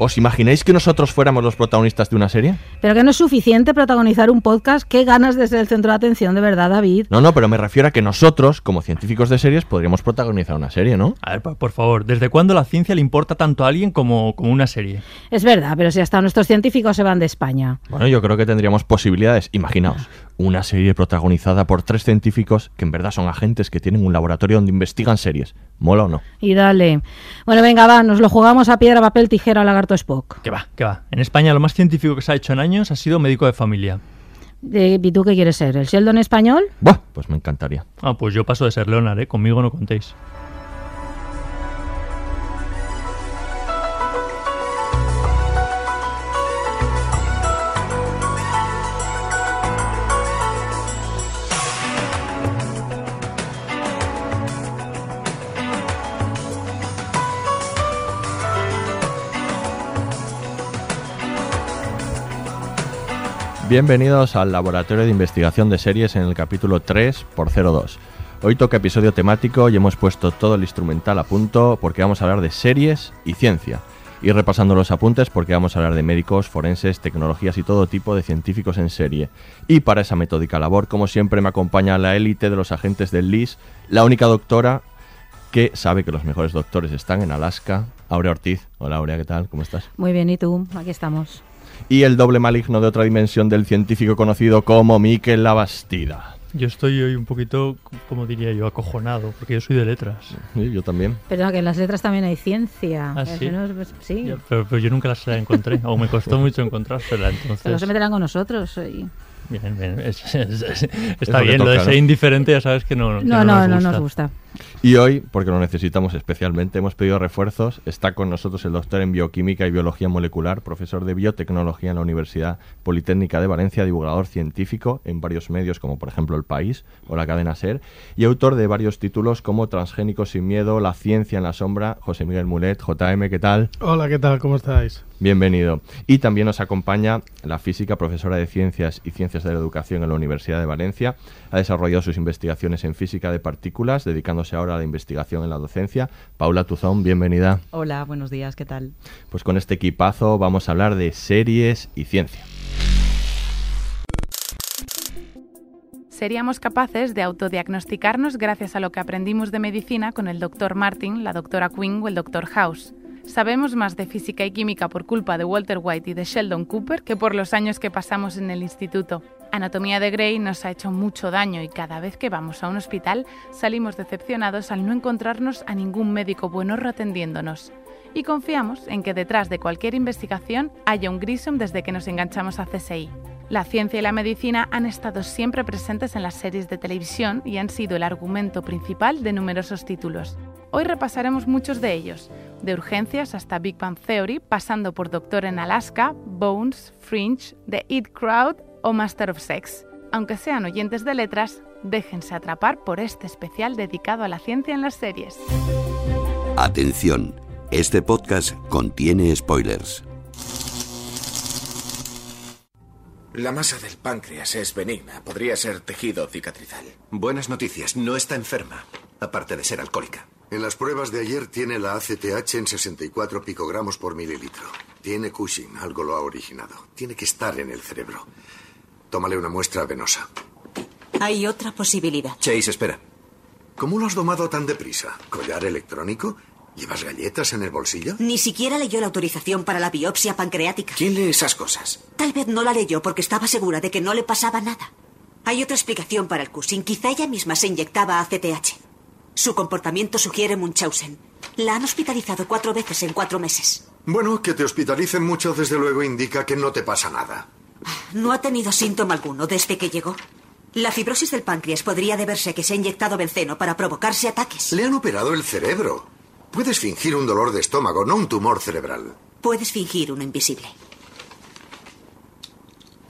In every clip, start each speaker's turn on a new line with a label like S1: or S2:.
S1: ¿Os imagináis que nosotros fuéramos los protagonistas de una serie?
S2: Pero que no es suficiente protagonizar un podcast. Qué ganas de ser el centro de atención, de verdad, David.
S1: No, no, pero me refiero a que nosotros, como científicos de series, podríamos protagonizar una serie, ¿no?
S3: A ver, por, por favor, ¿desde cuándo la ciencia le importa tanto a alguien como, como una serie?
S2: Es verdad, pero si hasta nuestros científicos se van de España.
S1: Bueno, yo creo que tendríamos posibilidades. Imaginaos, una serie protagonizada por tres científicos que en verdad son agentes que tienen un laboratorio donde investigan series. ¿Mola o no?
S2: Y dale. Bueno, venga, va, nos lo jugamos a piedra, papel, tijera, lagarto, Spock.
S3: Que va, que va. En España lo más científico que se ha hecho en años ha sido médico de familia.
S2: ¿Y tú qué quieres ser? ¿El Sheldon español?
S1: Buah, pues me encantaría.
S3: Ah, pues yo paso de ser Leonard, ¿eh? Conmigo no contéis.
S1: Bienvenidos al Laboratorio de Investigación de Series en el capítulo 3 por 02. Hoy toca episodio temático y hemos puesto todo el instrumental a punto porque vamos a hablar de series y ciencia. Ir repasando los apuntes porque vamos a hablar de médicos, forenses, tecnologías y todo tipo de científicos en serie. Y para esa metódica labor, como siempre, me acompaña la élite de los agentes del LIS, la única doctora que sabe que los mejores doctores están en Alaska, Aurea Ortiz. Hola Aurea, ¿qué tal? ¿Cómo estás?
S2: Muy bien, ¿y tú? Aquí estamos.
S1: Y el doble maligno de otra dimensión del científico conocido como Miquel Labastida.
S3: Yo estoy hoy un poquito, como diría yo, acojonado, porque yo soy de letras.
S1: Sí, yo también.
S2: Pero que en las letras también hay ciencia.
S3: ¿Ah, sí?
S2: no es- pues, sí.
S3: Ya, Pero, pero yo nunca las la encontré, o me costó mucho encontrársela,
S2: Pero
S3: entonces...
S2: se meterán con nosotros. y-
S3: Bien, bien, es- es- está bien, lo de
S1: toca,
S3: ser
S1: ¿no?
S3: indiferente ya sabes que no, que
S2: No, no, no,
S3: nos
S2: nos
S3: gusta.
S1: Y hoy, porque lo necesitamos especialmente, hemos pedido refuerzos. Está con nosotros el doctor en bioquímica y biología molecular, profesor de biotecnología en la Universidad Politécnica de Valencia, divulgador científico en varios medios como por ejemplo El País o la cadena Ser, y autor de varios títulos como Transgénicos sin miedo, La ciencia en la sombra, José Miguel Mulet, JM, ¿qué tal?
S4: Hola, ¿qué tal? ¿Cómo estáis?
S1: Bienvenido. Y también nos acompaña la física, profesora de Ciencias y Ciencias de la Educación en la Universidad de Valencia. Ha desarrollado sus investigaciones en física de partículas, dedicándose ahora a la investigación en la docencia. Paula Tuzón, bienvenida.
S5: Hola, buenos días, ¿qué tal?
S1: Pues con este equipazo vamos a hablar de series y ciencia.
S6: Seríamos capaces de autodiagnosticarnos gracias a lo que aprendimos de medicina con el Dr. Martin, la Dra. Quinn o el Dr. House. Sabemos más de física y química por culpa de Walter White y de Sheldon Cooper que por los años que pasamos en el instituto. Anatomía de Grey nos ha hecho mucho daño y cada vez que vamos a un hospital salimos decepcionados al no encontrarnos a ningún médico bueno atendiéndonos. Y confiamos en que detrás de cualquier investigación haya un Grissom desde que nos enganchamos a CSI. La ciencia y la medicina han estado siempre presentes en las series de televisión y han sido el argumento principal de numerosos títulos. Hoy repasaremos muchos de ellos, de urgencias hasta Big Bang Theory, pasando por Doctor en Alaska, Bones, Fringe, The It Crowd o Master of Sex. Aunque sean oyentes de letras, déjense atrapar por este especial dedicado a la ciencia en las series.
S7: Atención, este podcast contiene spoilers.
S8: La masa del páncreas es benigna. Podría ser tejido cicatrizal.
S9: Buenas noticias, no está enferma, aparte de ser alcohólica.
S10: En las pruebas de ayer tiene la ACTH en 64 picogramos por mililitro. Tiene Cushing, algo lo ha originado. Tiene que estar en el cerebro. Tómale una muestra venosa.
S11: Hay otra posibilidad.
S9: Chase, espera.
S10: ¿Cómo lo has domado tan deprisa? ¿Collar electrónico? ¿Llevas galletas en el bolsillo?
S4: Ni siquiera leyó la autorización para la biopsia pancreática.
S8: ¿Quién lee esas cosas?
S4: Tal vez no la leyó porque estaba segura de que no le pasaba nada. Hay otra explicación para el Cushing. Quizá ella misma se inyectaba ACTH. Su comportamiento sugiere Munchausen. La han hospitalizado cuatro veces en cuatro meses.
S10: Bueno, que te hospitalicen mucho desde luego indica que no te pasa nada.
S4: No ha tenido síntoma alguno desde que llegó. La fibrosis del páncreas podría deberse a que se ha inyectado benceno para provocarse ataques.
S10: Le han operado el cerebro. Puedes fingir un dolor de estómago, no un tumor cerebral.
S4: Puedes fingir uno invisible.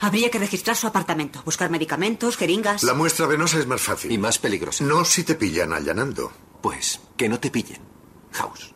S4: Habría que registrar su apartamento, buscar medicamentos, jeringas.
S10: La muestra venosa es más fácil.
S9: Y más peligrosa.
S10: No si te pillan allanando.
S9: Pues, que no te pillen. House.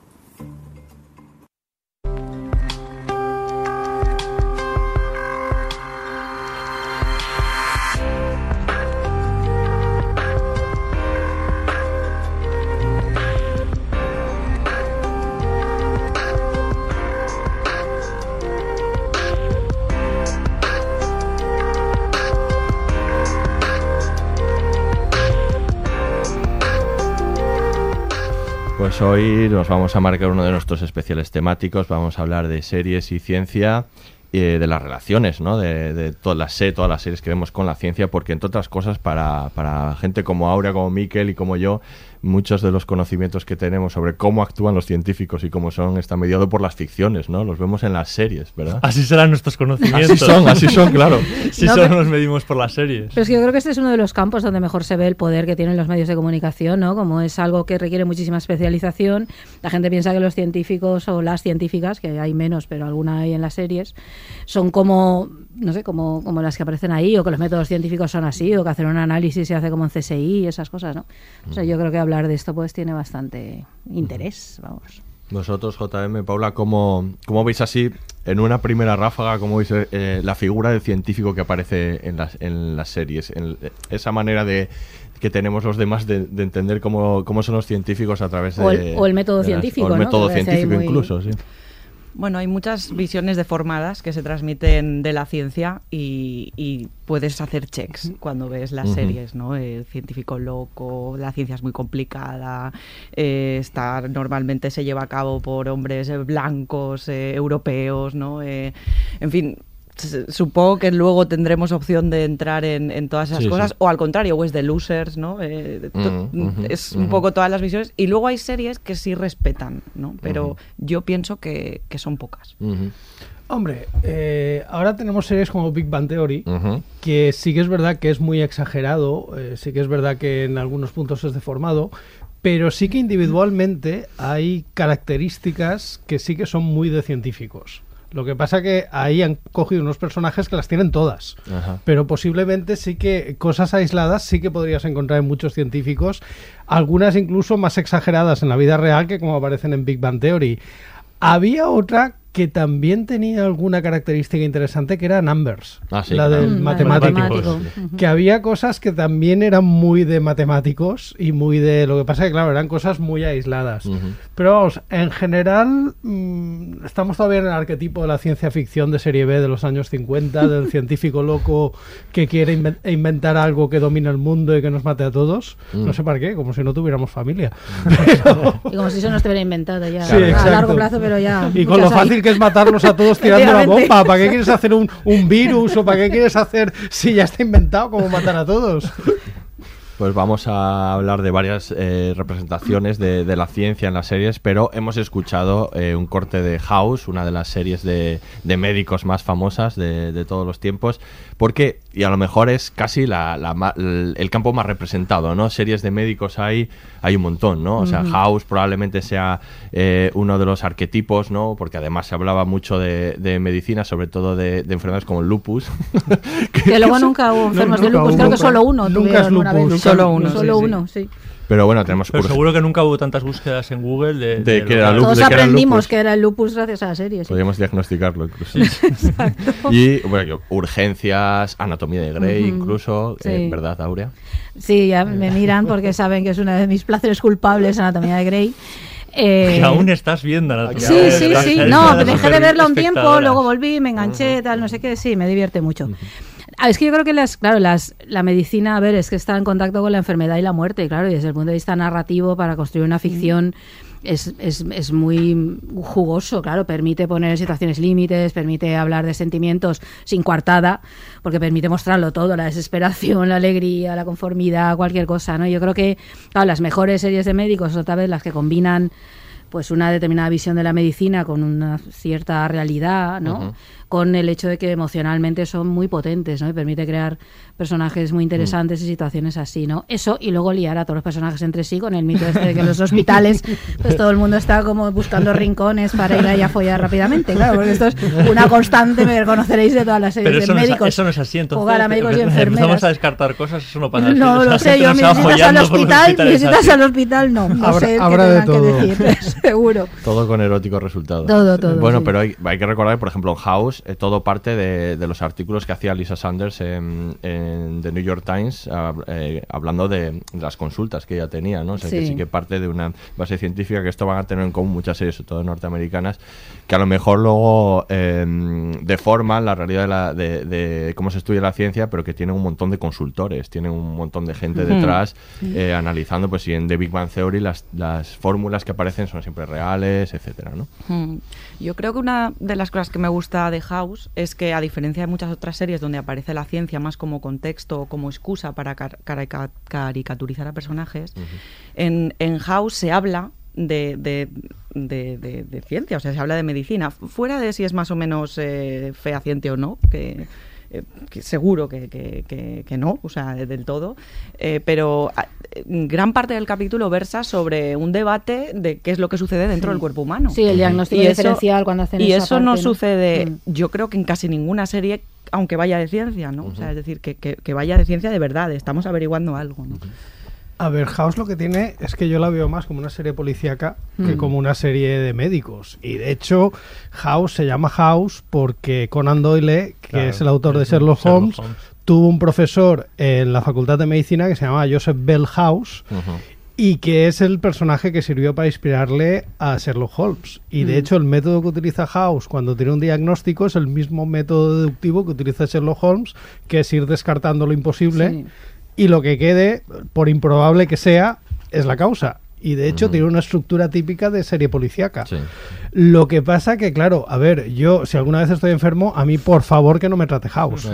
S1: Pues hoy nos vamos a marcar uno de nuestros especiales temáticos, vamos a hablar de series y ciencia y de las relaciones, ¿no? De, de todas las todas las series que vemos con la ciencia, porque entre otras cosas para, para gente como Aurea, como Miquel y como yo, muchos de los conocimientos que tenemos sobre cómo actúan los científicos y cómo son está mediado por las ficciones, ¿no? Los vemos en las series, ¿verdad?
S3: Así serán nuestros conocimientos.
S1: Así son, así son, claro.
S3: Si
S2: No,
S3: solo
S2: pero-
S3: nos medimos por las series.
S2: Pero es que yo creo que este es uno de los campos donde mejor se ve el poder que tienen los medios de comunicación, ¿no? Como es algo que requiere muchísima especialización, la gente piensa que los científicos o las científicas, que hay menos, pero alguna hay en las series, son como, no sé, como, como las que aparecen ahí, o que los métodos científicos son así, o que hacer un análisis se hace como en CSI y esas cosas, ¿no? O sea, yo creo que hablar de esto pues tiene bastante interés, vamos.
S1: Vosotros, JM, Paula, ¿cómo, cómo veis así, en una primera ráfaga, cómo veis eh, la figura del científico que aparece en las, en las series? En, esa manera de que tenemos los demás de, de entender cómo, cómo son los científicos a través de...
S2: O el- o el método
S1: de las-
S2: científico,
S1: O el
S2: ¿no?
S1: método científico
S2: muy-
S1: incluso, sí.
S5: Bueno, hay muchas visiones deformadas que se transmiten de la ciencia y, y puedes hacer checks cuando ves las series, ¿no? El científico loco, la ciencia es muy complicada, eh, está, normalmente se lleva a cabo por hombres eh, blancos, eh, europeos, ¿no? Eh, en fin, supongo que luego tendremos opción de entrar en, en todas esas
S12: Sí,
S5: cosas,
S12: sí.
S5: o al contrario, o es de losers, ¿no? Eh, to-
S12: Mm, ujú,
S5: es un poco todas las visiones. Y luego hay series que sí respetan, ¿no? Pero yo pienso que, que son pocas.
S12: Hombre, eh, ahora tenemos series como Big Bang Theory, que sí que es verdad que es muy exagerado, eh, sí que es verdad que en algunos puntos es deformado, pero sí que individualmente hay características que sí que son muy de científicos. Lo que pasa que ahí han cogido unos personajes que las tienen todas.
S1: Ajá.
S12: Pero posiblemente sí que cosas aisladas sí que podrías encontrar en muchos científicos, algunas incluso más exageradas en la vida real que como aparecen en Big Bang Theory. Había otra que también tenía alguna característica interesante que era Numbers,
S1: Ah, sí,
S12: la
S1: claro.
S12: del
S1: Mm,
S12: matemático.
S1: matemático.
S12: Que había cosas que también eran muy de matemáticos y muy de... Lo que pasa que, claro, eran cosas muy aisladas. Pero vamos, en general mm, estamos todavía en el arquetipo de la ciencia ficción de serie B de los años 50, del científico loco que quiere inven- inventar algo que domine el mundo y que nos mate a todos.
S2: Mm.
S12: No sé para qué, como si no tuviéramos familia.
S2: Y como si eso no estuviera inventado ya
S12: Sí,
S2: a largo plazo, pero ya.
S12: Y con lo fácil que es matarlos a todos tirando la bomba. ¿Para qué quieres hacer un, un virus o para qué quieres hacer si ya está inventado cómo matar a todos?
S1: Pues vamos a hablar de varias eh, representaciones de, de la ciencia en las series, pero hemos escuchado eh, un corte de House, una de las series de, de médicos más famosas de, de todos los tiempos, porque, y a lo mejor es casi la, el, campo más representado, ¿no? Series de médicos hay, hay un montón, ¿no? O sea. House probablemente sea eh, uno de los arquetipos, ¿no? Porque además se hablaba mucho de, de medicina, sobre todo de, de enfermedades como el lupus.
S2: Que luego nunca hubo enfermos de
S1: nunca
S2: lupus,
S1: hubo.
S2: creo que solo uno.
S1: Nunca
S2: tuvieron
S1: es
S2: una vez.
S1: Solo uno,
S2: Solo
S1: sí, sí.
S2: uno, sí.
S1: Pero bueno, tenemos
S3: Pero seguro que nunca hubo tantas búsquedas en Google de,
S1: De
S3: lo
S1: que era lupus,
S2: Todos
S1: de que era
S2: aprendimos
S1: lupus.
S2: que era el lupus gracias a la serie. sí.
S1: Podríamos diagnosticarlo incluso. y bueno, yo- urgencias, anatomía de Grey
S2: Ujú.
S1: incluso, eh,
S2: Sí.
S1: ¿verdad, Aurea?
S2: Sí, ya me miran porque saben que es uno de mis placeres culpables, Anatomía de Grey. Eh,
S3: Que aún estás viendo Anatomía
S2: Sí,
S3: de
S2: sí,
S3: Grey.
S2: sí.
S3: Eres
S2: No, dejé de verla un tiempo, luego volví, me enganché, tal, no sé qué. Sí, me divierte mucho. Ah, es que yo creo que las, claro, las, la medicina, a ver, es que está en contacto con la enfermedad y la muerte, claro, y desde el punto de vista narrativo, para construir una ficción es, es, es muy jugoso, claro, permite poner situaciones límites, permite hablar de sentimientos sin coartada, porque permite mostrarlo todo, la desesperación, la alegría, la conformidad, cualquier cosa, ¿no? Yo creo que, claro, las mejores series de médicos, otra vez las que combinan pues una determinada visión de la medicina con una cierta realidad, ¿no? Con el hecho de que emocionalmente son muy potentes, ¿no? Y permite crear personajes muy interesantes y situaciones así, ¿no? Eso y luego liar a todos los personajes entre sí con el mito este de que en los hospitales pues todo el mundo está como buscando rincones para ir ahí a follar rápidamente, claro, porque esto es una constante, me reconoceréis de todas las series
S3: Pero
S2: de
S3: no
S2: médicos.
S3: es, eso no es así, entonces.
S2: Jugar a médicos y
S3: Empezamos
S2: enfermeras.
S3: a descartar cosas, eso no pasa así.
S2: No lo sé, yo visitas al hospital, visitas al hospital, no, no
S12: Habrá-
S2: sé
S12: habrá
S2: qué
S12: de todo.
S2: que decir, seguro.
S1: Todo con erótico resultado.
S2: Todo, todo,
S1: Bueno,
S2: sí.
S1: pero hay, hay que recordar, por ejemplo, en Eh, todo parte de, de los artículos que hacía Lisa Sanders en, en The New York Times, hab- eh, hablando de, las consultas que ella tenía, ¿no? O sea, que
S2: Sí.
S1: sí que parte de una base científica que esto van a tener en común muchas series, sobre todo norteamericanas, que a lo mejor luego eh, deforman la realidad de, la- de- de cómo se estudia la ciencia, pero que tienen un montón de consultores, tienen un montón de gente detrás
S5: Sí.
S1: eh, analizando, pues si en The Big Bang Theory las, las fórmulas que aparecen son siempre reales, etcétera, ¿no?
S5: Mm. Yo creo que una de las cosas que me gusta de House es que, a diferencia de muchas otras series donde aparece la ciencia más como contexto o como excusa para car- carica- caricaturizar a personajes, en, en House se habla de, de- de- de- de ciencia, o sea, se habla de medicina, fuera de si es más o menos eh, fehaciente o no, que, eh, que seguro que, que- que- que no, o sea, de- del todo, eh, pero ah, eh, gran parte del capítulo versa sobre un debate de qué es lo que sucede dentro
S2: Sí.
S5: del cuerpo humano.
S2: Sí, el diagnóstico
S5: Y eso-
S2: diferencial cuando hacen
S5: Y
S2: esa
S5: eso no
S2: parte, ¿no?
S5: sucede,
S2: Mm.
S5: yo creo que en casi ninguna serie, aunque vaya de ciencia, ¿no? O sea, es decir, que, que- que vaya de ciencia de verdad, estamos averiguando algo, ¿no?
S12: A ver, House lo que tiene es que yo la veo más como una serie policíaca que
S5: Mm.
S12: como una serie de médicos. Y de hecho, House se llama House porque Conan Doyle, que
S3: Claro,
S12: es el autor de Sherlock,
S3: Sherlock
S12: Holmes,
S3: Holmes.
S12: tuvo un profesor en la Facultad de Medicina que se llama Joseph Bell House y que es el personaje que sirvió para inspirarle a Sherlock Holmes. Y de
S5: Mm.
S12: hecho, el método que utiliza House cuando tiene un diagnóstico es el mismo método deductivo que utiliza Sherlock Holmes, que es ir descartando lo imposible
S5: Sí.
S12: Y lo que quede, por improbable que sea, es la causa. Y de hecho tiene una estructura típica de serie policíaca. Lo que pasa que, claro, a ver, yo si alguna vez estoy enfermo, a mí por favor que no me trate House.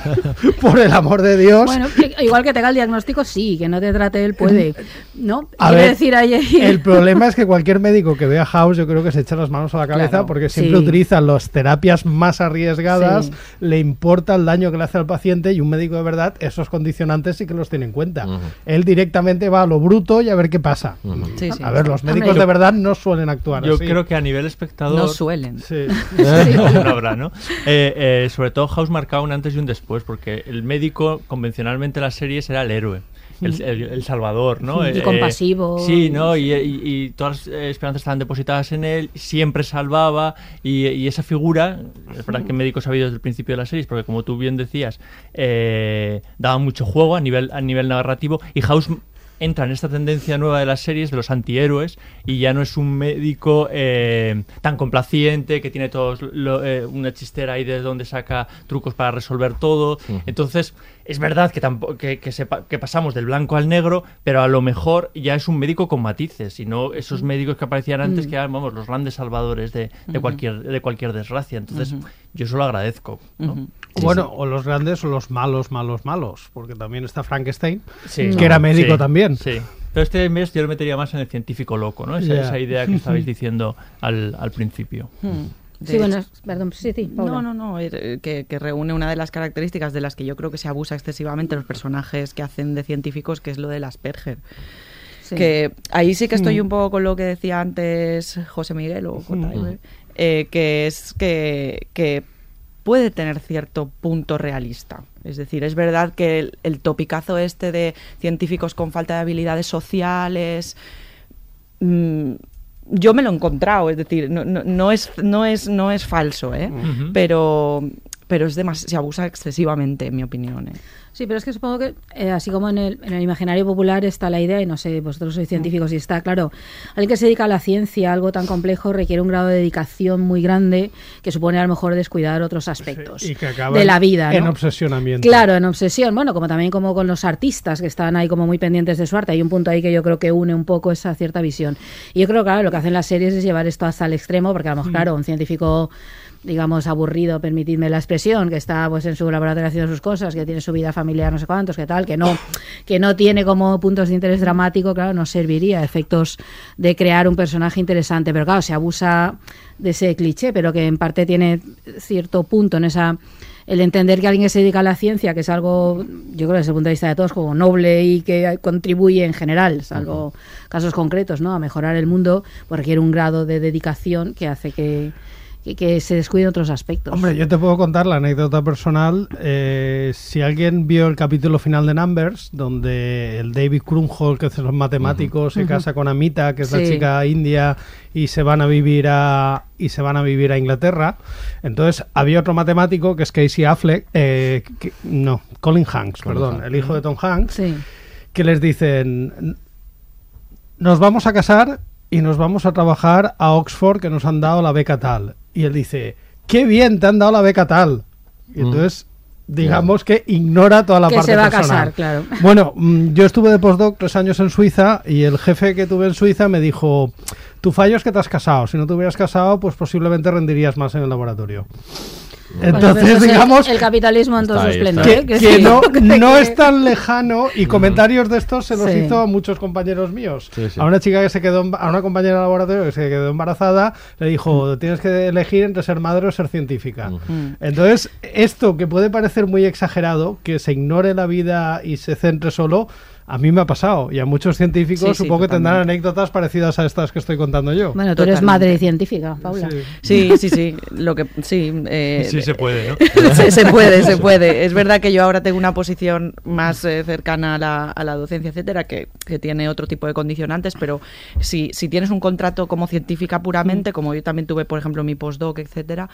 S12: por el amor de Dios.
S2: Bueno, igual que tenga el diagnóstico, sí, que no te trate él puede. ¿No?
S12: A ver,
S2: decir ahí.
S12: El problema es que cualquier médico que vea House, yo creo que se echa las manos a la cabeza
S2: Claro,
S12: porque siempre
S2: sí.
S12: utiliza las terapias más arriesgadas,
S2: Sí.
S12: le importa el daño que le hace al paciente y un médico de verdad esos condicionantes sí que los tiene en cuenta. Él directamente va a lo bruto y a ver qué pasa.
S5: Sí, sí.
S12: A ver, los médicos
S5: yo-
S12: de verdad no suelen actuar
S3: Yo
S12: así.
S3: creo que a nivel espectador.
S5: No suelen.
S12: Sí.
S3: no habrá, ¿no? Eh, eh, sobre todo House marcaba un antes y un después, porque el médico, convencionalmente en las series, era el héroe. El, el- el salvador, ¿no?
S2: Y
S3: Eh,
S2: compasivo.
S3: sí, ¿no? Y, y- y todas las esperanzas estaban depositadas en él, siempre salvaba, y, y esa figura, es verdad que médico ha habido desde el principio de las series, porque como tú bien decías, eh, daba mucho juego a nivel, a nivel narrativo, y House entra en esta tendencia nueva de las series de los antihéroes y ya no es un médico eh, tan complaciente que tiene todos lo- eh, una chistera ahí de donde saca trucos para resolver todo. Entonces es verdad que, tampo- que, que sepa- que pasamos del blanco al negro pero a lo mejor ya es un médico con matices y no esos médicos que aparecían antes
S5: Mm.
S3: que eran vamos los grandes salvadores de, de cualquier de cualquier desgracia. Entonces yo eso lo agradezco ¿no? Sí,
S12: bueno, o los grandes o los malos, malos, malos. Porque también está Frankenstein,
S3: Sí.
S12: que era médico
S3: Sí,
S12: también.
S3: Sí. Pero este mes yo lo metería más en el científico loco, ¿no? Esa,
S12: Ya.
S3: esa idea que estabais diciendo al, al principio.
S5: Hmm.
S2: Sí, bueno, perdón, sí, sí, Paula.
S5: No, no, no, eh, que, que reúne una de las características de las que yo creo que se abusa excesivamente los personajes que hacen de científicos, que es lo del Asperger.
S2: Sí.
S5: Que ahí sí que estoy
S12: Mm.
S5: un poco con lo que decía antes José Miguel o J.
S12: Mm.
S5: eh, que es que, que puede tener cierto punto realista. Es decir, es verdad que el, el topicazo este de científicos con falta de habilidades sociales mm, yo me lo he encontrado, es decir, no, no, no es, no, es, no es falso, ¿eh? Pero, pero es demas- se abusa excesivamente, en mi opinión. ¿eh?
S2: Sí, pero es que supongo que, eh, así como en el, en el, imaginario popular está la idea, y no sé, vosotros sois científicos y está claro, alguien que se dedica a la ciencia, algo tan complejo, requiere un grado de dedicación muy grande que supone a lo mejor descuidar otros aspectos
S12: sí, y que acaba
S2: de la vida.
S12: En
S2: ¿no?
S12: obsesionamiento.
S2: Claro, en obsesión. Bueno, como también como con los artistas que están ahí como muy pendientes de su arte. Hay un punto ahí que yo creo que une un poco esa cierta visión. Y yo creo, claro, lo que hacen las series es llevar esto hasta el extremo, porque a lo mejor, claro, un científico digamos, aburrido, permitidme la expresión, que está pues en su laboratorio haciendo sus cosas, que tiene su vida familiar no sé cuántos, que tal, que no, que no tiene como puntos de interés dramático, claro, no serviría a efectos de crear un personaje interesante, pero claro, se abusa de ese cliché, pero que en parte tiene cierto punto en esa el entender que alguien que se dedica a la ciencia, que es algo, yo creo desde el punto de vista de todos, como noble y que contribuye en general, salvo casos concretos, ¿no? a mejorar el mundo, pues requiere un grado de dedicación que hace que, que, que se descuiden otros aspectos.
S12: Hombre, yo te puedo contar la anécdota personal. Eh, si alguien vio el capítulo final de Numbers, donde el David Krumholtz, que es los matemáticos, uh -huh. se casa con Amita, que es sí. la chica india, y se van a vivir a y se van a vivir a Inglaterra. Entonces había otro matemático que es Casey Affleck, eh, que, no, Colin Hanks, Colin perdón, Hanks. el hijo de Tom Hanks,
S2: sí.
S12: que les dicen nos vamos a casar y nos vamos a trabajar a Oxford que nos han dado la beca tal. Y él dice, qué bien, te han dado la beca tal. Y entonces, mm. digamos claro. que ignora toda la
S2: que
S12: parte
S2: se va
S12: personal.
S2: a casar, claro.
S12: Bueno, mm, yo estuve de postdoc tres años en Suiza y el jefe que tuve en Suiza me dijo, tu fallo es que te has casado. Si no te hubieras casado, pues posiblemente rendirías más en el laboratorio. Entonces, digamos.
S2: El, el, capitalismo en todo su esplendor.
S12: Que,
S2: ¿eh?
S12: que, que sí. no, no es tan lejano y comentarios de estos se los sí. hizo a muchos compañeros míos. Sí, a una chica que se quedó, a una compañera de laboratorio que se quedó embarazada, le dijo: Tienes que elegir entre ser madre o ser científica. Entonces, esto que puede parecer muy exagerado, que se ignore la vida y se centre solo. A mí me ha pasado y a muchos científicos
S5: Sí, sí,
S12: supongo que tendrán anécdotas parecidas a estas que estoy contando yo.
S2: Bueno, tú eres madre científica, Paula.
S5: Sí, sí, sí. Lo que sí. eh,
S3: Sí, se puede, ¿no?
S5: se, se puede, se puede. Es verdad que yo ahora tengo una posición más eh, cercana a la, a la docencia, etcétera, que, que tiene otro tipo de condicionantes, pero si, si tienes un contrato como científica puramente, como yo también tuve, por ejemplo, mi postdoc, etcétera,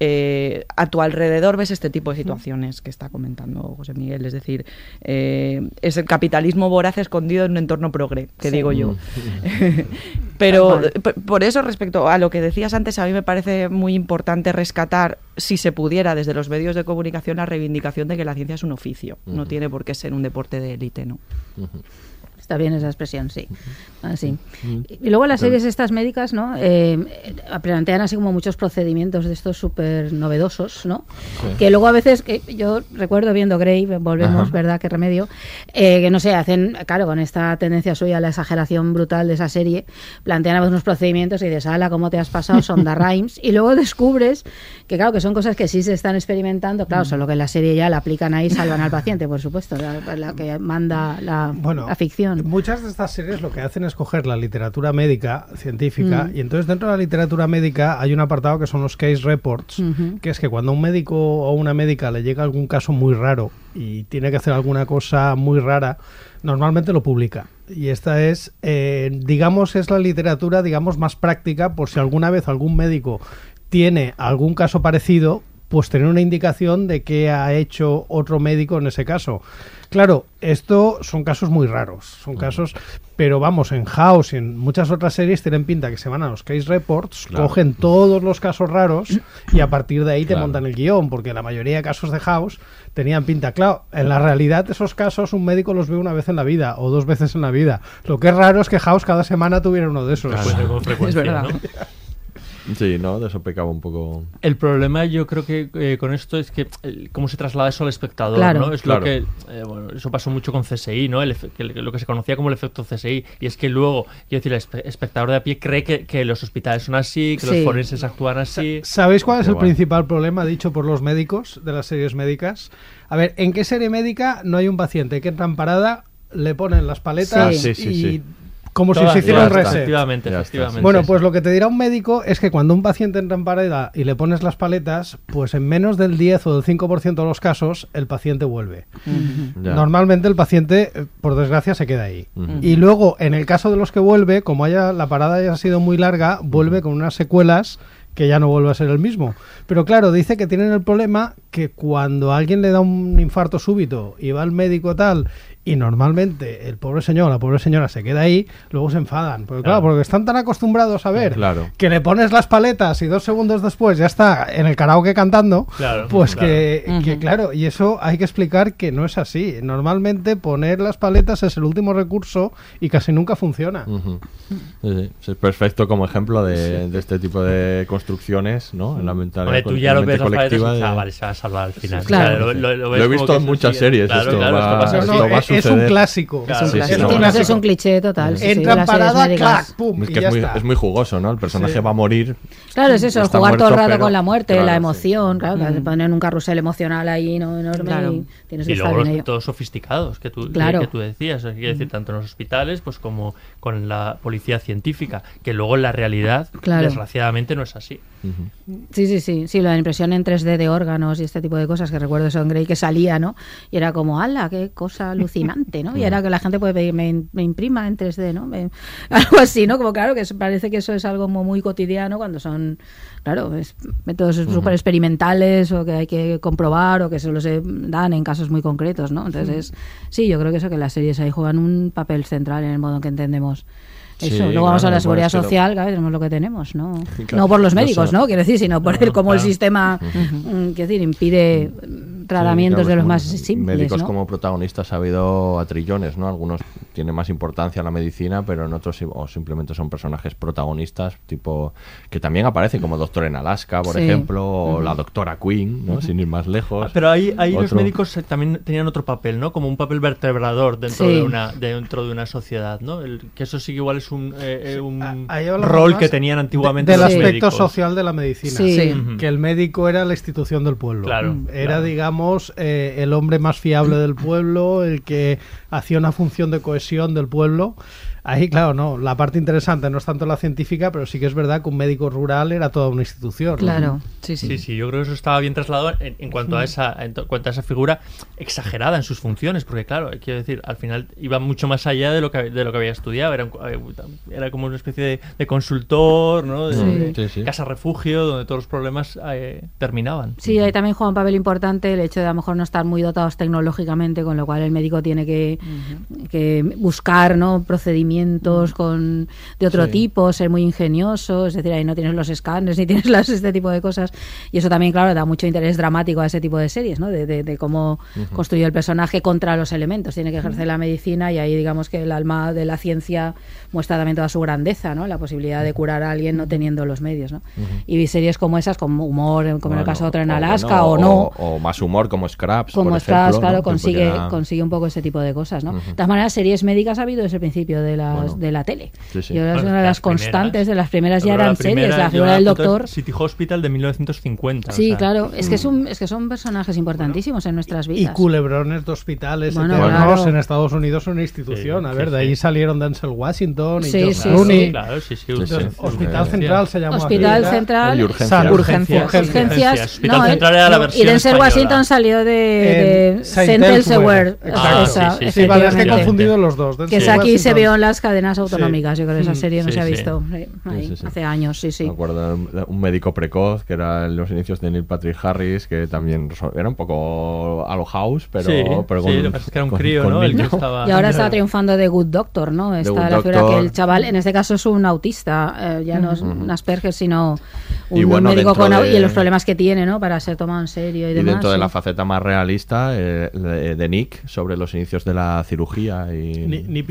S5: eh, a tu alrededor ves este tipo de situaciones que está comentando José Miguel. Es decir, eh, es el capitalismo voraz escondido en un entorno progre, que
S2: Sí.
S5: digo yo. Pero
S2: Tal
S5: p- por eso, respecto a lo que decías antes, a mí me parece muy importante rescatar, si se pudiera, desde los medios de comunicación, la reivindicación de que la ciencia es un oficio. No tiene por qué ser un deporte de élite, ¿no?
S2: Está bien esa expresión, sí. Así. Y luego las series estas médicas, ¿no? Eh, plantean así como muchos procedimientos de estos súper novedosos, ¿no?
S13: Sí.
S2: Que luego a veces, que yo recuerdo viendo Grey, volvemos,
S13: Ajá.
S2: ¿verdad? Qué remedio. eh, que no sé, hacen, claro, con esta tendencia suya a la exageración brutal de esa serie, plantean a veces unos procedimientos y dices, ala, ¿cómo te has pasado? Son da rhymes. Y luego descubres que, claro, que son cosas que sí se están experimentando, claro, solo que en la serie ya la aplican ahí, salvan al paciente, por supuesto, la, la que manda la,
S12: Bueno,
S2: la ficción.
S12: Muchas de estas series lo que hacen es coger la literatura médica, científica,
S2: Mm.
S12: y entonces dentro de la literatura médica hay un apartado que son los case reports, que es que cuando a un médico o una médica le llega algún caso muy raro y tiene que hacer alguna cosa muy rara, normalmente lo publica. Y esta es, eh, digamos, es la literatura, digamos, más práctica por si alguna vez algún médico tiene algún caso parecido, pues tener una indicación de qué ha hecho otro médico en ese caso. Claro, esto son casos muy raros, son casos, pero vamos, en House y en muchas otras series tienen pinta que se van a los case reports,
S1: Claro.
S12: cogen todos los casos raros y a partir de ahí te
S1: Claro.
S12: montan el guion, porque la mayoría de casos de House tenían pinta. Claro, en la realidad esos casos un médico los ve una vez en la vida o dos veces en la vida. Lo que es raro es que House cada semana tuviera uno de esos.
S3: Claro. Con frecuencia, Es verdad. ¿no?
S1: Sí, ¿no? De eso pecaba un poco.
S3: El problema yo creo que eh, con esto es que eh, cómo se traslada eso al espectador,
S1: Claro.
S3: ¿no? Es
S1: Claro.
S3: lo que eh, bueno, eso pasó mucho con CSI, ¿no? El lo que se conocía como el efecto CSI y es que luego, quiero decir, el espe- espectador de a pie cree que, que los hospitales son así, que
S12: Sí.
S3: los forenses actúan así.
S12: ¿Sabéis cuál es el principal problema dicho por los médicos de las series médicas? A ver, ¿en qué serie médica no hay un paciente que entra en parada, le ponen las paletas
S3: Sí. Ah, sí, sí,
S12: y
S3: sí.
S12: Como
S3: Todas,
S12: si se hiciera un reset?
S3: Efectivamente,
S12: Bueno, pues lo que te dirá un médico es que cuando un paciente entra en parada y le pones las paletas, pues en menos del 10 o del 5% de los casos el paciente vuelve. Normalmente el paciente, eh, por desgracia, se queda ahí. Y luego, en el caso de los que vuelve, como haya la parada haya sido muy larga, vuelve con unas secuelas que ya no vuelva a ser el mismo. Pero claro, dice que tienen el problema que cuando a alguien le da un infarto súbito y va al médico tal y normalmente el pobre señor, la pobre señora se queda ahí, luego se enfadan. Porque claro, porque están tan acostumbrados a ver
S1: Claro.
S12: que le pones las paletas y dos segundos después ya está en el karaoke cantando,
S3: Claro,
S12: pues
S3: claro.
S12: Que, que claro, y eso hay que explicar que no es así. Normalmente poner las paletas es el último recurso y casi nunca funciona.
S1: Ujú. Sí, sí. Es perfecto como ejemplo de, de este tipo de construcciones, ¿no? En la mentalidad
S3: tú ya lo ves las paletas
S1: de-
S3: ah, vale, se va a salvar al final.
S2: Claro.
S3: O sea, lo, lo- lo
S1: Lo
S3: ves
S1: he visto en muchas series,
S3: Claro,
S1: esto
S3: claro,
S1: va-
S3: esto pasa
S1: esto
S3: mucho.
S1: va a
S12: es un clásico.
S3: Claro,
S12: es un
S1: sí, sí,
S2: es cliché total. sí,
S12: Entra parada, clac, pum,
S1: Es
S12: y ya
S1: es muy,
S12: está.
S1: es muy jugoso, ¿no? El personaje
S12: Sí.
S1: va a morir.
S2: Claro, es eso, jugar todo el rato
S1: pero-
S2: con la muerte,
S1: claro,
S2: la
S1: sí.
S2: emoción, claro, te
S5: Mm.
S2: ponen un carrusel emocional ahí ¿no? enorme
S5: Claro.
S2: y tienes que
S3: Y
S2: estar
S3: luego los
S2: ello.
S3: todos sofisticados que tú,
S2: Claro.
S3: que, tú decías, hay que decir, tanto en los hospitales pues como con la policía científica, que luego en la realidad, desgraciadamente, no es así.
S2: Sí, sí, sí, sí, la impresión en 3D de órganos y este tipo de cosas que recuerdo eso en Grey que salía, ¿no? Y era como, ¡hala, qué cosa alucinante, ¿no? Y era que la gente puede pedir, me, me imprima en 3D, ¿no? Me- algo así, ¿no? Como claro, que parece que eso es algo muy cotidiano cuando son, claro, es- métodos súper experimentales o que hay que comprobar o que solo se dan en casos muy concretos, ¿no? Entonces, sí, yo creo que eso que las series ahí juegan un papel central en el modo en que entendemos.
S1: Sí,
S2: Eso, luego vamos a la seguridad
S1: bueno, es que lo-
S2: social, claro, tenemos lo que tenemos, ¿no?
S1: Claro,
S2: no por los médicos, ¿no? Quiero decir, sino por el cómo el sistema, mm, quiero decir, impide mm, tratamientos
S1: Sí,
S2: de los más simples,
S1: Médicos
S2: ¿no?
S1: como protagonistas ha habido a trillones, ¿no? Algunos tienen más importancia la medicina, pero en otros o simplemente son personajes protagonistas, tipo que también aparecen como Doctor en Alaska, por
S2: Sí.
S1: ejemplo, o la Doctora Queen, ¿no? Sin ir más lejos.
S3: Ah, Pero ahí, ahí los médicos eh, también tenían otro papel, ¿no? Como un papel vertebrador dentro,
S2: Sí.
S3: de, una, dentro de una sociedad, ¿no? El- que eso sí que igual es un, eh, eh, un rol que tenían antiguamente
S12: del
S3: los
S12: aspecto
S3: médicos.
S12: social de la medicina.
S2: Sí.
S5: Sí.
S3: Ujú.
S12: Que el médico era la institución del pueblo.
S3: Claro,
S12: Era,
S3: claro.
S12: digamos, eh, el hombre más fiable del pueblo, el que hacía una función de cohesión del pueblo. Ahí, claro, no. La parte interesante no es tanto la científica, pero sí que es verdad que un médico rural era toda una institución.
S2: Claro.
S5: Sí, sí.
S3: Sí, sí, yo creo que eso estaba bien trasladado en, en cuanto a esa en to- cuanto a esa figura exagerada en sus funciones, porque claro, quiero decir, al final iba mucho más allá de lo que de lo que había estudiado, era, un- eh, era como una especie de, de consultor, ¿no? De,
S1: Sí.
S3: de
S1: Sí, sí.
S3: casa refugio, donde todos los problemas eh, terminaban.
S2: Sí, ahí también juega un papel importante el hecho de a lo mejor no estar muy dotados tecnológicamente, con lo cual el médico tiene que, que buscar ¿no? procedimientos con, de otro
S1: Sí.
S2: tipo, ser muy ingenioso, es decir, ahí no tienes los escáneres ni tienes las, este tipo de cosas. Y eso también, claro, da mucho interés dramático a ese tipo de series, ¿no? de, de- de cómo construye el personaje contra los elementos. Tiene que ejercer la medicina y ahí digamos que el alma de la ciencia muestra también toda su grandeza, ¿no? la posibilidad de curar a alguien no teniendo los medios. ¿no? Y series como esas, con humor, como en el
S1: Bueno,
S2: caso de Otro en
S1: o
S2: Alaska,
S1: bueno,
S2: o no.
S1: O, o más humor como Scraps,
S2: Como
S1: por
S2: estás,
S1: ejemplo,
S2: claro,
S1: ¿no?
S2: Consigue, consigue un poco ese tipo de cosas, ¿no? De todas maneras, series médicas ha habido desde el principio de, las,
S1: Bueno.
S2: de la tele.
S1: Sí, sí.
S2: Yo
S3: Bueno,
S2: una de las constantes, de las primeras ya eran
S3: la primera
S2: series, la figura del doctor.
S3: City Hospital de 1950. o
S2: Sí,
S3: sea,
S2: claro, es que, son, es que son personajes importantísimos en nuestras
S12: Y
S2: vidas.
S12: culebrones de hospitales
S2: Bueno,
S12: eternos
S2: claro.
S12: en Estados Unidos son una institución.
S3: Sí,
S12: a ver,
S3: sí,
S12: de ahí
S3: sí.
S12: salieron Denzel Washington y George
S2: sí,
S12: Clooney.
S2: sí.
S3: Claro, sí, sí.
S1: Sí,
S3: urgencia.
S1: sí.
S12: Hospital
S1: Sí.
S12: Central se llamó
S2: Hospital. Central.
S1: Y urgencias.
S3: Urgencias.
S12: urgencias.
S2: Urgencias.
S3: Hospital
S2: no, eh,
S3: Central era la
S2: no,
S3: versión
S2: y Denzel. Washington salió de, de
S12: Saint Elsewhere.
S3: Ah, sí, sí, sí.
S12: Sí, vale, es que he confundido los dos.
S2: Que aquí se vio en las cadenas autonómicas. Yo creo que esa
S12: Mm.
S2: serie no
S3: Sí,
S2: se ha
S3: sí.
S2: visto sí, ahí,
S1: Sí, sí, sí.
S2: hace años, sí, sí.
S1: Me acuerdo de un, un médico precoz que era en los inicios de Neil Patrick Harris, que también era un poco a lo house, pero,
S3: Sí,
S1: pero
S3: sí,
S1: con,
S3: lo que pasa es que era un
S1: con-
S3: crío,
S1: con
S3: ¿no? El que estaba-
S2: Y ahora está triunfando The Good Doctor, ¿no? Está la figura que el chaval, en este caso es un autista, eh, ya no es un Asperger, sino un,
S1: Y bueno,
S2: médico
S1: dentro
S2: con
S1: de-
S2: y los problemas que tiene, ¿no? Para ser tomado en serio y,
S1: Y
S2: demás.
S1: dentro de
S2: sí.
S1: la faceta más realista eh, de, de Nick sobre los inicios de la cirugía y
S12: Ni-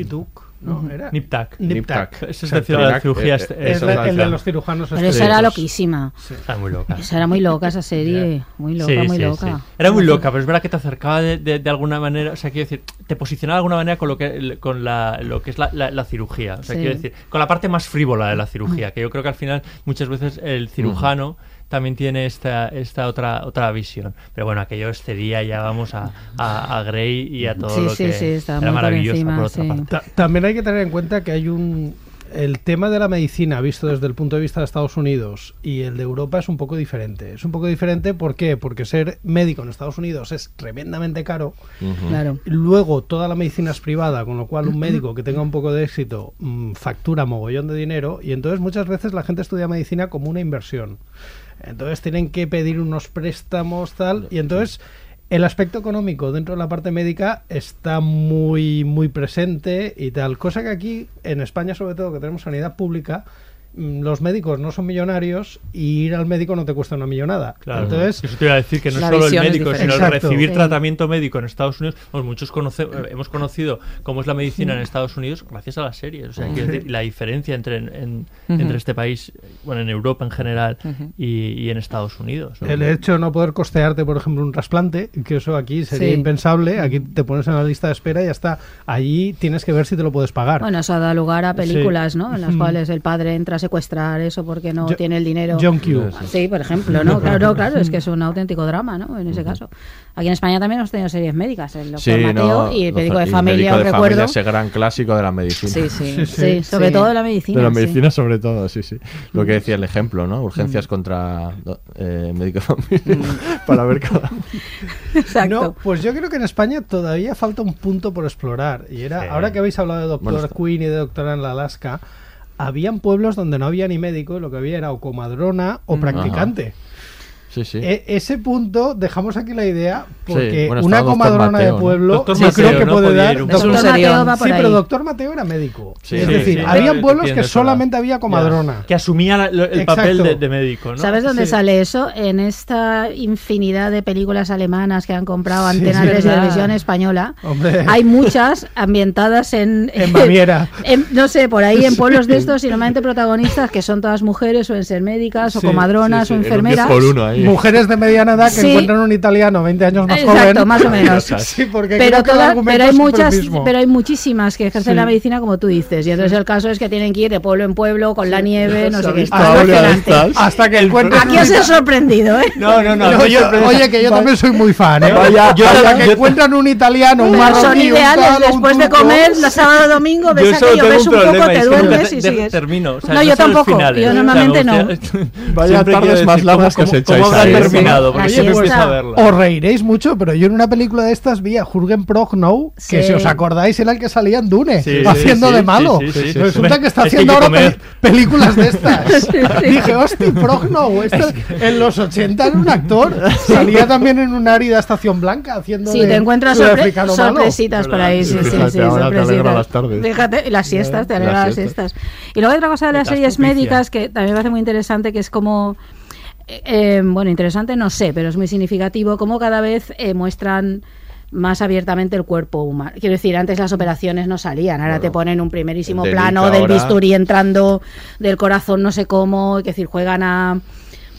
S12: ¿no? Era
S3: Nip Tuck.
S12: Nip
S1: Nip
S12: Tuck.
S1: Tuck.
S3: Ese es
S1: O sea,
S3: de la
S1: Trinac,
S3: cirugía
S1: eh, eh,
S12: Es
S1: eso
S12: la-
S1: es
S12: el de los cirujanos
S2: Pero esa era loquísima.
S3: Está muy loca.
S2: Esa era muy loca, esa serie. Muy loca,
S3: Sí,
S2: muy
S3: sí,
S2: loca.
S3: sí. Era muy loca, pero es verdad que te acercaba de, de- de alguna manera, o sea, quiero decir, te posicionaba de alguna manera con lo que con la, lo que es la, la- la cirugía, o sea,
S2: Sí.
S3: quiero decir, con la parte más frívola de la cirugía, que yo creo que al final muchas veces el cirujano también tiene esta, esta otra otra visión. Pero bueno, aquello excedía ya vamos a, a, a Grey y a todo
S2: Sí,
S3: lo
S2: sí,
S3: que
S2: sí,
S3: era
S2: por
S3: maravilloso
S2: encima,
S3: por otra
S2: sí.
S3: parte.
S12: Ta- También hay que tener en cuenta que hay un el tema de la medicina visto desde el punto de vista de Estados Unidos y el de Europa es un poco diferente. Es un poco diferente ¿por qué? Porque ser médico en Estados Unidos es tremendamente caro.
S2: Claro.
S12: Luego toda la medicina es privada, con lo cual un médico que tenga un poco de éxito mm, factura mogollón de dinero y entonces muchas veces la gente estudia medicina como una inversión. Entonces tienen que pedir unos préstamos tal y entonces el aspecto económico dentro de la parte médica está muy muy presente y tal, cosa que aquí en España sobre todo que tenemos sanidad pública los médicos no son millonarios y ir al médico no te cuesta una millonada.
S3: Claro,
S12: Entonces,
S3: eso te iba a decir que no solo el médico, sino el recibir
S12: Sí.
S3: tratamiento médico en Estados Unidos. Pues muchos conoce- eh, hemos conocido cómo es la medicina en Estados Unidos gracias a las series. O sea, la diferencia entre, en- entre este país, bueno, en Europa en general y, y en Estados Unidos. ¿no?
S12: El hecho de no poder costearte, por ejemplo, un trasplante, que eso aquí sería
S2: Sí.
S12: impensable, aquí te pones en la lista de espera y ya está. Allí tienes que ver si te lo puedes pagar.
S2: Bueno, eso ha dado lugar a películas,
S12: Sí.
S2: ¿no? En las
S12: Mm.
S2: cuales el padre entra a secuestrar eso porque no
S12: Jo-
S2: tiene el dinero.
S12: John Q.
S2: Sí, por ejemplo, ¿no? Claro, claro, es que es un auténtico drama, ¿no? En ese caso. Aquí en España también hemos tenido series médicas, el doctor
S1: Sí,
S2: Mateo
S1: no,
S2: y el médico de familia,
S1: médico
S2: os
S1: de
S2: recuerdo.
S1: familia, ese gran clásico de la medicina.
S2: Sí, sí, sí, sobre todo de la medicina.
S1: De la
S2: sí.
S1: medicina sobre todo, sí, sí. Lo que decía el ejemplo, ¿no? Urgencias
S2: Mm.
S1: contra eh, médico de familia para ver cada...
S12: No, pues yo creo que en España todavía falta un punto por explorar. Y era,
S1: Sí.
S12: ahora que habéis hablado de Doctor
S1: Bueno,
S12: Queen y de Doctora en la Alaska, habían pueblos donde no había ni médico lo que había era o comadrona o
S1: Mm.
S12: practicante.
S1: Sí, sí.
S12: E- ese punto, dejamos aquí la idea, porque
S1: bueno,
S12: una comadrona
S1: Mateo,
S12: de
S1: ¿no?
S12: pueblo, yo
S3: Mateo,
S12: creo que
S3: ¿no?
S12: puede dar.
S3: un
S2: Doctor. Mateo va por
S12: sí,
S2: ahí.
S12: pero Doctor Mateo era médico.
S3: Sí,
S12: es
S3: sí,
S12: decir,
S3: sí.
S12: habían
S3: Te
S12: pueblos que solamente había comadrona.
S3: Que asumía la- lo- el
S12: Exacto.
S3: papel de, de médico, ¿no?
S2: ¿Sabes dónde
S12: Sí.
S2: sale eso? En esta infinidad de películas alemanas que han comprado
S12: Sí,
S2: Antena
S12: es
S2: 3 de
S12: verdad.
S2: televisión española.
S12: Hombre.
S2: Hay muchas ambientadas en...
S12: En Baviera.
S2: en- no sé, por ahí en pueblos de estos y normalmente protagonistas que son todas mujeres, suelen ser médicas o
S12: Sí,
S2: comadronas
S1: sí, sí,
S2: o enfermeras.
S1: 10 por uno ahí.
S12: Mujeres de mediana edad que
S2: Sí.
S12: encuentran un italiano 20 años más
S2: Exacto,
S12: joven.
S2: más o menos.
S12: sí, porque
S2: pero, hay muchas pero hay muchísimas que ejercen
S12: Sí.
S2: la medicina como tú dices y entonces el caso es que tienen que ir de pueblo en pueblo con la nieve no sé qué
S12: estas. Hasta que encuentren
S2: aquí os he sorprendido ¿eh?
S3: No, no, no.
S12: No,
S3: no,
S12: yo-
S3: yo-
S12: oye, que yo también soy muy fan, ¿eh?
S3: Vaya, yo
S12: Hasta que
S3: yo-
S12: encuentran un italiano, un marroquí,
S2: son ideales después de comer la sábado domingo ves aquello ves
S3: un
S2: poco te duermes y sigues
S3: termino,
S2: no yo
S3: los
S2: tampoco yo normalmente
S3: me
S2: no
S1: Vaya tardes más largas
S3: ¿cómo-
S1: que echáis
S3: ¿Cómo habrá terminado? Porque
S2: está.
S3: empiezo a verla.
S12: Os reiréis mucho, pero yo en una película de estas vi a Jürgen Prochnow, que
S2: Sí.
S12: si os acordáis era el que salía en Dune,
S3: Sí,
S12: haciendo
S3: sí,
S12: de malo.
S3: sí, sí, sí.
S12: Resulta que está haciendo ahora pel- películas de estas. Dije, hostia, Prochnow, este en los 80 era un actor. Salía también en una árida estación blanca haciendo
S2: Sí,
S12: de
S2: te encuentras sorpre-
S12: malo.
S2: sorpresitas por ahí, sí, sí, sí, sorpresitas.
S1: las tardes.
S2: Fíjate, y las siestas, te
S1: Las
S2: alegra las
S1: siestas.
S2: Y luego hay otra cosa de las
S3: Estás
S2: series médicas que también me parece muy interesante, que es como, eh, bueno, interesante no sé, pero es muy significativo, como cada vez eh, muestran más abiertamente el cuerpo humano. Quiero decir, antes las operaciones no salían, ahora te ponen un primerísimo plano del
S1: ahora-
S2: bisturí entrando del corazón no sé cómo, es decir, juegan a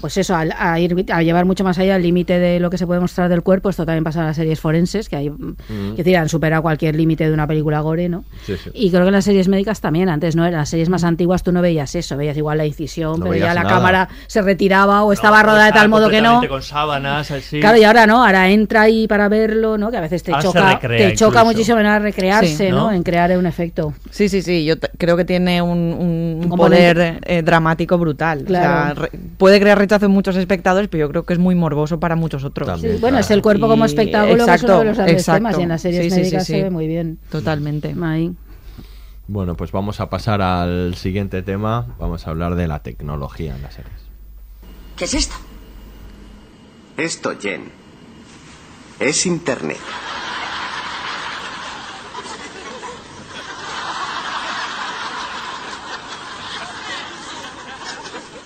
S2: pues eso, al- a, ir a llevar mucho más allá el límite de lo que se puede mostrar del cuerpo. Esto también pasa en las series forenses, que hay,
S1: Mm.
S2: es decir, han superado cualquier límite de una película gore, ¿no?
S1: Sí, sí.
S2: Y creo que en las series médicas también, antes no, en las series más antiguas tú no veías eso, veías igual la incisión,
S1: No
S2: pero ya la
S1: nada.
S2: cámara se retiraba o estaba
S3: No,
S2: rodada de tal modo que no.
S3: con sábanas, así.
S2: Claro, y ahora no, ahora entra ahí para verlo, ¿no? Que a veces te
S3: Ahora
S2: choca, te choca
S3: incluso.
S2: muchísimo en a recrearse,
S5: Sí,
S2: ¿no?
S3: ¿no?
S2: En crear un efecto.
S5: Sí, sí, sí. Yo creo que tiene un, poder eh, dramático brutal.
S2: Claro.
S5: O sea, puede crear rechazo en muchos espectadores, pero yo creo que es muy morboso para muchos otros.
S1: También.
S2: Sí, bueno,
S1: claro.
S2: es el cuerpo como espectáculo, que es
S5: exacto,
S2: uno de los grandes
S5: exacto.
S2: temas, y en las series
S5: Sí, sí, sí,
S2: médicas
S5: sí.
S2: se ve muy bien.
S5: Totalmente.
S2: Ahí.
S1: Bueno, pues vamos a pasar al siguiente tema. Vamos a hablar de la tecnología en las series.
S11: ¿Qué es esto?
S9: Esto, Jen, es Internet.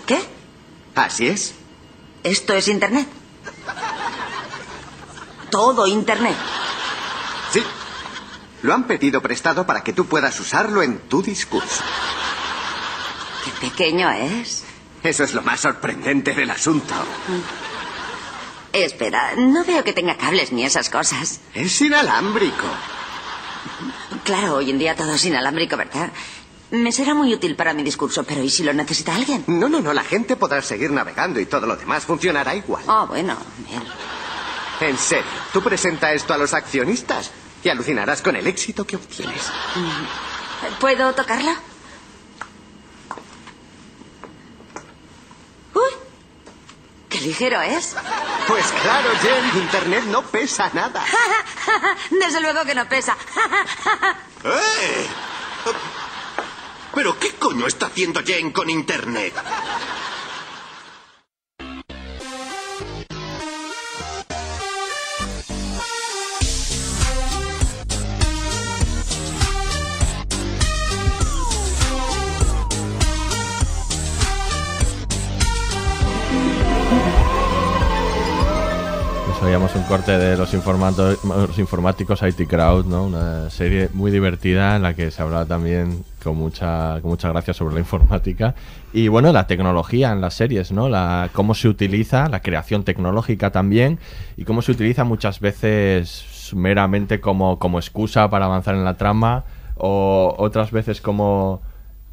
S11: ¿Qué?
S9: Así es.
S11: ¿Esto es Internet? Todo Internet.
S9: Sí. Lo han pedido prestado para que tú puedas usarlo en tu discurso.
S11: Qué pequeño es.
S9: Eso es lo más sorprendente del asunto.
S11: Espera, no veo que tenga cables ni esas cosas.
S9: Es inalámbrico.
S11: Claro, hoy en día todo es inalámbrico, ¿verdad? Me será muy útil para mi discurso, pero ¿y si lo necesita alguien?
S9: No, no, no, la gente podrá seguir navegando y todo lo demás funcionará igual.
S11: Ah, oh, bueno, bien.
S9: En serio, tú presenta esto a los accionistas y alucinarás con el éxito que obtienes. Mm.
S11: ¿Puedo tocarla? ¡Uy! ¡Qué ligero es!
S9: Pues claro, Jen, Internet no pesa nada.
S11: Desde luego que no pesa.
S10: ¡Eh! ¿Pero qué coño está haciendo Jen con Internet?
S1: Pues oíamos un corte de los, los informáticos IT Crowd, ¿no? Una serie muy divertida en la que se hablaba también con mucha, con mucha gracia sobre la informática. Y bueno, la tecnología en las series, ¿no? La, cómo se utiliza, la creación tecnológica también, y cómo se utiliza muchas veces meramente como, como excusa para avanzar en la trama, o otras veces como...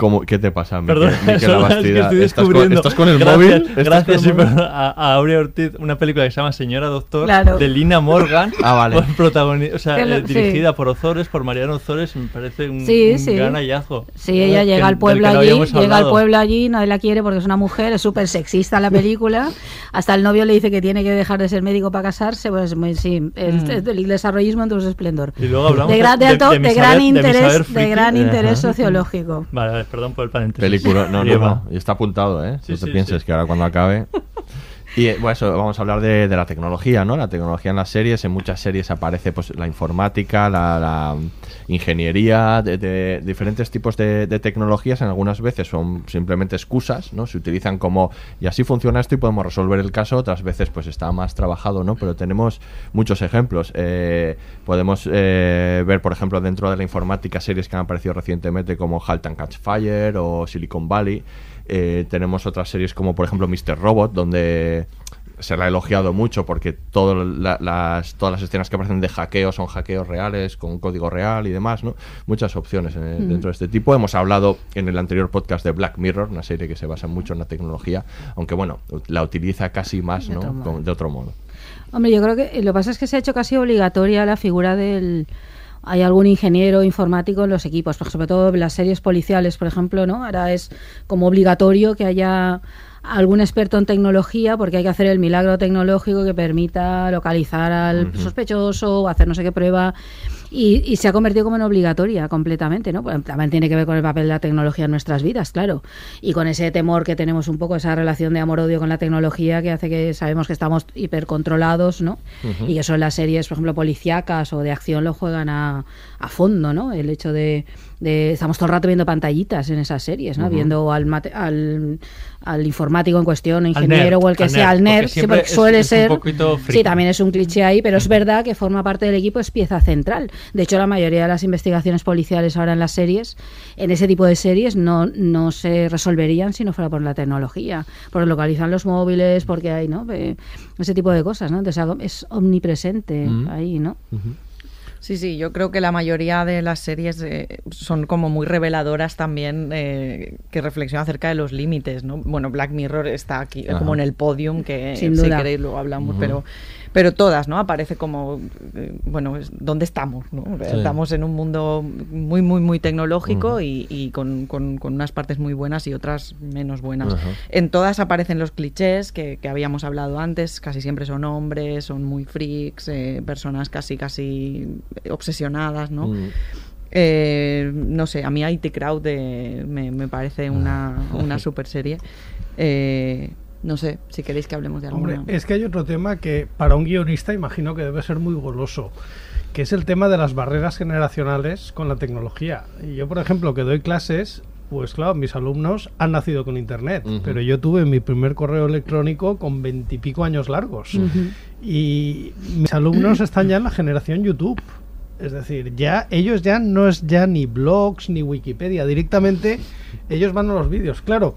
S1: como ¿Qué te pasa, Miquel?
S3: Perdón,
S1: Miquel
S3: que
S1: ¿Estás, con, estás con el
S3: Gracias,
S1: móvil? ¿Estás
S3: Gracias,
S1: con el
S3: sí,
S1: móvil?
S3: perdón, a, a Aurea Ortiz, una película que se llama Señora Doctor,
S2: Claro.
S3: de Lina Morgan,
S1: Ah, vale.
S3: protagoni- o sea,
S2: Que lo-
S3: eh,
S2: sí.
S3: dirigida por Ozores, por Mariano Ozores, me parece un,
S2: Sí,
S3: un
S2: sí.
S3: gran hallazgo.
S2: Sí, ella
S3: Que-
S2: llega al pueblo allí, llega al pueblo allí, nadie la quiere porque es una mujer, es súper sexista la película. Hasta el novio le dice que tiene que dejar de ser médico para casarse, pues muy- sí, el,
S3: Mm.
S2: el desarrollismo en todo su esplendor.
S3: Y luego hablamos
S2: de gran, de
S3: de- de
S2: de gran
S3: saber-
S2: interés, de, gran interés sociológico.
S3: Vale, vale, perdón por el paréntesis.
S1: Película, no, no, no, y está apuntado, ¿eh?
S3: Sí,
S1: no te
S3: sí,
S1: pienses
S3: sí.
S1: que ahora cuando acabe. Y eh, bueno, eso, vamos a hablar de, de la tecnología, ¿no? La tecnología en las series, en muchas series aparece pues la informática, la, la ingeniería, de, diferentes tipos de, de tecnologías, en algunas veces son simplemente excusas, ¿no? Se utilizan como, y así funciona esto y podemos resolver el caso, otras veces pues está más trabajado, ¿no? Pero tenemos muchos ejemplos. Eh, podemos eh, ver, por ejemplo, dentro de la informática series que han aparecido recientemente como Halt and Catch Fire o Silicon Valley. Eh, tenemos otras series como por ejemplo Mr. Robot, donde se la ha elogiado mucho porque todo la- las, todas las escenas que aparecen de hackeo son hackeos reales, con código real y demás, ¿no? Muchas opciones eh,
S2: Mm.
S1: dentro de este tipo. Hemos hablado en el anterior podcast de Black Mirror, una serie que se basa mucho en la tecnología, aunque bueno, la utiliza casi más,
S2: De
S1: ¿no?
S2: otro modo.
S1: Con- de otro modo.
S2: Hombre, yo creo que lo que pasa es que se ha hecho casi obligatoria la figura del hay algún ingeniero informático en los equipos, pues sobre todo en las series policiales, por ejemplo, ¿no? Ahora es como obligatorio que haya algún experto en tecnología porque hay que hacer el milagro tecnológico que permita localizar al sospechoso o hacer no sé qué prueba y, y se ha convertido como en obligatoria completamente, ¿no? Pues también tiene que ver con el papel de la tecnología en nuestras vidas, claro, y con ese temor que tenemos un poco, esa relación de amor-odio con la tecnología que hace que sabemos que estamos hipercontrolados, ¿no? Y que eso en las series, por ejemplo, policíacas o de acción lo juegan a, a fondo, ¿no? El hecho de, de- Estamos todo el rato viendo pantallitas en esas series, ¿no? Viendo al, mate- al, al informático en cuestión, ingeniero
S3: nerd,
S2: o el que
S3: al
S2: sea,
S3: nerd,
S2: al nerd,
S3: porque
S2: porque suele
S3: es
S2: ser... Sí, también es un cliché ahí, pero es verdad que forma parte del equipo, es pieza central. De hecho, la mayoría de las investigaciones policiales ahora en las series, en ese tipo de series, no, no se resolverían si no fuera por la tecnología. Porque localizan los móviles, porque hay, ¿no? Ese tipo de cosas, ¿no? Entonces es omnipresente ahí, ¿no?
S5: Sí, sí, yo creo que la mayoría de las series eh, son como muy reveladoras también eh, que reflexionan acerca de los límites, ¿no? Bueno, Black Mirror está aquí eh,
S2: Ajá.
S5: como en el podium, que
S2: Sin
S5: si
S2: duda.
S5: queréis luego hablamos, pero pero todas, ¿no? Aparece como, eh, bueno, ¿dónde estamos? ¿no?
S2: Sí.
S5: Estamos en un mundo muy, muy, muy tecnológico y, y con, con- con unas partes muy buenas y otras menos buenas. En todas aparecen los clichés que, que habíamos hablado antes, casi siempre son hombres, son muy freaks, eh, personas casi, casi obsesionadas, ¿no?
S1: Mm.
S5: Eh, no sé, a mí IT Crowd eh, me, me parece una, una super serie. Eh, no sé, si queréis que hablemos de alguna.
S12: Hombre, es que hay otro tema que para un guionista imagino que debe ser muy goloso, que es el tema de las barreras generacionales con la tecnología. Y yo, por ejemplo, que doy clases, pues claro, mis alumnos han nacido con Internet, pero yo tuve mi primer correo electrónico con veintipico años largos. Y mis alumnos están ya en la generación YouTube. Es decir, ya ellos ya no es ya ni blogs ni Wikipedia, directamente ellos van a los vídeos. Claro,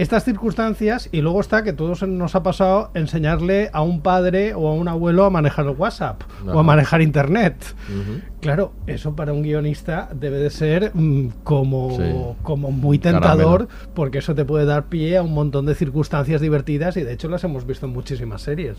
S12: estas circunstancias y luego está que todos nos ha pasado enseñarle a un padre o a un abuelo a manejar el WhatsApp o a manejar Internet. Claro, eso para un guionista debe de ser mm, como,
S1: Sí.
S12: como muy tentador,
S1: Caramelo.
S12: porque eso te puede dar pie a un montón de circunstancias divertidas y de hecho las hemos visto en muchísimas series.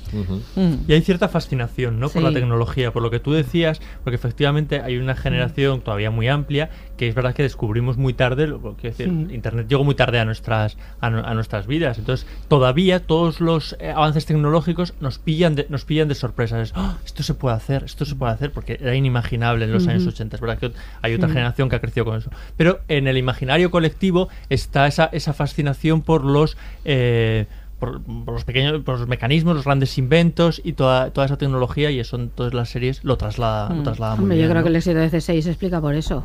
S3: Y hay cierta fascinación, ¿no? Por la
S12: Sí.
S3: tecnología, por lo que tú decías, porque efectivamente hay una generación todavía muy amplia que es verdad que descubrimos muy tarde, lo- quiero decir,
S12: Mm.
S3: Internet llegó muy tarde a nuestras a, a nuestras vidas, entonces todavía todos los eh, avances tecnológicos nos pillan de, nos pillan de sorpresa. Es, "Ah, esto se puede hacer, esto se puede hacer, porque era inimaginable en los años
S13: Ujú.
S3: 80. Es verdad que hay otra
S13: Sí.
S3: generación que ha crecido con eso. Pero en el imaginario colectivo está esa, esa fascinación por los eh, por, por los pequeños, por los mecanismos, los grandes inventos y toda, toda esa tecnología y eso en todas las series lo traslada, lo
S2: Mm.
S3: traslada muy
S2: Hombre,
S3: bien.
S2: yo creo
S3: ¿no?
S2: que el éxito de C6 se explica por eso,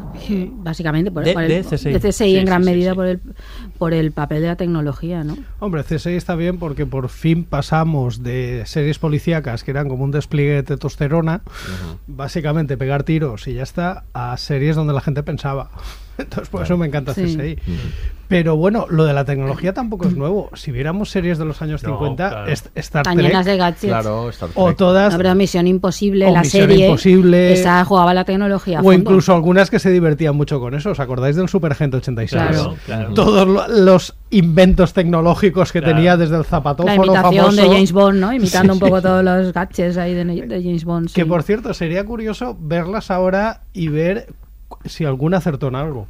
S2: básicamente por,
S3: De-
S2: por el,
S3: de CSI.
S2: de CSI
S3: Sí,
S2: en gran
S3: sí,
S2: medida
S3: sí.
S2: por el por el papel de la tecnología, ¿no?
S12: Hombre, CSI está bien porque por fin pasamos de series policíacas que eran como un despliegue de testosterona, básicamente pegar tiros y ya está, a series donde la gente pensaba. Entonces, por eso me encanta
S2: Sí.
S12: CSI. Pero bueno, lo de la tecnología tampoco es nuevo. Si viéramos series de los años
S3: No,
S12: 50,
S3: claro.
S12: Star Trek.
S2: llenas de gadgets.
S1: Claro, Star
S12: O
S1: Trek.
S12: todas.
S2: La verdad, Misión Imposible,
S12: o
S2: la
S12: Misión
S2: serie,
S12: Imposible.
S2: esa jugaba la tecnología
S12: O
S2: fondo.
S12: incluso algunas que se divertían mucho con eso. ¿Os acordáis del Super Agente 86?
S2: Claro,
S3: claro.
S12: Todos lo- los inventos tecnológicos que
S3: Claro.
S12: tenía desde el
S2: la
S12: zapatófono
S2: imitación
S12: famoso.
S2: de James Bond, ¿no? Imitando
S12: Sí.
S2: un poco todos los gadgets ahí de, de James Bond.
S12: Que
S2: sí.
S12: por cierto, sería curioso verlas ahora y ver si alguna acertó en algo.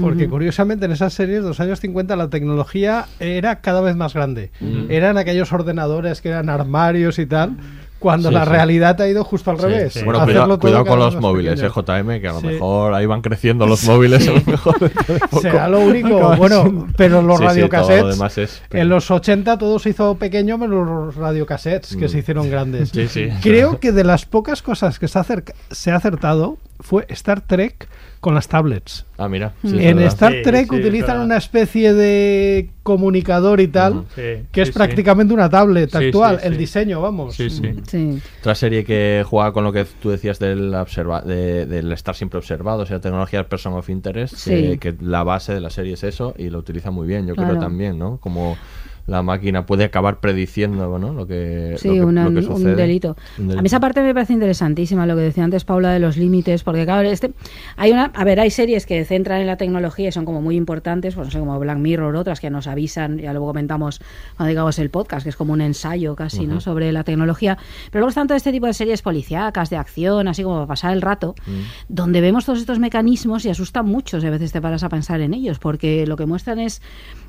S12: Porque curiosamente en esas series de los años 50 la tecnología era cada vez más grande. Eran aquellos ordenadores que eran armarios y tal, cuando
S1: Sí,
S12: la
S1: sí.
S12: realidad ha ido justo al
S1: Sí,
S12: revés.
S1: sí. Bueno, cuidado, cuidado con los móviles, eh, JM, que a lo
S12: Sí.
S1: mejor ahí van creciendo los móviles. A lo mejor de.
S12: Será lo único. Bueno, pero los
S1: Sí, sí, todo
S12: radiocassettes.
S1: lo
S12: En los 80 todo se hizo pequeño, menos los radiocassettes, que
S1: Mm.
S12: se hicieron grandes.
S1: Sí, sí.
S12: Creo que de las pocas cosas que se ha, acerca- se ha acertado fue Star Trek con las tablets.
S1: Ah, mira. sí, es
S12: en. Star Trek
S3: sí,
S12: utilizan una especie de comunicador y tal, que es prácticamente una tablet
S3: Sí,
S12: actual,
S3: sí,
S12: el diseño, vamos.
S3: Sí, sí.
S2: Sí.
S1: Otra serie que juega con lo que tú decías del, observa de- del estar siempre observado, o sea, tecnología de Person of Interest,
S2: Sí.
S1: que, que la base de la serie es eso y lo utiliza muy bien, yo
S2: Claro.
S1: creo también, ¿no? Como la máquina puede acabar prediciendo, ¿no? Lo que,
S2: Sí,
S1: lo que,
S2: una-
S1: lo que
S2: un, delito.
S1: Un
S2: A mí esa parte me parece interesantísima, lo que decía antes Paula de los límites, porque claro, este, hay una, a ver, hay series que centran en la tecnología y son como muy importantes, pues no sé, como Black Mirror, otras que nos avisan, ya luego comentamos cuando digamos el podcast, que es como un ensayo casi, ¿no? Sobre la tecnología. Pero luego están todo este tipo de series policíacas, de acción, así como para pasar el rato, donde vemos todos estos mecanismos y asustan mucho si a veces te paras a pensar en ellos, porque lo que muestran es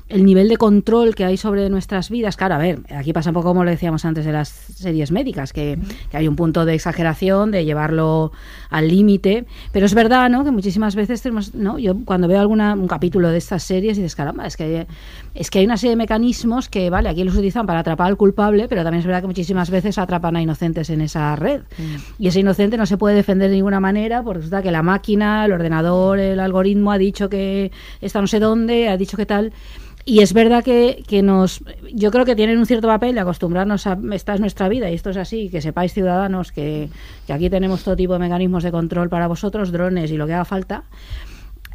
S2: el nivel de control que hay sobre nuestras vidas. Claro, a ver, aquí pasa un poco como lo decíamos antes de las series médicas, que, que hay un punto de exageración, de llevarlo al límite, pero es verdad, ¿no? Que muchísimas veces tenemos, ¿no? Yo cuando veo alguna, un capítulo de estas series y dices, caramba, es que, es que hay una serie de mecanismos que, vale, aquí los utilizan para atrapar al culpable, pero también es verdad que muchísimas veces atrapan a inocentes en esa red. Y ese inocente no se puede defender de ninguna manera porque resulta que la máquina, el ordenador, el algoritmo ha dicho que está no sé dónde, ha dicho que tal. Y es verdad que, que nos. Yo creo que tienen un cierto papel de acostumbrarnos a. Esta es nuestra vida y esto es así. Que sepáis, ciudadanos, que, que aquí tenemos todo tipo de mecanismos de control para vosotros, drones y lo que haga falta.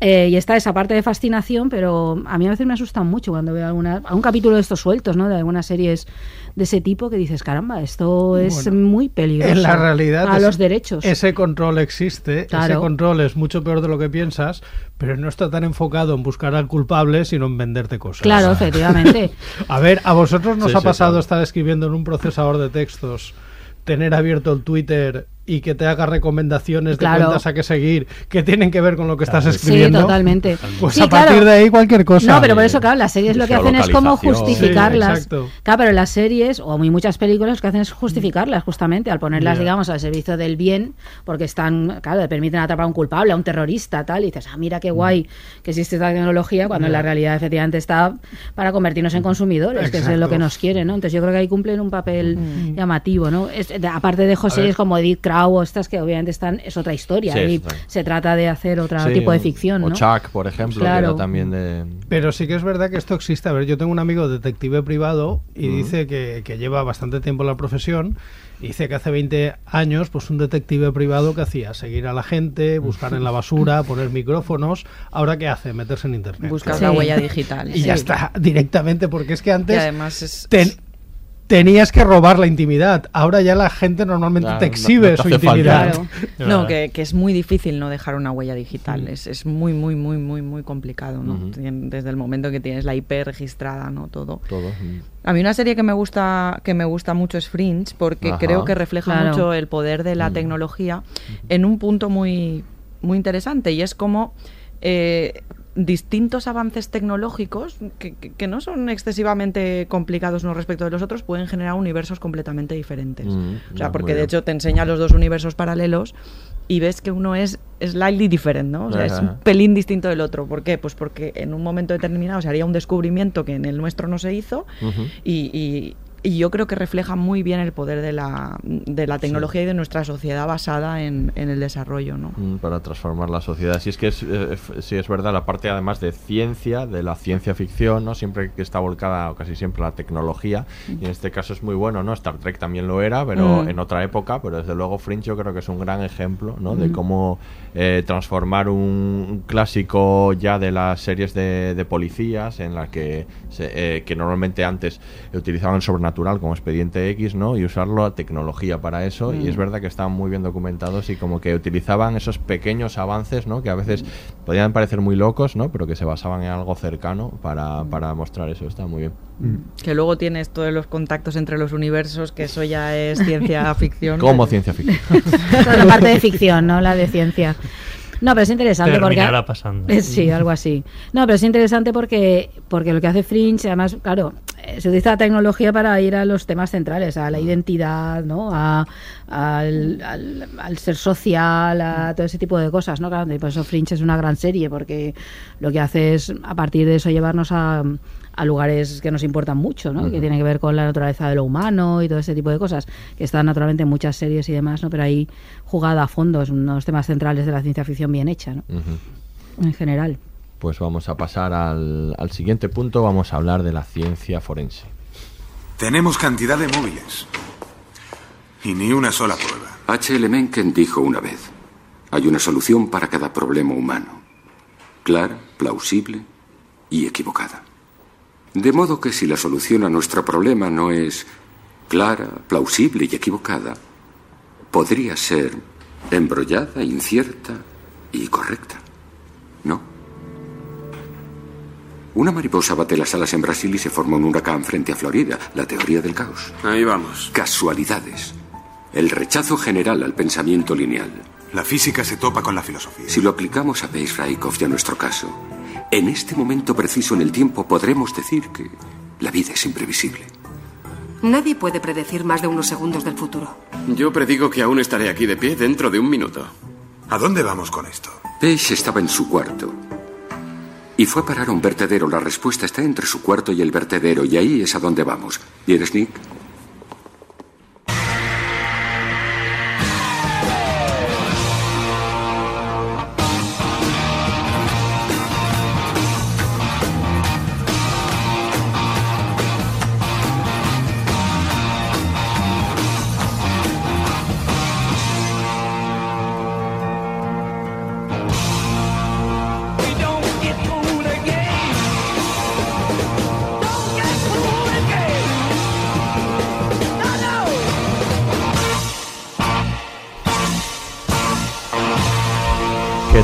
S2: Eh, y está esa parte de fascinación, pero a mí a veces me asustan mucho cuando veo alguna, algún capítulo de estos sueltos, ¿no? De algunas series de ese tipo que dices, caramba, esto es
S12: Bueno,
S2: muy peligroso.
S12: En la realidad,
S2: A
S12: es-
S2: los derechos.
S12: Ese control existe, ese control es mucho peor de lo que piensas, pero no está tan enfocado en buscar al culpable, sino en venderte cosas.
S2: Claro, efectivamente.
S12: A ver, a vosotros nos
S1: Sí,
S12: ha
S1: sí,
S12: pasado
S1: claro.
S12: estar escribiendo en un procesador de textos, tener abierto el Twitter y que te haga recomendaciones de cuentas a que seguir que tienen que ver con lo que estás
S2: Sí,
S12: escribiendo.
S2: totalmente.
S12: Pues
S2: Sí,
S12: a partir
S2: claro.
S12: de ahí cualquier cosa.
S2: No, pero por eso, claro, las series lo que hacen es como justificarlas.
S12: Sí, exacto.
S2: claro, pero las series, o muy muchas películas, lo que hacen es justificarlas, justamente, al ponerlas, digamos, al servicio del bien, porque están, claro, le permiten atrapar a un culpable, a un terrorista, tal, y dices, ah, mira qué guay que existe esta tecnología, cuando en la realidad efectivamente está para convertirnos en consumidores, que es lo que nos quieren, ¿no? Entonces yo creo que ahí cumplen un papel llamativo, ¿no? Es- de- aparte de
S1: ver.
S2: series como Edith Crow o estas que obviamente están, es otra historia,
S1: Sí,
S2: y se trata de hacer otro
S1: Sí,
S2: tipo de ficción,
S1: O
S2: ¿no?
S1: Chuck, por ejemplo, que
S2: Claro.
S1: era también de...
S12: Pero sí que es verdad que esto existe. A ver, yo tengo un amigo detective privado y
S1: Ujú.
S12: dice que, que lleva bastante tiempo en la profesión. Dice que hace 20 años, pues un detective privado que hacía seguir a la gente, buscar en la basura, poner micrófonos. Ahora qué hace, meterse en internet.
S5: Buscar
S2: Sí.
S5: la huella digital.
S12: Y ya
S5: sí.
S12: está, directamente, porque es que antes
S5: Y además es-
S12: ten- tenías que robar la intimidad. Ahora ya la gente normalmente
S1: Claro,
S12: te
S1: no-
S12: exhibe
S1: no te
S12: su intimidad.
S5: Claro. No, que, que es muy difícil no dejar una huella digital. Es, es muy, muy, muy, muy, muy complicado, ¿no? Desde el momento que tienes la IP registrada, ¿no? Todo.
S1: Todo. mm.
S5: A mí una serie que me gusta que me gusta mucho es Fringe porque
S1: Ajá.
S5: creo que refleja
S2: Claro.
S5: mucho el poder de la
S1: Mm.
S5: tecnología en un punto muy muy interesante y es como eh, distintos avances tecnológicos que, que- que no son excesivamente complicados unos respecto de los otros pueden generar universos completamente diferentes.
S1: Mm,
S5: o sea, porque de hecho te enseña los dos universos paralelos y ves que uno es slightly different, ¿no? O sea, es un pelín distinto del otro. ¿Por qué? Pues porque en un momento determinado se haría un descubrimiento que en el nuestro no se hizo y- y yo creo que refleja muy bien el poder de la, de la tecnología y de nuestra sociedad basada en, en el desarrollo, ¿no?
S1: Mm, para transformar la sociedad. Si es que es, eh, es verdad la parte además de ciencia, de la ciencia ficción, ¿no? Siempre que está volcada o casi siempre la tecnología y en este caso es muy bueno, ¿no? Star Trek también lo era, pero
S5: Mm.
S1: en otra época, pero desde luego Fringe yo creo que es un gran ejemplo, ¿no? De cómo eh, transformar un, un clásico ya de las series de, de policías en la que se- eh, que normalmente antes utilizaban sobrenatural como expediente X, ¿no? Y usarlo a tecnología para eso y
S5: Mm.
S1: es verdad que estaban muy bien documentados y como que utilizaban esos pequeños avances, ¿no? Que a veces podían parecer muy locos, ¿no? Pero que se basaban en algo cercano para, para mostrar eso. Está muy bien.
S5: Que luego tienes todos los contactos entre los universos, que eso ya es ciencia ficción.
S1: Como ciencia ficción.
S2: Toda la parte de ficción, no la de ciencia. No, pero es interesante
S3: Terminará
S2: porque...
S3: pasando.
S2: Eh, Sí, algo así. No, pero es interesante porque, porque lo que hace Fringe, además, claro, se utiliza la tecnología para ir a los temas centrales, a la identidad, ¿no? A, al, al- al ser social, a todo ese tipo de cosas, ¿no? Claro, y por eso Fringe es una gran serie, porque lo que hace es, a partir de eso, llevarnos a, a lugares que nos importan mucho, ¿no? Que tienen que ver con la naturaleza de lo humano y todo ese tipo de cosas, que están naturalmente en muchas series y demás, ¿no? Pero ahí jugada a fondo, es unos temas centrales de la ciencia ficción bien hecha, ¿no? En general.
S1: Pues vamos a pasar al, al siguiente punto. Vamos a hablar de la ciencia forense.
S13: Tenemos cantidad de móviles. Y ni una sola prueba.
S14: H.L. Mencken dijo una vez, hay una solución para cada problema humano. Clara, plausible y equivocada. De modo que si la solución a nuestro problema no es clara, plausible y equivocada, podría ser embrollada, incierta y correcta. ¿No? Una mariposa bate las alas en Brasil y se forma un huracán frente a Florida. La teoría del caos.
S13: Ahí vamos.
S14: Casualidades. El rechazo general al pensamiento lineal.
S13: La física se topa con la filosofía.
S14: Si lo aplicamos a Base Raikov y a nuestro caso, en este momento preciso en el tiempo podremos decir que la vida es imprevisible.
S15: Nadie puede predecir más de unos segundos del futuro.
S13: Yo predigo que aún estaré aquí de pie dentro de un minuto. ¿A dónde vamos con esto?
S14: Page estaba en su cuarto y fue a parar a un vertedero. La respuesta está entre su cuarto y el vertedero y ahí es a donde vamos. ¿Quieres, Nick?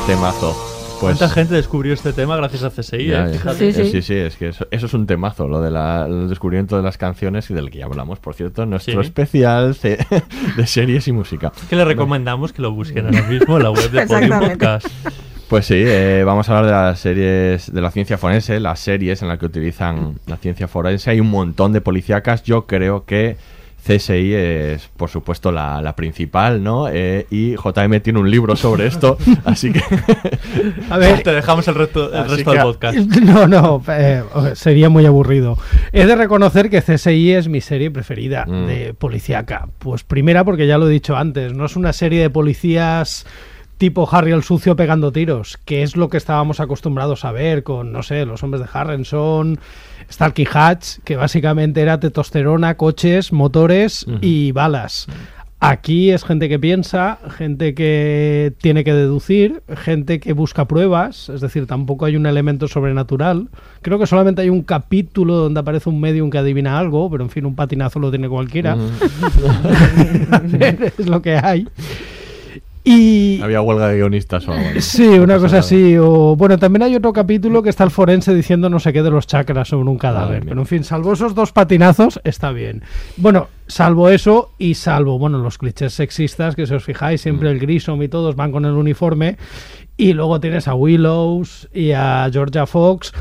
S1: Temazo. Pues,
S3: ¿Cuánta gente descubrió este tema gracias a CSI?
S1: Ya,
S3: eh? Fíjate.
S1: Eh, sí, sí, es que eso, eso es un temazo, lo del descubrimiento de las canciones y del que ya hablamos, por cierto, en nuestro
S3: Sí.
S1: especial de series y música.
S3: Que le recomendamos que lo busquen ahora mismo en la web de Podium. Podcast.
S1: Pues sí, eh, vamos a hablar de las series de la ciencia forense, las series en las que utilizan la ciencia forense. Hay un montón de policíacas. Yo creo que CSI es, por supuesto, la, la principal, ¿no? Eh, y JM tiene un libro sobre esto, así que...
S12: A ver,
S3: Te dejamos el resto, el resto
S1: que-
S3: del podcast.
S12: No, no, eh, sería muy aburrido. He de reconocer que CSI es mi serie preferida
S1: Mm.
S12: de policíaca. Pues primera, porque ya lo he dicho antes, no es una serie de policías tipo Harry el sucio pegando tiros, que es lo que estábamos acostumbrados a ver con, no sé, los hombres de Harrenson, Starkey Hatch, que básicamente era testosterona, coches, motores y balas. Aquí es gente que piensa, gente que tiene que deducir, gente que busca pruebas, es decir, tampoco hay un elemento sobrenatural. Creo que solamente hay un capítulo donde aparece un medium que adivina algo, pero en fin, un patinazo lo tiene cualquiera. es lo que hay. Y...
S1: Había huelga de guionistas o algo. así.
S12: Sí, una cosa así. O, bueno, también hay otro capítulo que está el forense diciendo no sé qué de los chakras sobre un cadáver. Pero en fin, salvo esos dos patinazos, está bien. Bueno, salvo eso y salvo, bueno, los clichés sexistas, que si os fijáis, siempre el Grissom y todos van con el uniforme. Y luego tienes a Willows y a Georgia Fox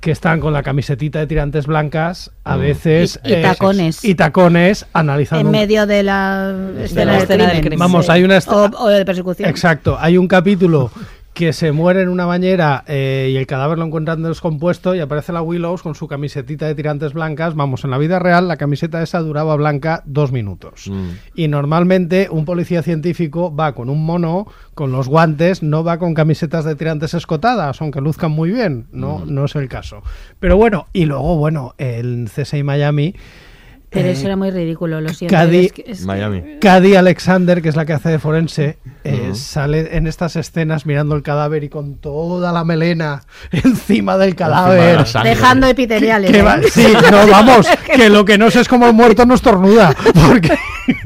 S12: que están con la camisetita de tirantes blancas, a
S1: Mm.
S12: veces...
S2: Y- y tacones.
S12: Y tacones analizando...
S2: En
S12: un-
S2: medio de la escena, del,
S5: escena del
S2: crimen.
S5: crimen.
S12: Vamos, hay una
S2: o, o de persecución.
S12: Exacto, hay un capítulo que se muere en una bañera eh, y el cadáver lo encuentran descompuesto y aparece la Willows con su camisetita de tirantes blancas. Vamos, en la vida real la camiseta esa duraba blanca dos minutos.
S1: Mm.
S12: Y normalmente un policía científico va con un mono, con los guantes, no va con camisetas de tirantes escotadas, aunque luzcan muy bien. No, no es el caso. Pero bueno, y luego, bueno, el CSI Miami...
S2: Pero
S12: eh,
S2: eso era muy ridículo, lo siento.
S12: Cady-
S2: es que- es que-
S1: Miami.
S12: Cady Alexander, que es la que hace de forense, eh, sale en estas escenas mirando el cadáver y con toda la melena encima del cadáver.
S1: sangre.
S2: Dejando epiteliales.
S12: Que
S2: ¿eh?
S12: va- sí, no, vamos, que lo que no sé es cómo el muerto no estornuda. Porque,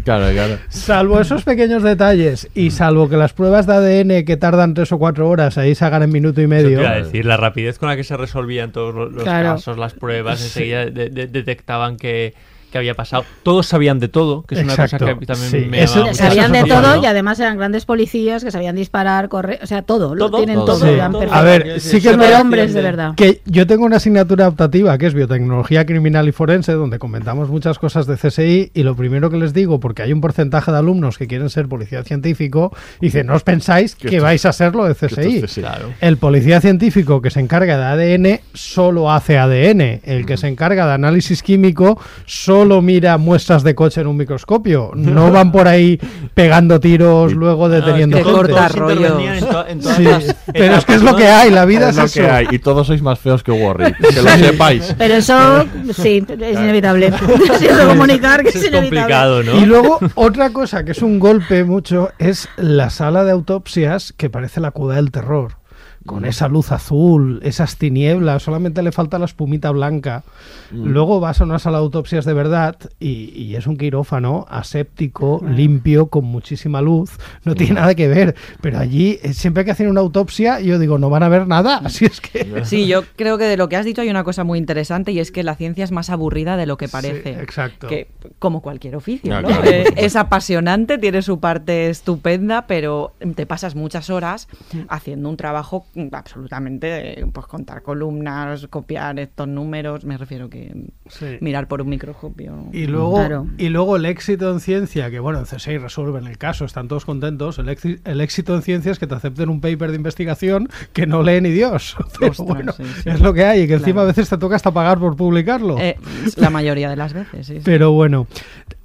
S1: Claro, claro.
S12: salvo esos pequeños detalles y salvo que las pruebas de ADN que tardan tres o cuatro horas ahí se hagan en minuto y
S3: Eso te
S12: medio.
S3: iba a decir, la rapidez con la que se resolvían todos los, los
S12: Claro.
S3: casos, las pruebas,
S12: Sí.
S3: enseguida de- de- detectaban que, que había pasado. Todos sabían de todo, que es una
S12: Exacto,
S3: cosa que también
S12: sí.
S3: me mucho
S2: Sabían de todo
S3: ¿no?
S2: y además eran grandes policías que sabían disparar, correr, o sea, todo, lo tienen
S3: todo,
S12: Sí. A ver, sí que verdad
S2: hombres de verdad.
S12: que yo tengo una asignatura optativa que es biotecnología criminal y forense, donde comentamos muchas cosas de CSI y lo primero que les digo, porque hay un porcentaje de alumnos que quieren ser policía científico, dice, no os pensáis que,
S1: esto-
S12: vais a ser lo de CSI.
S1: CSI. Claro.
S12: El policía científico que se encarga de ADN solo hace ADN. El que se encarga de análisis químico solo mira muestras de coche en un microscopio. No van por ahí pegando tiros, luego deteniendo
S3: es que
S12: gente.
S3: todos intervenían en to- en todas
S12: Sí,
S3: las
S12: pero es que es lo que hay, la vida es,
S1: lo
S12: eso.
S1: que hay. Y todos sois más feos que Warrior. Que lo sepáis.
S2: Pero eso, sí, es inevitable. Siento comunicar que es,
S3: Es
S2: inevitable.
S3: complicado, ¿no?
S12: Y luego, otra cosa que es un golpe mucho es la sala de autopsias que parece la cueva del terror. Con esa luz azul, esas tinieblas, solamente le falta la espumita blanca.
S1: Mm.
S12: Luego vas a una sala de autopsias de verdad y, y es un quirófano aséptico, limpio, con muchísima luz. No tiene nada que ver. Pero allí, eh, siempre que hacen una autopsia, yo digo, no van a ver nada. Así es que.
S5: Sí, yo creo que de lo que has dicho hay una cosa muy interesante y es que la ciencia es más aburrida de lo que
S12: Sí,
S5: parece.
S12: exacto.
S5: Que, como cualquier oficio, ¿no?
S1: claro,
S5: Eh, es apasionante, tiene su parte estupenda, pero te pasas muchas horas haciendo un trabajo mm, absolutamente, pues contar columnas, copiar estos números, me refiero que
S12: Sí.
S5: mirar por un microscopio.
S12: Y luego,
S2: Claro.
S12: y luego el éxito en ciencia, que bueno, en CSI resuelven el caso, están todos contentos. El, éxi- el éxito en ciencia es que te acepten un paper de investigación que no lee ni Dios. Pero
S5: Ostras,
S12: bueno,
S5: sí, sí.
S12: es lo que hay, y que encima
S5: Claro.
S12: a veces te toca hasta pagar por publicarlo.
S5: Eh, la mayoría de las veces, sí, sí.
S12: Pero bueno,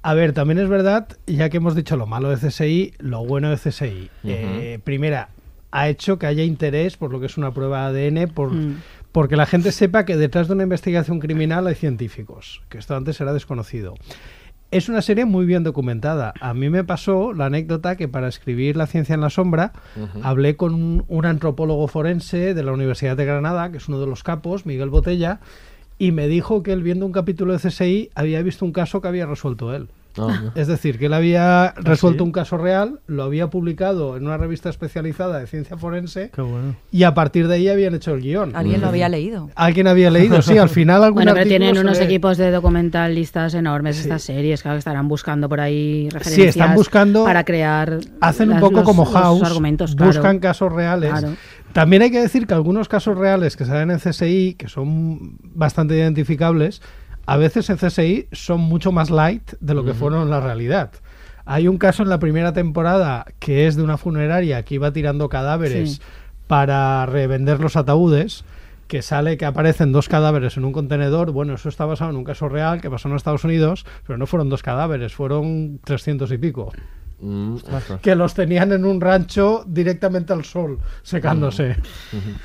S12: a ver, también es verdad, ya que hemos dicho lo malo de CSI, lo bueno de CSI. Eh, primera, ha hecho que haya interés por lo que es una prueba de ADN, por,
S2: Mm.
S12: porque la gente sepa que detrás de una investigación criminal hay científicos, que esto antes era desconocido. Es una serie muy bien documentada. A mí me pasó la anécdota que para escribir La ciencia en la sombra hablé con un, un antropólogo forense de la Universidad de Granada, que es uno de los capos, Miguel Botella, y me dijo que él viendo un capítulo de CSI había visto un caso que había resuelto él.
S1: Ah,
S12: Es decir, que él había resuelto
S3: sí?
S12: un caso real, lo había publicado en una revista especializada de ciencia forense
S3: Qué bueno.
S12: y a partir de ahí habían hecho el guion.
S5: Alguien lo había leído.
S12: Alguien había leído, sí, al final algún
S2: Bueno, pero tienen unos equipos de documentalistas enormes
S12: Sí.
S2: estas series, claro que estarán buscando por ahí
S12: Sí,
S2: referencias
S12: están buscando.
S2: para crear
S12: Hacen un poco
S2: los-
S12: como
S2: los
S12: House.
S2: argumentos, claro.
S12: buscan casos reales.
S2: Claro.
S12: También hay que decir que algunos casos reales que salen en CSI, que son bastante identificables, a veces en CSI son mucho más light de lo que fueron en la realidad. Hay un caso en la primera temporada que es de una funeraria que iba tirando cadáveres
S2: Sí.
S12: para revender los ataúdes, que sale que aparecen dos cadáveres en un contenedor. Bueno, eso está basado en un caso real que pasó en Estados Unidos, pero no fueron dos cadáveres, fueron 300 y pico.
S1: Mm,
S12: que los tenían en un rancho directamente al sol, secándose.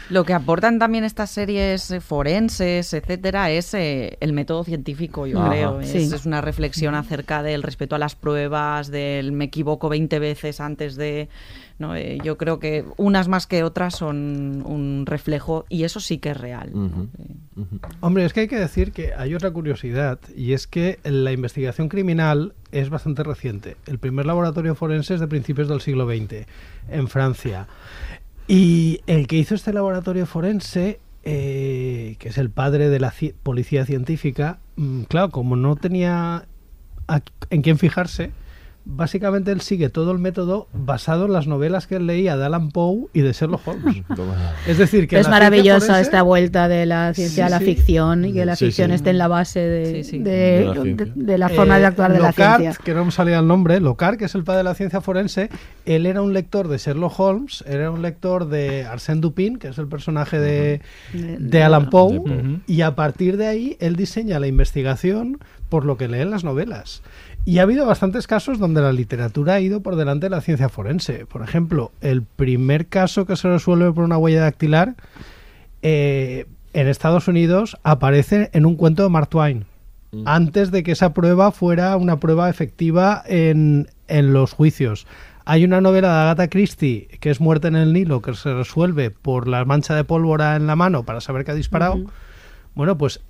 S5: Lo que aportan también estas series eh, forenses, etcétera, es eh, el método científico, yo
S1: Ajá.
S5: creo. Es una reflexión acerca del respeto a las pruebas, del me equivoco 20 veces antes de. ¿No? Eh, yo creo que unas más que otras son un reflejo y eso sí que es real. ¿no?
S12: Hombre, es que hay que decir que hay otra curiosidad y es que la investigación criminal es bastante reciente. El primer laboratorio forense es de principios del siglo XX en Francia. Y el que hizo este laboratorio forense, eh, que es el padre de la ci- policía científica, mm, claro, como no tenía a- en quién fijarse, básicamente él sigue todo el método basado en las novelas que él leía de Alan Poe y de Sherlock Holmes. es decir, que
S2: es maravillosa esta vuelta de la ciencia
S12: Sí,
S2: a la
S12: sí.
S2: ficción y que la
S12: Sí,
S2: ficción
S12: sí.
S2: esté en la base de,
S5: sí.
S2: de-
S12: De la
S2: de- la forma de
S12: Eh,
S2: actuar de la ciencia.
S12: que no me salía el nombre, Lockhart, que es el padre de la ciencia forense, él era un lector de Sherlock Holmes, era un lector de Arsène Dupin, que es el personaje de,
S2: De-
S12: de Alan Poe,
S3: de Poe.
S12: y a partir de ahí él diseña la investigación por lo que lee en las novelas. Y ha habido bastantes casos donde la literatura ha ido por delante de la ciencia forense. Por ejemplo, el primer caso que se resuelve por una huella dactilar eh, en Estados Unidos aparece en un cuento de Mark Twain antes de que esa prueba fuera una prueba efectiva en, en los juicios. Hay una novela de Agatha Christie que es Muerte en el Nilo, que se resuelve por la mancha de pólvora en la mano para saber que ha disparado. Bueno, pues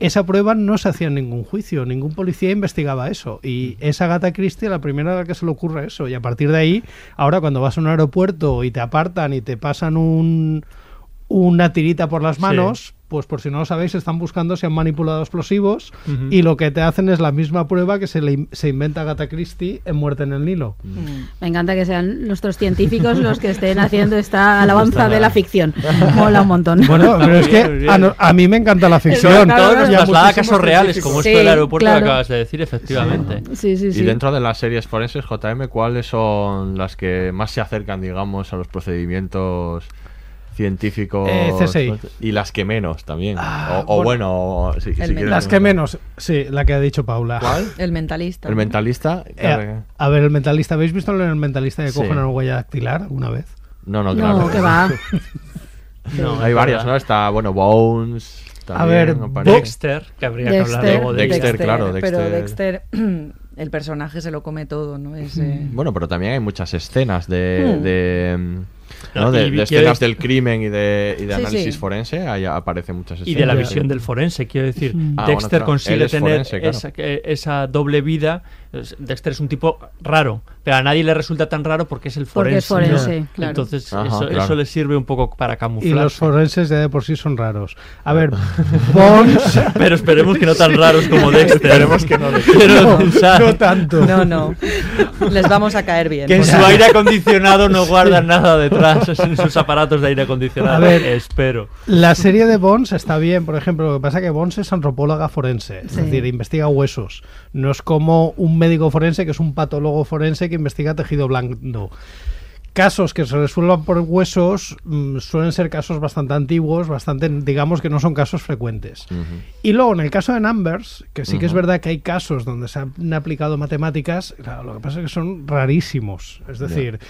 S12: esa prueba no se hacía en ningún juicio, ningún policía investigaba eso. Y es Agatha Christie la primera a la que se le ocurre eso. Y a partir de ahí, ahora cuando vas a un aeropuerto y te apartan y te pasan un, una tirita por las
S3: Sí.
S12: manos, pues por si no lo sabéis, están buscando si han manipulado explosivos y lo que te hacen es la misma prueba que se, le in- se inventa Agatha Christie en Muerte en el Nilo.
S2: Me encanta que sean nuestros científicos los que estén haciendo esta alabanza de la ficción. Mola un montón.
S12: Bueno, pero es que a, no- a mí me encanta la ficción.
S3: Todo
S2: claro,
S3: nos traslada a casos reales, como
S2: Sí,
S3: esto del aeropuerto
S2: claro.
S3: que acabas de decir, efectivamente.
S2: Sí, sí, sí.
S1: Y dentro de las series forenses, JM, ¿cuáles son las que más se acercan, digamos, a los procedimientos científicos?
S12: Eh, CSI.
S1: Y las que menos también.
S12: Ah,
S1: o, o
S12: bueno.
S1: bueno, si
S5: El
S1: quieres-
S12: Las que menos, sí, la que ha dicho Paula.
S1: ¿Cuál?
S5: El mentalista.
S1: El mentalista.
S12: Eh, a ver, el mentalista, ¿habéis visto en el mentalista que
S1: Sí.
S12: cogen una huella dactilar alguna vez?
S1: No, no, claro.
S2: No, que va.
S3: No,
S1: Hay varias. ¿no? Está, bueno, Bones.
S12: A ver,
S1: también.
S3: Dexter, que habría que hablar
S2: Dexter.
S3: luego de
S1: Dexter, claro,
S5: Pero
S1: Dexter.
S5: Dexter, el personaje se lo come todo, ¿no? Es, eh,
S1: Bueno, pero también hay muchas escenas de,
S5: Hmm.
S1: de, mm,
S3: No,
S1: de-
S3: y
S1: de escenas del crimen y de, y de
S5: Sí,
S1: análisis
S5: sí.
S1: forense. Ahí aparecen muchas
S3: Y
S1: escenas.
S3: de la visión del forense, quiero decir.
S1: Ah, bueno,
S3: Dexter
S1: claro.
S3: consigue
S1: es
S3: tener
S1: forense, claro.
S3: esa, que- esa doble vida. Dexter es un tipo raro, pero a nadie le resulta tan raro porque es el
S2: Porque es
S3: forense.
S2: forense,
S3: ¿no?
S2: claro.
S3: Entonces,
S1: Ajá,
S3: eso,
S1: claro.
S3: eso le sirve un poco para
S12: Y
S3: camuflarse.
S12: los forenses ya de por sí son raros. A ver, Bones...
S3: Pero esperemos que no tan raros como Dexter.
S1: Esperemos que no.
S3: Quiero
S12: no,
S3: pensar
S12: no tanto.
S5: no, no. Les vamos a caer bien.
S3: que en su
S5: ahí.
S3: aire acondicionado no guardan nada detrás, en sus aparatos de aire acondicionado.
S12: A ver.
S3: Espero.
S12: La serie de Bones está bien, por ejemplo, lo que pasa es que Bones es antropóloga forense, es decir, investiga huesos. No es como un médico forense que es un patólogo forense que investiga tejido blando. Casos que se resuelvan por huesos mm, suelen ser casos bastante antiguos, bastante, digamos que no son casos frecuentes. Y luego en el caso de Numbers, que sí que es verdad que hay casos donde se han aplicado matemáticas, claro, lo que pasa es que son rarísimos. Es decir,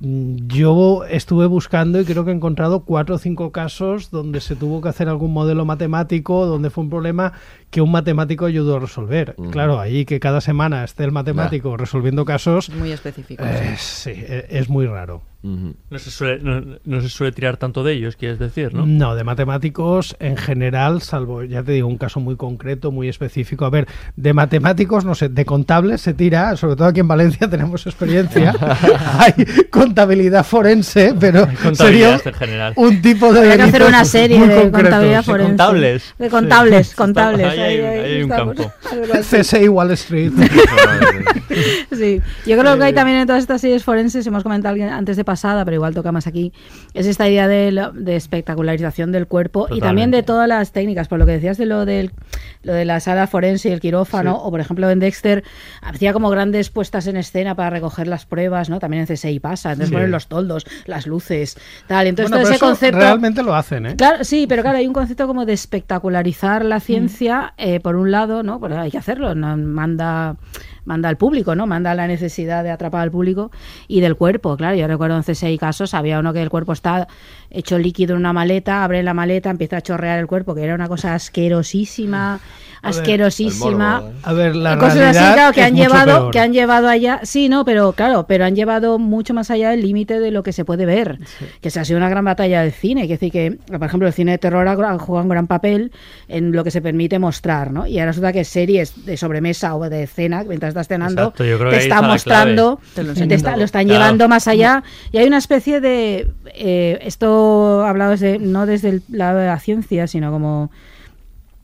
S12: mm, yo estuve buscando y creo que he encontrado cuatro o cinco casos donde se tuvo que hacer algún modelo matemático, donde fue un problema que un matemático ayudó a resolver. Claro, ahí que cada semana esté el matemático resolviendo casos,
S5: Muy específico.
S12: eh, sí, eh, es muy raro.
S3: No se, suele, no, no se suele tirar tanto de ellos, quieres decir, ¿no?
S12: No, de matemáticos en general, salvo, ya te digo, un caso muy concreto, muy específico. A ver, de matemáticos, no sé, de contables se tira, sobre todo aquí en Valencia tenemos experiencia. Hay contabilidad forense, pero sería
S3: Contabilidad en general.
S12: un tipo de.
S2: Habría que hacer una serie de
S12: concretos.
S2: contabilidad
S3: Sí,
S2: forense.
S3: contables.
S2: De contables,
S3: Sí.
S2: contables.
S3: Ahí hay- ahí hay un campo.
S12: CSI Wall Street.
S2: Sí, yo creo que hay también en todas estas series forenses, hemos comentado alguien antes de pasada, pero igual toca más aquí, es esta idea de, la- de espectacularización del cuerpo y también de todas las técnicas, por lo que decías de lo del lo de la sala forense y el quirófano, o por ejemplo en Dexter hacía como grandes puestas en escena para recoger las pruebas, ¿no? También en CSI pasa, entonces
S12: Sí.
S2: ponen los toldos, las luces, tal. Entonces
S12: Bueno,
S2: todo
S12: pero
S2: ese
S12: eso
S2: concepto
S12: realmente lo hacen, ¿eh?
S2: Claro, sí, pero claro, hay un concepto como de espectacularizar
S12: Mm.
S2: la ciencia, eh, por un lado, ¿no? Pues hay que hacerlo, no, manda manda al público, ¿no? Manda la necesidad de atrapar al público y del cuerpo, claro. Yo recuerdo en CSI casos, había uno que el cuerpo está hecho líquido en una maleta, abre la maleta, empieza a chorrear el cuerpo, que era una cosa asquerosísima,
S12: A ver,
S2: asquerosísima.
S12: A ver, la
S2: cosas así, claro, que
S12: es
S2: han llevado,
S12: peor.
S2: que han llevado allá, sí, no, pero claro, pero han llevado mucho más allá del límite de lo que se puede ver, que se ha sido una gran batalla del cine, que decir que, por ejemplo, el cine de terror ha ha jugado un gran papel en lo que se permite mostrar, ¿no? Y ahora resulta que series de sobremesa o de escena, mientras estás cenando,
S3: Exacto, yo creo
S2: te
S3: que
S2: está mostrando.
S3: Te lo
S2: te está- lo están
S3: Claro.
S2: llevando más allá, y hay una especie de, eh, esto hablado desde, no desde el lado de la ciencia, sino como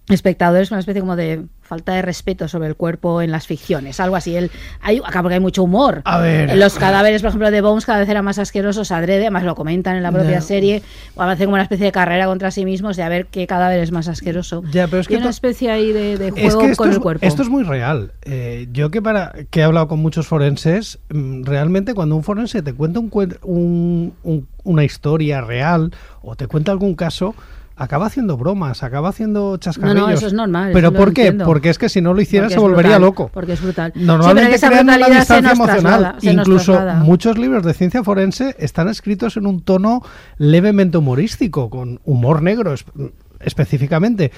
S2: espectadores, una especie como de falta de respeto sobre el cuerpo en las ficciones, algo así. El, hay, acá porque hay mucho humor.
S12: A ver.
S2: En los cadáveres, por ejemplo, de Bones cada vez eran más asquerosos adrede, además lo comentan en la propia serie, o hacen como una especie de carrera contra sí mismos de a ver qué cadáver es más asqueroso.
S12: Ya, pero es que
S2: y una especie ahí de, de
S12: Es
S2: juego
S12: que
S2: con
S12: es,
S2: el cuerpo.
S12: esto es muy real. Eh, yo que para que he hablado con muchos forenses, mm, realmente cuando un forense te cuenta un, un- un- una historia real o te cuenta algún caso, acaba haciendo bromas, acaba haciendo chascarrillos.
S2: eso es normal,
S12: ¿Pero por qué?
S2: entiendo.
S12: Porque es que si no lo hiciera
S2: Porque
S12: se volvería
S2: brutal,
S12: loco.
S2: Porque es brutal.
S12: Normalmente
S2: Sí,
S12: crean una distancia emocional.
S2: traslada,
S12: Incluso muchos libros de ciencia forense están escritos en un tono levemente humorístico, con humor negro es- específicamente.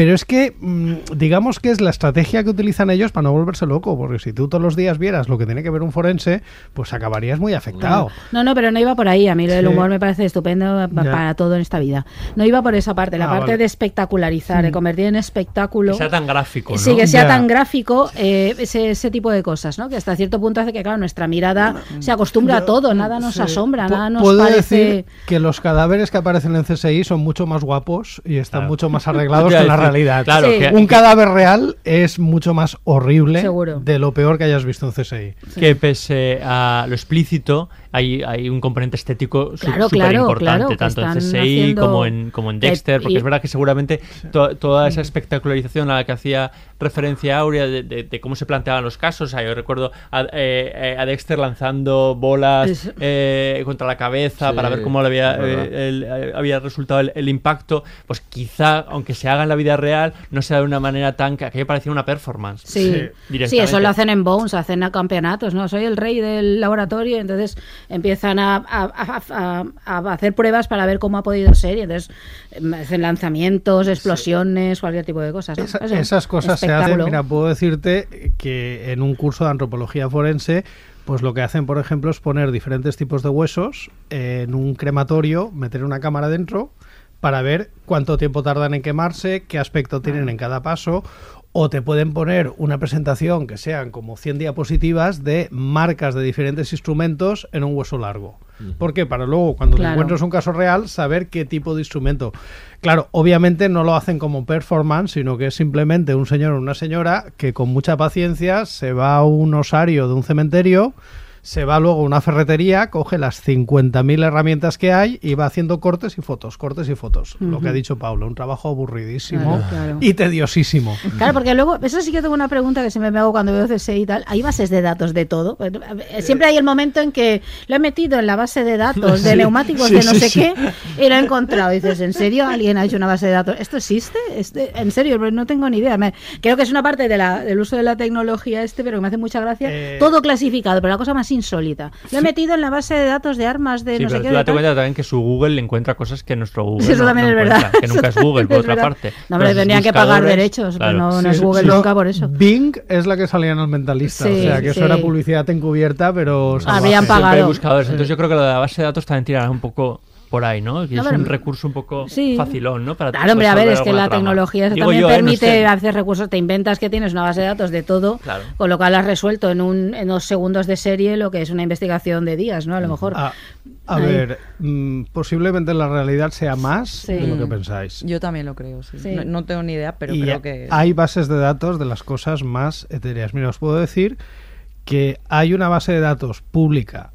S12: Pero es que, mm, digamos que es la estrategia que utilizan ellos para no volverse loco, porque si tú todos los días vieras lo que tiene que ver un forense, pues acabarías muy afectado.
S2: No, no, pero no iba por ahí. A mí lo del
S12: Sí.
S2: humor me parece estupendo para todo en esta vida. No iba por esa parte, la
S3: Ah,
S2: parte
S3: vale.
S2: de espectacularizar, de
S3: Mm.
S2: convertir en espectáculo.
S3: Que sea tan gráfico, ¿no?
S2: Sí, que sea
S3: Ya.
S2: tan gráfico, eh, ese, ese tipo de cosas, ¿no? Que hasta cierto punto hace que, claro, nuestra mirada se acostumbra a todo, nada nos
S12: Sí.
S2: asombra, nada nos
S12: Puedo
S2: parece...
S12: decir que los cadáveres que aparecen en CSI son mucho más guapos y están mucho más arreglados que
S3: a
S12: en la
S3: decir,
S12: realidad.
S3: claro, Sí. que-
S12: Un cadáver real es mucho más horrible
S2: Seguro.
S12: de lo peor que hayas visto en CSI.
S3: que pese a lo explícito hay, hay un componente estético
S2: Claro,
S3: súper
S2: claro,
S3: importante,
S2: claro,
S3: tanto en CSI
S2: haciendo-
S3: como en, como en Dexter, porque
S2: y-
S3: es verdad que seguramente to- toda esa espectacularización a la que hacía referencia Aurea de, de- de cómo se planteaban los casos, o sea, yo recuerdo a, eh, eh, a Dexter lanzando bolas
S2: Es-
S3: eh, contra la cabeza
S1: Sí,
S3: para ver cómo le había, eh, el- eh, había resultado el, el impacto, pues quizá, aunque se haga en la vida real, no sea de una manera tan que aquello parecía una performance.
S2: Sí, sí, eso lo hacen en Bones, hacen a campeonatos, ¿no? Soy el rey del laboratorio, entonces empiezan a, a- a- a- a hacer pruebas para ver cómo ha podido ser, y entonces em, hacen lanzamientos, explosiones, cualquier tipo de cosas. ¿no?
S12: Esa-
S2: Eso,
S12: esas cosas se hacen. Mira, puedo decirte que en un curso de antropología forense, pues lo que hacen, por ejemplo, es poner diferentes tipos de huesos en un crematorio, meter una cámara dentro para ver cuánto tiempo tardan en quemarse, qué aspecto tienen en cada paso. O te pueden poner una presentación que sean como 100 diapositivas de marcas de diferentes instrumentos en un hueso largo. ¿Por qué? Para luego, cuando te encuentres un caso real, saber qué tipo de instrumento. Claro, obviamente no lo hacen como performance, sino que es simplemente un señor o una señora que con mucha paciencia se va a un osario de un cementerio, se va luego a una ferretería, coge las 50.000 herramientas que hay y va haciendo cortes y fotos, cortes y fotos. Lo
S2: Ujú.
S12: que ha dicho Pablo, un trabajo aburridísimo
S2: Claro, claro.
S12: y tediosísimo.
S2: Claro, porque luego, eso sí que tengo una pregunta que siempre me hago cuando veo CSI y tal. ¿Hay bases de datos de todo? Eh, Siempre hay el momento en que lo he metido en la base de datos de
S12: Sí,
S2: neumáticos
S12: sí,
S2: de no
S12: sí,
S2: sé
S12: sí.
S2: qué y lo he encontrado. Y dices, ¿en serio alguien ha hecho una base de datos? ¿Esto existe? Este- en serio, pero no tengo ni idea. Me- creo que es una parte de la- del uso de la tecnología este, pero que me hace mucha gracia.
S12: Eh,
S2: Todo clasificado, pero la cosa más insólita. Lo he metido en la base de datos de armas de
S3: Sí,
S2: no sé
S3: pero
S2: qué.
S3: tú
S2: de
S3: date cuenta también que su Google le encuentra cosas que nuestro Google
S2: Sí, eso
S3: no-
S2: también
S3: no
S2: es verdad.
S3: que nunca es Google, por
S2: Es
S3: otra
S2: verdad.
S3: parte.
S2: No, pero
S3: Pero
S2: tendrían que pagar derechos, pero
S3: claro.
S2: no, no es Google nunca por eso.
S12: Bing es la que salía en el mentalista.
S2: Sí,
S12: o sea, que eso era publicidad encubierta, pero.
S2: Habrían pagado.
S3: buscadores. Entonces yo creo que lo de la base de datos también tirará un poco por ahí, ¿no? Que
S2: No,
S3: es
S2: pero-
S3: un recurso un poco
S2: Sí.
S3: facilón, ¿no? Para
S2: Claro, hombre, a ver, es que la
S3: trama.
S2: tecnología eso también
S3: yo, ¿eh? No
S2: permite
S3: sé.
S2: hacer recursos. Te inventas que tienes una base de datos de todo,
S3: Claro.
S2: con lo cual has resuelto en, un, en dos segundos de serie lo que es una investigación de días, ¿no? A lo mejor.
S12: A, ver, mm, posiblemente la realidad sea más de lo que
S5: Mm.
S12: pensáis.
S5: Yo también lo creo, sí.
S2: Sí.
S5: No, no tengo ni idea, pero
S12: y
S5: creo que...
S12: hay bases de datos de las cosas más etéreas. Mira, os puedo decir que hay una base de datos pública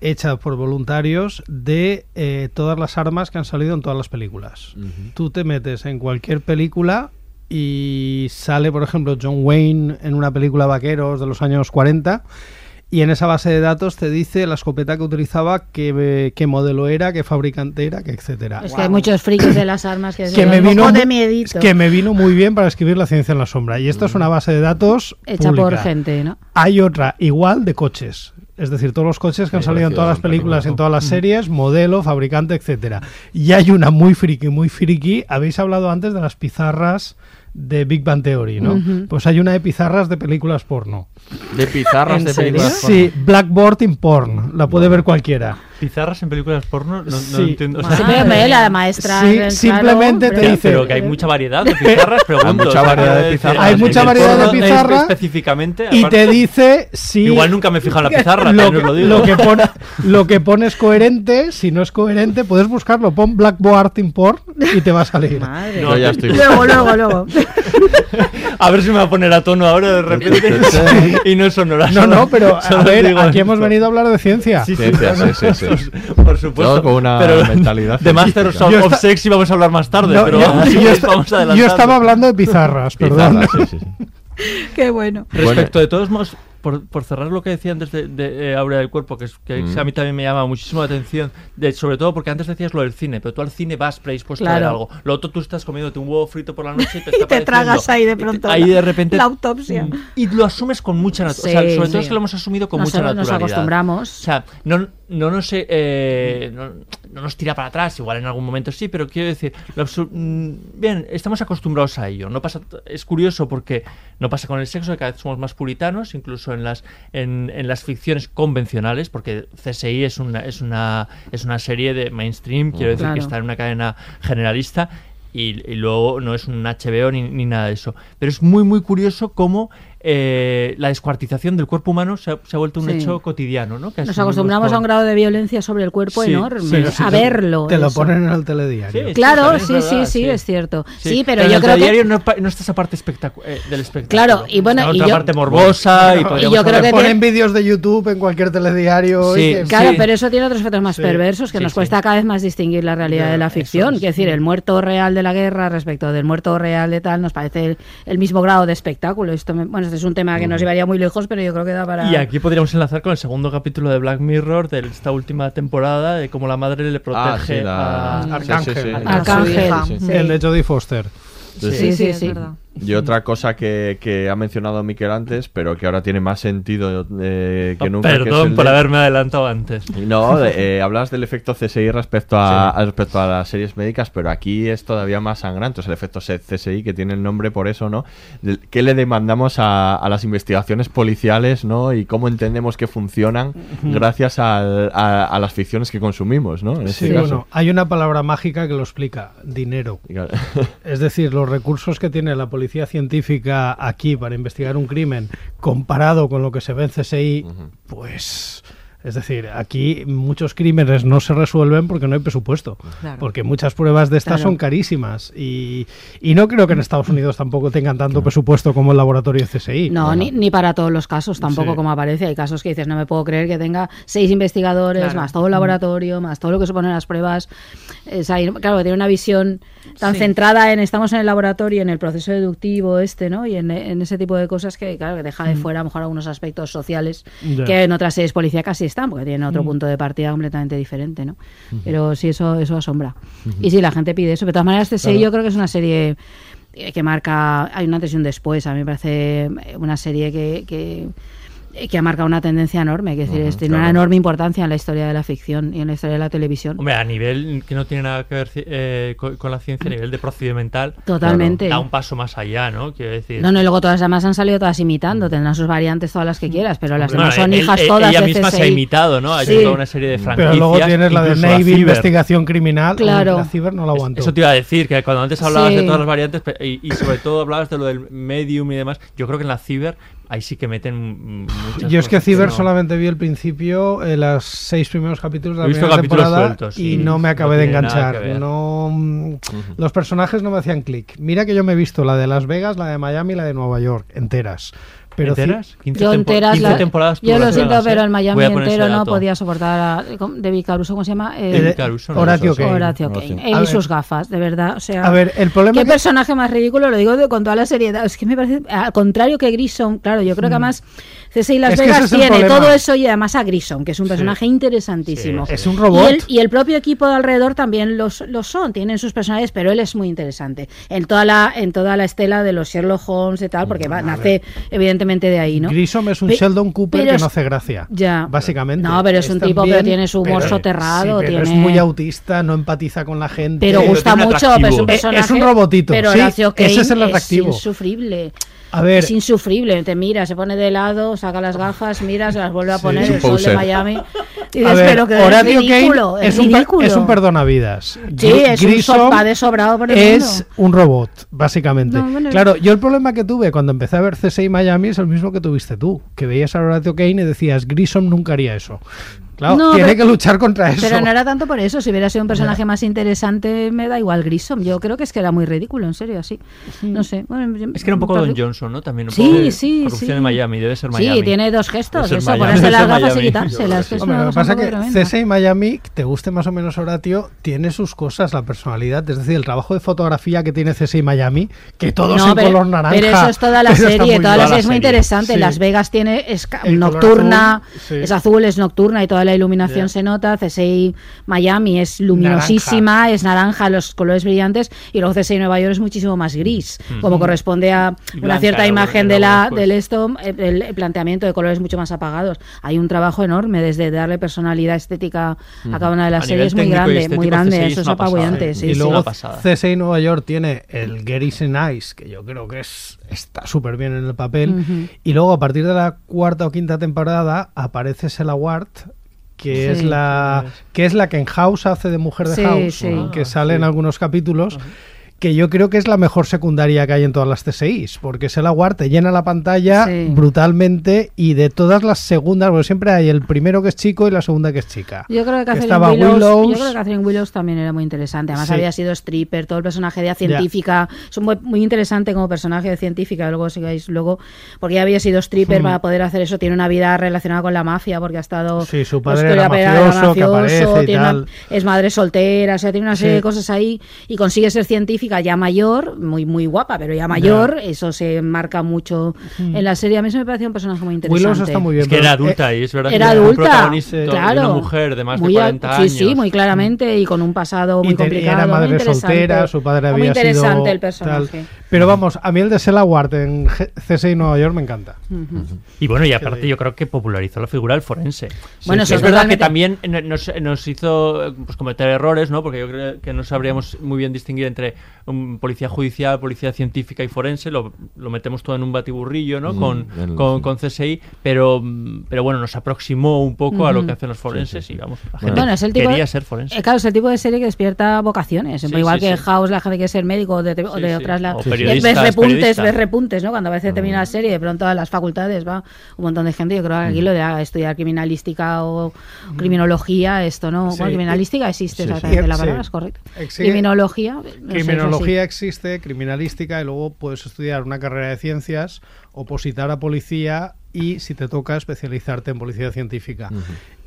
S12: hecha por voluntarios de eh, todas las armas que han salido en todas las películas. Tú te metes en cualquier película y sale, por ejemplo, John Wayne en una película Vaqueros de los años 40 y en esa base de datos te dice la escopeta que utilizaba, qué, qué modelo era, qué fabricante era, que etcétera.
S2: Es que hay muchos frikis de las armas que,
S12: que me vino
S2: de miedito.
S12: que me vino muy bien para escribir la ciencia en la sombra y esto es una base de datos
S2: Hecha por gente, ¿no?
S12: Hay otra igual de coches. Es decir, todos los coches que han salido en todas las películas, en todas las series, modelo, fabricante, etcétera. Y hay una muy friki, muy friki. Habéis hablado antes de las pizarras de Big Bang Theory, ¿no? Pues hay una de pizarras de películas porno.
S1: De pizarras
S12: ¿En
S1: de
S12: serio?
S1: películas
S12: Sí, Blackboard in Porn. La puede ver cualquiera.
S3: Pizarras en películas porno, no, entiendo.
S2: Ve, la maestra.
S12: Sí,
S2: claro,
S12: simplemente te dice-
S3: Pero que hay mucha variedad de pizarras, pregunto.
S1: Hay mucha
S3: o
S1: variedad de pizarras.
S12: Hay mucha variedad de
S3: porno, eh,
S12: pizarra
S3: Específicamente.
S12: Y
S3: aparte-
S12: te dice si...
S3: Igual nunca me he fijado en la pizarra,
S12: lo, que,
S3: lo digo.
S12: lo que pone, lo que pone es coherente. Si no es coherente, puedes buscarlo. Pon Blackboard in Porn y te va a salir.
S2: Madre.
S3: No, ya estoy.
S2: Luego, luego, luego.
S3: A ver si me va a poner a tono ahora de repente y no sonora.
S12: No, no, pero a ver, aquí
S3: esto.
S12: hemos venido a hablar de ciencia.
S3: Sí, sí,
S1: Ciencia, sí, sí, sí.
S3: Por supuesto.
S1: Todo con una
S3: pero
S1: mentalidad
S3: De Masters
S1: científica.
S3: of,
S12: Yo
S3: of
S12: esta-
S3: Sex íbamos a hablar más tarde,
S12: No,
S3: pero
S12: yo,
S3: vamos,
S12: yo
S3: vamos
S12: yo estaba hablando de pizarras, perdón.
S1: Pizarras, sí, sí, sí.
S2: Qué bueno.
S3: Respecto de todos modos, por, por cerrar lo que decía antes de, de, eh, Aurea del Cuerpo, que, es, que
S1: Mm.
S3: a mí también me llama muchísimo la atención, de, sobre todo porque antes decías lo del cine, pero tú al cine vas predispuesto a ver
S2: Claro.
S3: algo. Lo otro tú estás comiéndote un huevo frito por la noche y te,
S2: Y te tragas ahí de
S3: y te-
S2: pronto
S3: ahí
S2: la-
S3: de repente
S2: la autopsia.
S3: Mm, Y lo asumes con mucha naturalidad.
S2: Sí,
S3: sobre todo es que lo hemos asumido con
S2: Nos-
S3: mucha
S2: nos
S3: naturalidad.
S2: acostumbramos.
S3: O sea, no, no nos, eh, no, no nos tira para atrás, igual en algún momento sí, pero quiero decir, mm, bien, estamos acostumbrados a ello. No pasa, es curioso porque no pasa con el sexo, cada vez somos más puritanos, incluso en las, en, en las ficciones convencionales, porque CSI es una, es una, es una serie de mainstream, quiero decir
S2: Claro.
S3: que está en una cadena generalista. Y, y luego no es un HBO ni, ni nada de eso. Pero es muy, muy curioso cómo eh, la descuartización del cuerpo humano se ha, se ha vuelto un
S2: Sí.
S3: hecho cotidiano. ¿no? Que
S2: Nos acostumbramos a un grado de violencia sobre el cuerpo
S3: Sí,
S2: enorme.
S3: sí, sí,
S2: a
S3: sí.
S2: verlo.
S12: Te lo ponen en el telediario.
S3: Sí,
S2: Claro, sí,
S3: verdad,
S2: sí, sí, es cierto. Sí, pero
S3: en
S2: yo
S3: el
S2: creo que-
S3: diario no, pa- no está esa parte espectacu- eh, del espectáculo.
S2: Claro, y bueno, y
S3: otra
S2: yo-
S3: parte morbosa y,
S2: Y
S3: podríamos
S2: yo creo que
S12: Ponen vídeos de YouTube en cualquier telediario.
S3: Sí,
S12: y que-
S2: Claro, pero eso tiene otros efectos más perversos que nos cuesta cada vez más distinguir la realidad de la ficción.
S3: es.
S2: Quiero decir, el muerto real de la guerra respecto del muerto real de tal nos parece el, mismo grado de espectáculo. Esto bueno, es un tema que nos llevaría muy lejos, pero yo creo que da para.
S3: Y aquí podríamos enlazar con el segundo capítulo de Black Mirror de esta última temporada, de cómo la madre le protege
S1: Ah, sí, la-
S3: a...
S12: Arcángel.
S1: sí, sí.
S2: Arcángel.
S1: Sí, sí.
S2: Sí.
S12: El de Jodie Foster.
S1: Sí,
S2: Sí, sí,
S5: es
S2: sí.
S5: verdad.
S1: Y otra cosa que, que ha mencionado Miquel antes, pero que ahora tiene más sentido eh, que
S3: Oh,
S1: nunca. que es
S3: Perdón
S1: el
S3: por
S1: de-
S3: haberme adelantado antes.
S1: No, de- eh, hablas del efecto CSI respecto a, a- respecto a las series médicas, pero aquí es todavía más sangrante. Es el efecto CSI, que tiene el nombre por eso, ¿no? ¿Qué le demandamos a, a las investigaciones policiales, ¿no? Y cómo entendemos que funcionan gracias al- a, a las ficciones que consumimos, ¿no? En este
S12: Sí,
S1: caso.
S12: bueno, hay una palabra mágica que lo explica, dinero. Es decir, los recursos que tiene la policía científica aquí para investigar un crimen comparado con lo que se ve en CSI, pues... Es decir, aquí muchos crímenes no se resuelven porque no hay presupuesto.
S5: Claro.
S12: Porque muchas pruebas de estas
S2: Claro.
S12: son carísimas. Y, y no creo que en Estados Unidos tampoco tengan tanto presupuesto como el laboratorio CSI.
S2: No, ni, ni para todos los casos, tampoco
S12: Sí.
S2: como aparece. Hay casos que dices, no me puedo creer que tenga seis investigadores,
S5: Claro.
S2: más todo el laboratorio, más todo lo que suponen las pruebas. Es ahí, claro, tiene una visión tan
S5: Sí.
S2: centrada en estamos en el laboratorio, en el proceso deductivo este, ¿no? Y en, en ese tipo de cosas que, claro, que deja de fuera a lo mejor algunos aspectos sociales que en otras series policíacas sí están, porque tienen otro punto de partida completamente diferente, ¿no? Pero sí, eso, eso asombra. Y sí, la gente pide eso. De todas maneras, este serie yo creo que es una serie eh, que marca, hay una antes y un después. A mí me parece una serie que, que, que ha marcado una tendencia enorme, que es decir, es- tiene una enorme importancia en la historia de la ficción y en la historia de la televisión.
S3: Hombre, a nivel que no tiene nada que ver eh, con, con la ciencia, a nivel de procedimental,
S2: Totalmente.
S3: da un paso más allá, ¿no? Quiero decir.
S2: No, no, y luego todas las demás han salido todas imitando, tendrán sus variantes todas las que quieras, pero las
S3: Bueno,
S2: demás son
S3: él-
S2: hijas
S3: él-
S2: todas
S3: ella
S2: de
S3: misma se ha imitado, ¿no? Ha
S2: Sí.
S3: hecho toda una serie de franquicias.
S12: Pero luego tienes la de Navy, investigación criminal.
S2: Claro.
S12: La Ciber no la aguantó.
S3: Eso te iba a decir, que cuando antes hablabas
S2: Sí.
S3: de todas las variantes y sobre todo hablabas de lo del medium y demás, yo creo que en la ciber ahí sí que meten muchas
S12: Yo es que Ciber
S3: no-
S12: solamente vi el principio, eh, los seis primeros capítulos de la primera temporada
S3: sueltos,
S12: y
S3: sí.
S12: no me
S3: No
S12: acabé de enganchar. No, mm, Los personajes no me hacían clic. Mira que yo me he visto la de Las Vegas, la de Miami y la de Nueva York, enteras. Pero
S3: ¿Enteras? 15
S2: Yo enteras,
S3: 15
S2: la-
S3: temporadas
S2: yo lo siento, pero el Miami entero no podía soportar a David Caruso, ¿cómo se llama? Eh,
S3: David Caruso, no,
S12: Horatio. Kane.
S2: Horatio Kane. Él y sus gafas, de verdad. O sea,
S12: A ver, el problema
S2: ¿Qué
S12: que-
S2: personaje más ridículo? Lo digo de- con toda la seriedad. Es que me parece, al contrario que Grissom, claro, yo creo que además CSI Las
S12: Mm. Es
S2: Vegas
S12: es
S2: tiene
S12: problema.
S2: todo eso y además a Grissom, que es un personaje interesantísimo.
S12: Sí, es un robot.
S2: Y el, y el propio equipo de alrededor también los, los son, tienen sus personajes, pero él es muy interesante. En toda la, en toda la estela de los Sherlock Holmes y tal, porque va- nace evidentemente de ahí, ¿no?
S12: Grissom es un
S2: Pe-
S12: Sheldon Cooper que
S2: es-
S12: no hace gracia.
S2: Ya.
S12: Básicamente.
S2: No, pero es un tipo que tiene su humor soterrado,
S12: sí, pero es muy autista, no empatiza con la gente.
S2: Pero gusta mucho, pero es un personaje.
S12: Es un robotito.
S2: Pero
S12: sí,
S2: Horacio Kane
S12: ese es el atractivo.
S2: insufrible.
S12: A ver.
S2: Es insufrible. Te mira, se pone de lado, saca las gafas, mira, se las vuelve a poner
S12: un
S2: el sol de. Miami. Y dices,
S12: ver,
S2: pero que
S12: Horatio
S2: es ridículo,
S12: Kane
S2: es,
S12: es un,
S2: ridículo.
S12: es un perdonavidas.
S2: Sí, es un
S12: Grissom
S2: sofá de sobrado por el
S12: Es
S2: mundo.
S12: un robot, básicamente.
S2: No, bueno.
S12: Claro, yo el problema que tuve cuando empecé a ver CSI Miami es el mismo que tuviste tú, que veías a Horatio Kane y decías, Grissom nunca haría eso. Claro,
S2: No,
S12: tiene
S2: pero-
S12: que luchar contra eso.
S2: Pero no era tanto por eso. Si hubiera sido un personaje más interesante, me da igual Grissom. Yo creo que es que era muy ridículo, en serio, así. No sé. Bueno, yo-
S3: Es que era un poco Don Johnson, ¿no? También un
S2: Sí,
S3: poco de
S2: sí,
S3: corrupción
S2: sí.
S3: en Miami, debe ser Miami.
S2: Sí, tiene dos gestos, eso,
S3: Miami.
S2: ponerse las gafas y
S3: Miami.
S2: quitárselas.
S12: Hombre, lo que pasa que. CSI Miami, te guste más o menos Horatio, tiene sus cosas, la personalidad, es decir, el trabajo de fotografía que tiene CSI Miami, que todo
S2: No,
S12: en
S2: pero,
S12: color naranja.
S2: pero eso es toda la serie, toda la serie es muy interesante. Las Vegas tiene es nocturna, es azul, es nocturna y toda la iluminación se nota. CSI Miami es luminosísima, es naranja, los colores brillantes y luego CSI Nueva York es muchísimo más gris, como corresponde a una
S3: blanca,
S2: cierta imagen de la
S3: después.
S2: del esto, el, el planteamiento de colores mucho más apagados. Hay un trabajo enorme desde darle personalidad estética a cada una de las
S3: A
S2: series muy grande, muy grande,
S3: CSI
S2: eso
S3: es
S2: apabullante, sí,
S12: y
S2: sí.
S12: luego. CSI Nueva York tiene el Gary Sinise, que yo creo que es está súper bien en el papel. Y luego a partir de la cuarta o quinta temporada aparece Sela Ward, que es la que es la que en House hace de mujer de
S2: Sí,
S12: House,
S2: sí.
S12: que sale en algunos capítulos. Que yo creo que es la mejor secundaria que hay en todas las TSIs, porque Sela Ward te llena la pantalla
S2: Sí.
S12: brutalmente y de todas las segundas, porque siempre hay el primero que es chico y la segunda que es chica.
S2: Yo creo que Catherine Willows,
S12: Willows.
S2: yo creo que Catherine Willows también era muy interesante. Además
S12: Sí.
S2: había sido stripper, todo el personaje de científica, es muy, muy interesante como personaje de científica. Luego sigáis luego, porque ya había sido stripper
S12: Hmm.
S2: para poder hacer eso. Tiene una vida relacionada con la mafia porque ha estado.
S12: Sí, su
S2: pues,
S12: padre
S2: que
S12: era mafioso, que aparece y
S2: tiene una-
S12: tal.
S2: es madre soltera, o sea, tiene una serie
S12: Sí.
S2: de cosas ahí y consigue ser científica ya mayor, muy muy guapa, pero ya mayor. Eso se marca mucho
S12: Hmm.
S2: en la serie. A mí eso me pareció un personaje muy interesante.
S12: Willows está muy bien.
S3: Es que era adulta y es verdad
S2: Era
S3: que era
S2: adulta,
S3: protagonista de
S2: claro.
S3: una mujer de más
S2: Muy
S3: de
S2: a-
S3: 40
S2: sí,
S3: años.
S2: Sí, muy claramente y con un pasado muy
S12: y tenía-
S2: complicado.
S12: era
S2: muy
S12: madre soltera, su padre
S2: Muy
S12: había
S2: interesante
S12: sido
S2: el personaje.
S12: tal. Pero vamos, a mí el de Sela Ward en G- CSI Nueva York me encanta.
S3: Y bueno, y aparte yo creo que popularizó la figura del forense.
S2: Bueno,
S3: Sí, es verdad que también nos, nos hizo pues, cometer errores, ¿no? Porque yo creo que no sabríamos muy bien distinguir entre un policía judicial, policía científica y forense. Lo, lo metemos todo en un batiburrillo, ¿no?
S1: Mm,
S3: con,
S1: el-
S3: con,
S1: sí.
S3: con CSI, pero, pero bueno, nos aproximó un poco a lo que hacen los forenses
S1: Sí, sí, sí.
S3: y vamos, la
S1: Bueno.
S3: gente
S2: Bueno, es el tipo
S3: quería
S2: de-
S3: ser forense.
S2: eh, claro, es el tipo de serie que despierta vocaciones.
S3: Sí,
S2: igual
S3: sí,
S2: que
S3: sí.
S2: House, la gente que quiere ser médico o de, de
S3: sí.
S2: otras. La,
S3: O
S2: ves-
S3: periodistas,
S2: ves repuntes, ves repuntes, ¿no? Cuando a veces termina la serie, de pronto a las facultades va un montón de gente. Yo creo que aquí lo de estudiar criminalística o criminología, esto no.
S12: Sí.
S2: Bueno, criminalística existe
S12: Sí, sí.
S2: exactamente, la
S12: Sí.
S2: palabra es correcta.
S12: Exige-
S2: Criminología. no sé, es
S12: Criminología existe, criminalística, y luego puedes estudiar una carrera de ciencias, opositar a policía y, si te toca, especializarte en policía científica.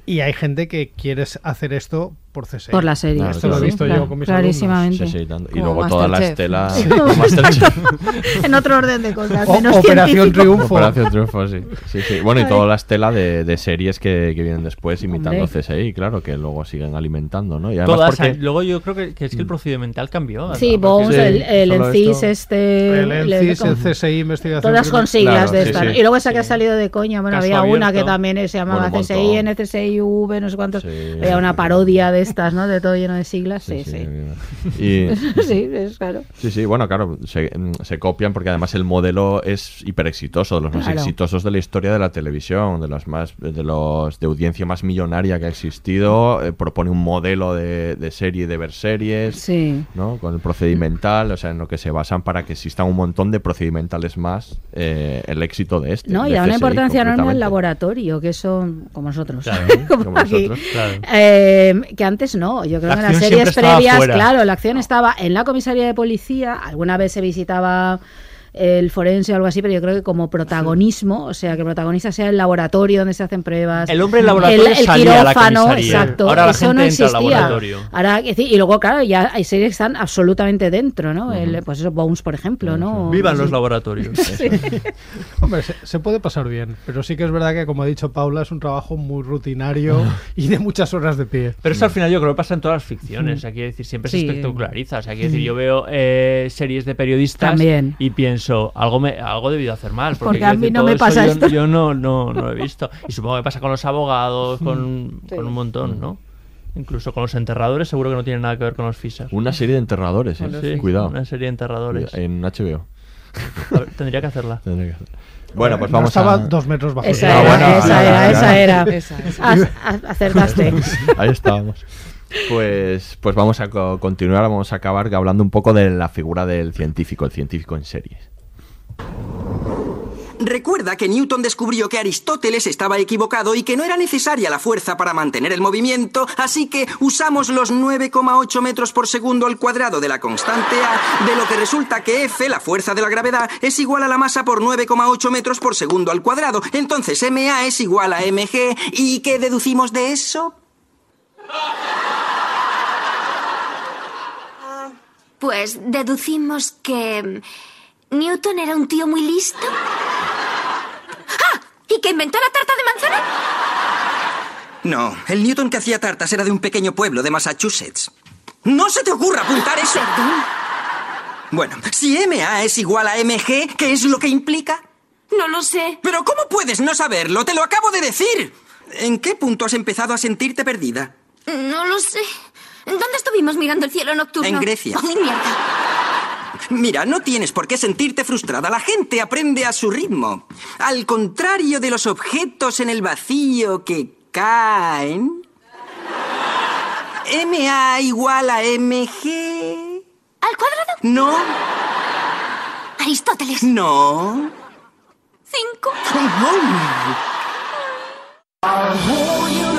S12: Y hay gente que quiere hacer esto por CSI.
S2: Por la serie.
S1: Claro,
S12: Esto lo he visto
S2: Claro,
S12: yo con mis
S2: clarísimamente.
S1: Sí, sí, tanto. Y luego toda la
S5: Masterchef.
S1: estela.
S2: Sí.
S1: como Masterchef.
S2: en otro orden de cosas.
S12: O-
S2: menos
S12: Operación. Triunfo.
S1: Operación Triunfo, sí. sí, sí. Bueno, y toda la estela de, de series que, que vienen después imitando
S2: Hombre.
S1: CSI, claro, que luego siguen alimentando, ¿no? Y además
S3: Todas,
S1: porque...
S3: luego yo creo que, que es que el procedimental cambió.
S2: Sí. Bones, el, el ENCIS, este.
S12: El
S2: el-
S12: ENCIS, el
S2: como-
S12: CSI, investigación.
S2: Todas con siglas
S1: Claro,
S2: de
S1: sí.
S2: Y luego esa que ha salido de coña, bueno,
S3: Caso
S2: había una que también se llamaba
S1: Bueno, un
S2: CSI,
S1: montón.
S2: NCSIV, no sé cuántos.
S1: Sí.
S2: Había una parodia de estas, ¿no? De todo lleno de siglas. Sí, sí.
S1: Y,
S2: Sí, es claro.
S1: Sí, sí, bueno, claro, se, se copian porque además el modelo es hiper exitoso, de los más
S2: Claro.
S1: exitosos de la historia de la televisión, de los más, de los de audiencia más millonaria que ha existido, eh, propone un modelo de, de serie de ver series,
S2: Sí.
S1: ¿no? Con el procedimental, o sea, en lo que se basan para que existan un montón de procedimentales más eh, el éxito de este.
S2: No, y da una importancia enorme al laboratorio, que eso, como nosotros.
S3: Claro,
S2: como
S1: como
S2: aquí.
S1: nosotros,
S3: claro.
S2: Eh, que antes no, yo creo
S3: La
S2: que en las series previas, claro, la acción estaba en la comisaría de policía, alguna vez se visitaba el forense o algo así, pero yo creo que como protagonismo, o sea, que el protagonista sea el laboratorio donde se hacen pruebas.
S3: El hombre del laboratorio
S2: el, el
S3: salía a la
S2: quirófano, exacto.
S3: Ahora la
S2: eso
S3: gente
S2: no
S3: entra al
S2: existía.
S3: laboratorio.
S2: Ahora, y luego, claro, ya hay series que están absolutamente dentro, ¿no? El- pues eso, Bones, por ejemplo, ¿no?
S3: Vivan
S2: Sí.
S3: los laboratorios.
S12: Hombre, se, se puede pasar bien, pero sí que es verdad que, como ha dicho Paula, es un trabajo muy rutinario y de muchas horas de pie.
S3: Pero eso al final yo creo que pasa en todas las ficciones. O sea, quiero decir, siempre
S12: Sí.
S3: se espectaculariza. O sea, quiero decir, yo veo eh, series de periodistas
S2: También.
S3: y pienso, algo me, algo he debido hacer mal. Porque,
S2: Porque a mí no
S3: todo
S2: me
S3: eso
S2: pasa
S3: yo,
S2: esto.
S3: yo no, no, no lo he visto. Y supongo que pasa con los abogados, con,
S2: Sí.
S3: con un montón, ¿no? Incluso con los enterradores, seguro que no tiene nada que ver con los fisas.
S1: Una serie de enterradores, ¿eh?
S3: Sí,
S1: Cuidado.
S3: Una serie de enterradores.
S1: En HBO.
S3: A ver, tendría que hacerla.
S1: Tendría que hacerla. Bueno, pues
S12: No
S1: vamos
S12: estaba
S1: a...
S12: dos metros bajo
S2: Esa era,
S1: bueno,
S2: esa era, esa.
S5: Esa,
S2: acertaste.
S1: Ahí estábamos. Pues, pues vamos a co- continuar, vamos a acabar hablando un poco de la figura del científico, el científico en series.
S16: Recuerda que Newton descubrió que Aristóteles estaba equivocado y que no era necesaria la fuerza para mantener el movimiento, así que usamos los 9,8 metros por segundo al cuadrado de la constante A, de lo que resulta que F, la fuerza de la gravedad, es igual a la masa por 9,8 metros por segundo al cuadrado. Entonces MA es igual a MG. ¿Y qué deducimos de eso?
S17: Pues deducimos que Newton era un tío muy listo. ¡Ah! ¿Y que inventó la tarta de manzana?
S16: No, el Newton que hacía tartas era de un pequeño pueblo de Massachusetts. ¡No se te ocurra apuntar eso! Bueno, si MA es igual a MG, ¿qué es lo que implica?
S17: No lo sé.
S16: ¿Pero cómo puedes no saberlo? ¡Te lo acabo de decir! ¿En qué punto has empezado a sentirte perdida?
S17: No lo sé. ¿Dónde estuvimos mirando el cielo nocturno?
S16: En Grecia.
S17: ¡Ay, mierda!
S16: Mira, no tienes por qué sentirte frustrada. La gente aprende a su ritmo. Al contrario de los objetos en el vacío que caen. MA igual a MG.
S17: ¿Al cuadrado?
S16: No,
S17: Aristóteles.
S16: no.
S17: Cinco.
S18: Our whole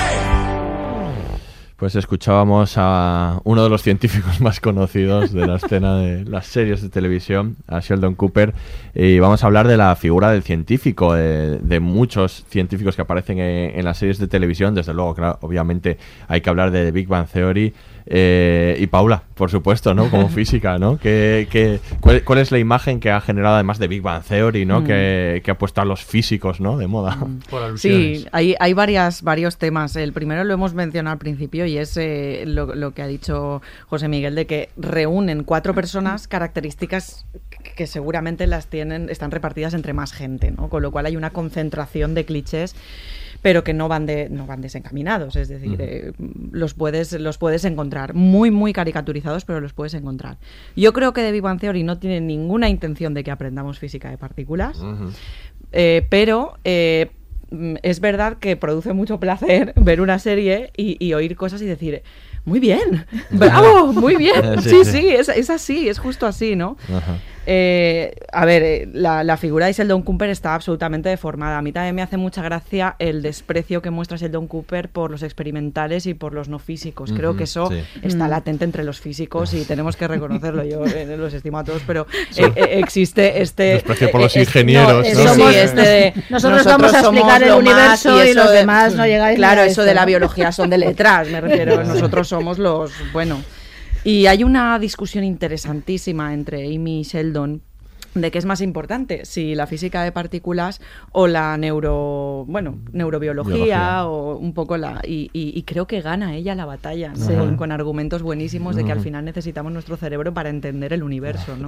S1: Pues escuchábamos a uno de los científicos más conocidos de la escena de las series de televisión, a Sheldon Cooper, y vamos a hablar de la figura del científico, de, de muchos científicos que aparecen en, en las series de televisión. Desde luego, claro, obviamente hay que hablar de The Big Bang Theory. Eh, y Paula, por supuesto, ¿no? Como física, ¿no? ¿Qué, qué- cuál, cuál es la imagen que ha generado además de Big Bang Theory, ¿no?
S5: Mm.
S1: Que, que ha puesto a los físicos, ¿no? De moda.
S5: Sí, hay, hay varias, varios temas. El primero lo hemos mencionado al principio y es eh, lo, lo que ha dicho José Miguel de que reúnen cuatro personas características que seguramente las tienen, están repartidas entre más gente, ¿no? Con lo cual hay una concentración de clichés pero que no van de no van desencaminados, es decir, eh, los puedes los puedes encontrar muy muy caricaturizados, pero los puedes encontrar. Yo creo que The Big Bang Theory no tiene ninguna intención de que aprendamos física de partículas. Eh, pero eh, mm, es verdad que produce mucho placer ver una serie y, y oír cosas y decir, muy bien, bravo, muy bien.
S19: Sí,
S5: Sí,
S19: sí.
S5: sí, es, es así, es justo así, ¿no?
S1: Ajá.
S5: Eh, a ver, eh, la, la figura de Sheldon Cooper está absolutamente deformada. A mí también me hace mucha gracia el desprecio que muestra Sheldon Cooper por los experimentales y por los no físicos. Creo que eso
S19: sí.
S5: está
S19: Mm.
S5: latente entre los físicos y tenemos que reconocerlo. Yo eh, los estimo a todos, pero eh, eh, existe este...
S1: Desprecio por los ingenieros, ¿no?
S5: sí,
S1: Somos-
S5: este de,
S2: nosotros vamos a explicar el universo y los
S5: de-
S2: demás no llegáis
S5: Claro,
S2: a
S5: eso de la biología son de letras, me refiero. Nosotros somos los... Bueno... Y hay una discusión interesantísima entre Amy y Sheldon de qué es más importante, si la física de partículas o la neuro, bueno, neurobiología
S19: Biología.
S5: o un poco la y, y- y creo que gana ella la batalla.
S19: Sí.
S5: con, con argumentos buenísimos de que al final necesitamos nuestro cerebro para entender el universo, ¿no?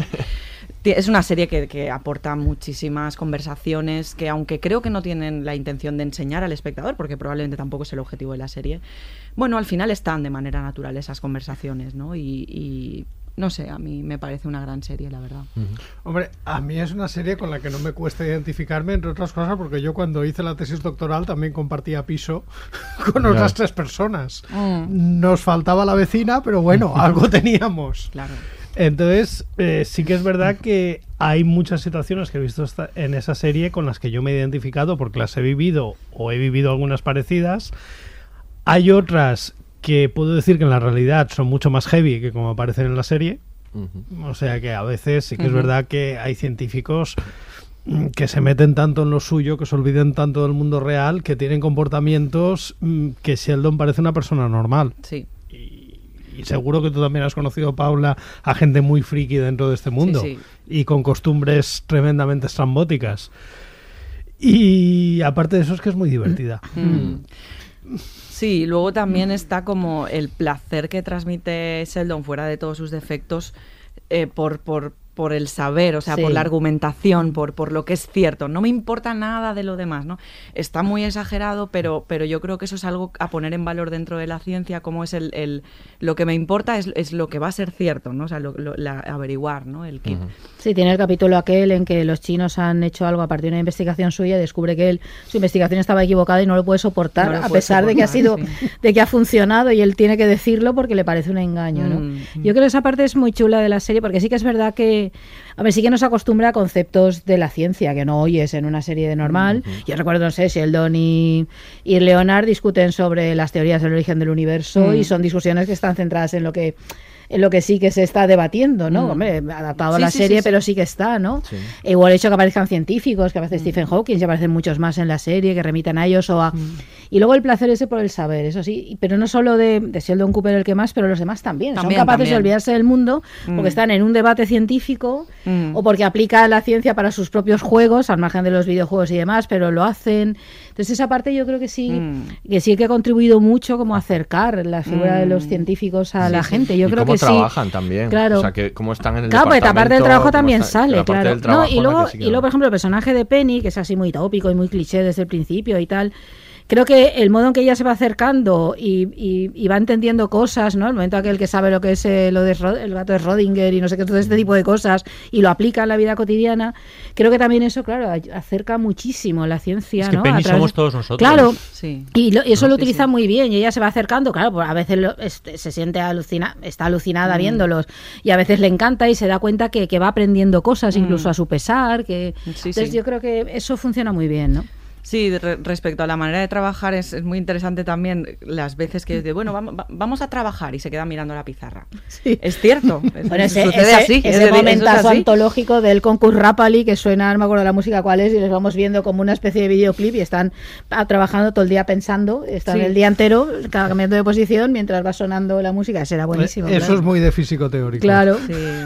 S5: Es una serie que, que aporta muchísimas conversaciones que, aunque creo que no tienen la intención de enseñar al espectador, porque probablemente tampoco es el objetivo de la serie, bueno, al final están de manera natural esas conversaciones, ¿no? Y, y no sé, a mí me parece una gran serie, la verdad.
S12: Hombre, a mí es una serie con la que no me cuesta identificarme, entre otras cosas, porque yo cuando hice la tesis doctoral también compartía piso con otras tres personas.
S5: Mm.
S12: Nos faltaba la vecina, pero bueno, algo teníamos.
S5: Claro.
S12: Entonces, eh, sí que es verdad que hay muchas situaciones que he visto en esa serie con las que yo me he identificado porque las he vivido o he vivido algunas parecidas. Hay otras que puedo decir que en la realidad son mucho más heavy que como aparecen en la serie. O sea que a veces sí que es verdad que hay científicos mm, que se meten tanto en lo suyo, que se olviden tanto del mundo real, que tienen comportamientos mm, que Sheldon parece una persona normal.
S5: Sí.
S12: Y seguro que tú también has conocido, Paula, a gente muy friki dentro de este mundo.
S5: sí.
S12: Y con costumbres tremendamente estrambóticas. Y aparte de eso es que es muy divertida.
S5: Mm. Sí, luego también está como el placer que transmite Sheldon fuera de todos sus defectos eh, por, por, por el saber, o sea,
S2: Sí.
S5: por la argumentación, por, por lo que es cierto. No me importa nada de lo demás, ¿no? Está muy exagerado, pero, pero yo creo que eso es algo a poner en valor dentro de la ciencia, como es el, el- lo que me importa es, es lo que va a ser cierto, ¿no? O sea, lo- lo- la- averiguar, ¿no? El kit.
S2: Sí, tiene el capítulo aquel en que los chinos han hecho algo a partir de una investigación suya y descubre que él, su investigación estaba equivocada y no lo puede soportar,
S5: No lo
S2: a pesar de que ha sido, de que ha funcionado y él tiene que decirlo porque le parece un engaño, ¿no?
S5: Mm.
S2: Yo creo que esa parte es muy chula de la serie porque sí que es verdad que, a ver, sí que nos acostumbra a conceptos de la ciencia que no oyes en una serie de normal. Yo recuerdo, no sé, Sheldon y, y Leonard discuten sobre las teorías del origen del universo
S5: Mm.
S2: y son discusiones que están centradas en lo que lo que sí que se está debatiendo, ¿no?
S5: Mm.
S2: Hombre, adaptado a la
S5: sí,
S2: serie,
S5: sí,
S2: pero sí que está, ¿no? E igual el hecho que aparezcan científicos, que aparece Stephen Hawking, y aparecen muchos más en la serie, que remitan a ellos o a... Y luego el placer ese por el saber, eso sí, pero no solo de, de Sheldon Cooper el que más, pero los demás también.
S5: También,
S2: Son capaces de olvidarse del mundo porque
S5: Mm.
S2: están en un debate científico
S5: Mm.
S2: o porque aplican la ciencia para sus propios juegos, al margen de los videojuegos y demás, pero lo hacen. Entonces esa parte yo creo que sí,
S5: Mm.
S2: que sí que ha contribuido mucho como a acercar la figura de los
S5: Mm.
S2: científicos a
S1: Sí,
S2: la
S1: sí.
S2: gente. Yo
S1: y
S2: creo
S1: cómo
S2: que sí.
S1: trabajan también.
S2: Claro.
S1: O sea, que cómo están en el
S2: Claro, porque la parte del trabajo también sale, claro. No,
S1: trabajo
S2: y luego,
S1: que sí que
S2: y luego, por ejemplo, el personaje de Penny, que es así muy tópico y muy cliché desde el principio y tal. Creo que el modo en que ella se va acercando y, y- y va entendiendo cosas, ¿no? El momento aquel que sabe lo que es eh, lo de Ro- el gato de Rodinger y no sé qué, todo este tipo de cosas y lo aplica en la vida cotidiana, creo que también eso, claro, ay- acerca muchísimo la ciencia,
S3: Es que
S2: ¿no?
S3: Penny
S2: A través-
S3: somos todos nosotros.
S2: Claro,
S5: Sí.
S2: y, lo- y eso
S3: No,
S2: lo
S3: sí,
S2: utiliza muy bien y ella se va acercando, claro, pues a veces lo- este, se siente alucina, está alucinada
S5: Mm.
S2: viéndolos y a veces le encanta y se da cuenta que, que va aprendiendo cosas incluso
S5: Mm.
S2: a su pesar, que
S5: Sí,
S2: entonces
S5: sí.
S2: yo creo que eso funciona muy bien, ¿no?
S5: Sí, de- re- respecto a la manera de trabajar es, es muy interesante también las veces que dice, bueno, vamos, va- vamos a trabajar y se queda mirando la pizarra. Es cierto. es-
S2: Bueno, ese,
S5: sucede
S2: ese-
S5: así.
S2: ese
S5: es decir, eso es
S2: momentazo
S5: así.
S2: antológico del concurso Rapali que suena, no me acuerdo la música cuál es, y les vamos viendo como una especie de videoclip y están ah, trabajando todo el día pensando, están
S5: Sí.
S2: el día entero cambiando de posición mientras va sonando la música, ese era buenísimo.
S12: Eso
S2: claro.
S12: es muy de físico teórico.
S2: Claro,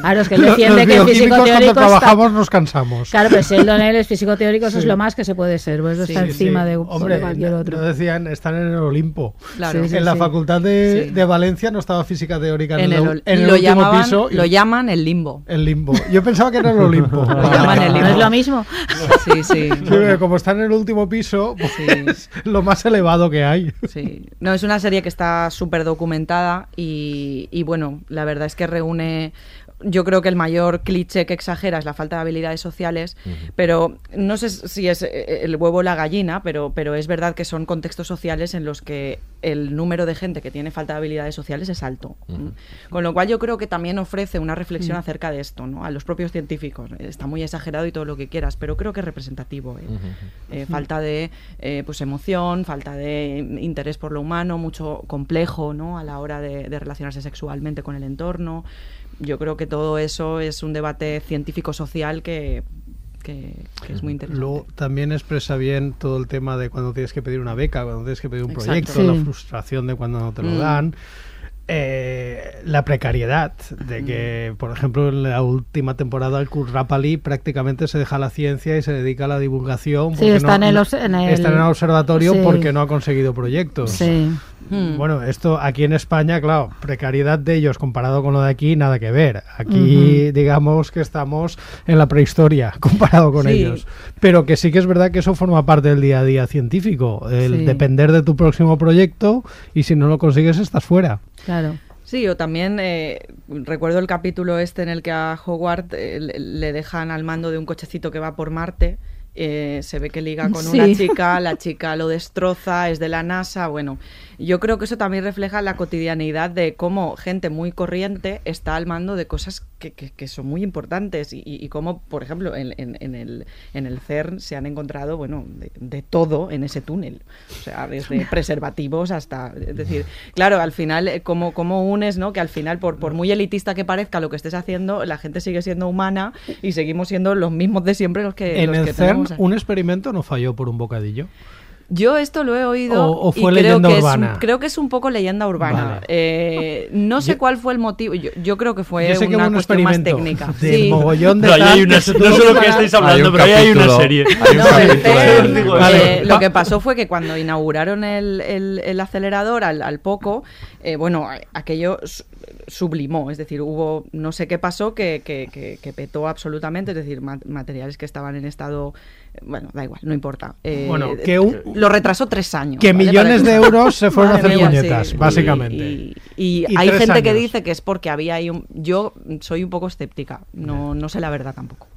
S2: claro, es que él defiende
S12: los
S2: que el físico
S12: cuando
S2: teórico está...
S12: trabajamos nos cansamos.
S2: Claro, pero Sheldon él es físico teórico, eso es
S12: Sí.
S2: lo más que se puede ser, pues
S12: Sí,
S2: está
S12: sí.
S2: encima de,
S12: Hombre,
S2: de cualquier
S12: no-
S2: otro.
S12: no decían, están en el Olimpo.
S5: Claro. Sí, sí,
S12: en la
S5: sí.
S12: facultad de,
S5: Sí.
S12: de Valencia no estaba física teórica en,
S5: En
S12: el, en el
S5: lo
S12: último
S5: llamaban,
S12: piso. y-
S5: lo llaman el limbo.
S12: el limbo. Yo pensaba que era el Olimpo.
S5: Lo llaman el
S2: ¿No
S5: limbo.
S2: es lo mismo?
S5: Sí, sí.
S12: Como está en el último piso, pues lo más elevado que hay.
S5: Sí. No, es una serie que está súper documentada y, y, bueno, la verdad es que reúne. Yo creo que el mayor cliché que exagera es la falta de habilidades sociales, pero no sé si es eh, el huevo o la gallina, pero, pero es verdad que son contextos sociales en los que el número de gente que tiene falta de habilidades sociales es alto. Con lo cual yo creo que también ofrece una reflexión acerca de esto, ¿no? A los propios científicos. Está muy exagerado y todo lo que quieras, pero creo que es representativo. ¿eh? Eh, falta de eh, pues emoción, falta de interés por lo humano, mucho complejo ¿no? a la hora de, de relacionarse sexualmente con el entorno. Yo creo que todo eso es un debate científico-social que, que- que es muy interesante.
S12: Luego también expresa bien todo el tema de cuando tienes que pedir una beca, cuando tienes que pedir un
S5: Exacto.
S12: proyecto,
S5: Sí.
S12: la frustración de cuando no te lo
S5: Mm.
S12: dan. Eh, la precariedad de que, por ejemplo, en la última temporada el Kurt Rapali prácticamente se deja la ciencia y se dedica a la divulgación.
S2: Sí, está
S12: no-
S2: en el
S12: no-
S2: obs- en el-
S12: está en el observatorio
S2: Sí.
S12: porque no ha conseguido proyectos.
S2: Sí.
S5: Hmm.
S12: Bueno, esto aquí en España, claro, precariedad de ellos comparado con lo de aquí, nada que ver. Aquí, digamos que estamos en la prehistoria comparado con
S5: Sí.
S12: ellos. Pero que sí que es verdad que eso forma parte del día a día científico, el
S5: Sí.
S12: depender de tu próximo proyecto y si no lo consigues estás fuera.
S2: Claro.
S5: Sí, o también eh, recuerdo el capítulo este en el que a Howard eh, le- dejan al mando de un cochecito que va por Marte eh, se ve que liga con
S2: Sí.
S5: una chica, la chica lo destroza, es de la NASA, bueno, yo creo que eso también refleja la cotidianidad de cómo gente muy corriente está al mando de cosas que, que- que son muy importantes y, y- cómo, por ejemplo, en, en- en el, en el CERN se han encontrado, bueno, de, de todo en ese túnel, o sea, desde preservativos hasta, es decir, claro, al final, eh, ¿cómo, cómo unes, no? Que al final, por, por muy elitista que parezca lo que estés haciendo, la gente sigue siendo humana y seguimos siendo los mismos de siempre los que,
S12: En
S5: los
S12: el
S5: que
S12: CERN,
S5: tenemos
S12: un experimento no falló por un bocadillo.
S5: Yo esto lo he oído
S12: O- o
S5: y
S12: fue
S5: creo
S12: leyenda
S5: que es creo que es un poco leyenda urbana.
S12: Vale.
S5: Eh, no sé
S12: Yo-
S5: cuál fue el motivo. Yo, yo creo que fue
S12: Yo sé que
S5: una
S12: un
S5: cuestión más técnica.
S12: de
S5: Sí.
S12: mogollón de
S3: hay una- no sé lo que estáis hablando, pero ahí hay una serie.
S1: Hay un
S5: No, el eh,
S12: Vale.
S5: lo que pasó fue que cuando inauguraron el, el- el acelerador al, al poco, eh, bueno, aquello su- sublimó, es decir, hubo no sé qué pasó que, que- que- que petó absolutamente, es decir, ma- materiales que estaban en estado, bueno, da igual, no importa. Eh,
S12: Bueno, que un-
S5: lo retrasó tres años.
S12: que
S5: ¿vale?
S12: millones de euros se fueron a hacer
S5: mía,
S12: muñecas,
S5: sí.
S12: básicamente.
S5: Y, y
S12: Y
S5: hay gente que dice que es porque había ahí un... Yo soy un poco escéptica, no, no sé la verdad tampoco.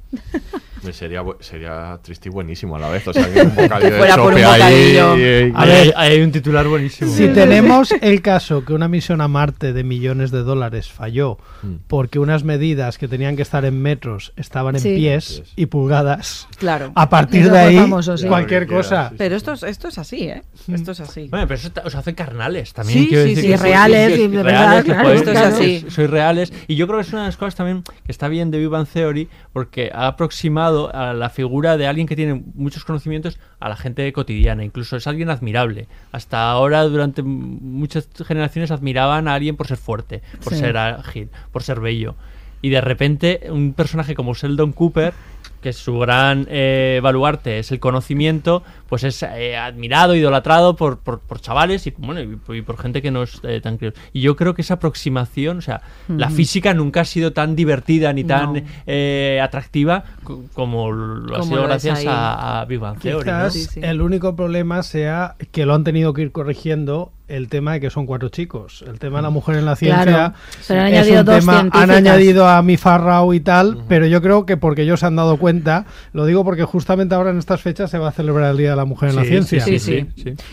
S1: Me Sería, sería triste y buenísimo a la vez. O sea, que un bocadillo de sope ahí,
S5: bocadillo.
S1: y-
S12: A
S3: Ahí
S12: ver,
S3: hay, un titular buenísimo.
S12: Si tenemos el caso que una misión a Marte de millones de dólares falló
S1: Mm.
S12: porque unas medidas que tenían que estar en metros estaban en
S2: Sí.
S12: pies y pulgadas,
S5: Claro.
S12: a partir
S2: Eso
S12: de ahí
S2: famoso, sí.
S12: cualquier
S1: Claro
S12: cosa.
S1: quiera,
S5: Pero esto es, esto es así, ¿eh? Esto es así.
S3: Bueno, pero eso os hace carnales también.
S5: Sí,
S3: quiero
S5: sí,
S3: decir
S5: sí,
S3: que
S2: reales
S3: sois
S2: y de
S3: reales,
S2: verdad,
S3: que
S2: claro,
S3: podéis-
S5: Esto es
S2: claro.
S5: así.
S3: sois- sois reales. Y yo creo que es una de las cosas también que está bien de Big Bang Theory porque ha aproximado a la figura de alguien que tiene muchos conocimientos a la gente cotidiana. Incluso es alguien admirable. Hasta ahora, durante muchas generaciones, admiraban a alguien por ser fuerte, por
S2: Sí.
S3: ser ágil, por ser bello. Y de repente, un personaje como Sheldon Cooper que su gran eh, baluarte es el conocimiento, pues es eh, admirado, idolatrado por, por, por chavales y, bueno, y, por- y por gente que no es eh, tan críos. Y yo creo que esa aproximación, o sea, la física nunca ha sido tan divertida ni tan
S5: No.
S3: eh, atractiva co- como lo ha sido
S5: lo
S3: gracias a, a Big Bang Theory. ¿no?
S12: Quizás
S5: Sí, sí.
S12: el único problema sea que lo han tenido que ir corrigiendo el tema de que son cuatro chicos. El tema de la mujer en la ciencia
S2: Claro, pero han
S12: es
S2: añadido
S12: un
S2: dos
S12: tema, han añadido a mi Farrao y tal, pero yo creo que porque ellos se han dado cuenta, lo digo porque justamente ahora en estas fechas se va a celebrar el Día de la Mujer en la
S3: Sí,
S12: Ciencia.
S5: Sí, sí.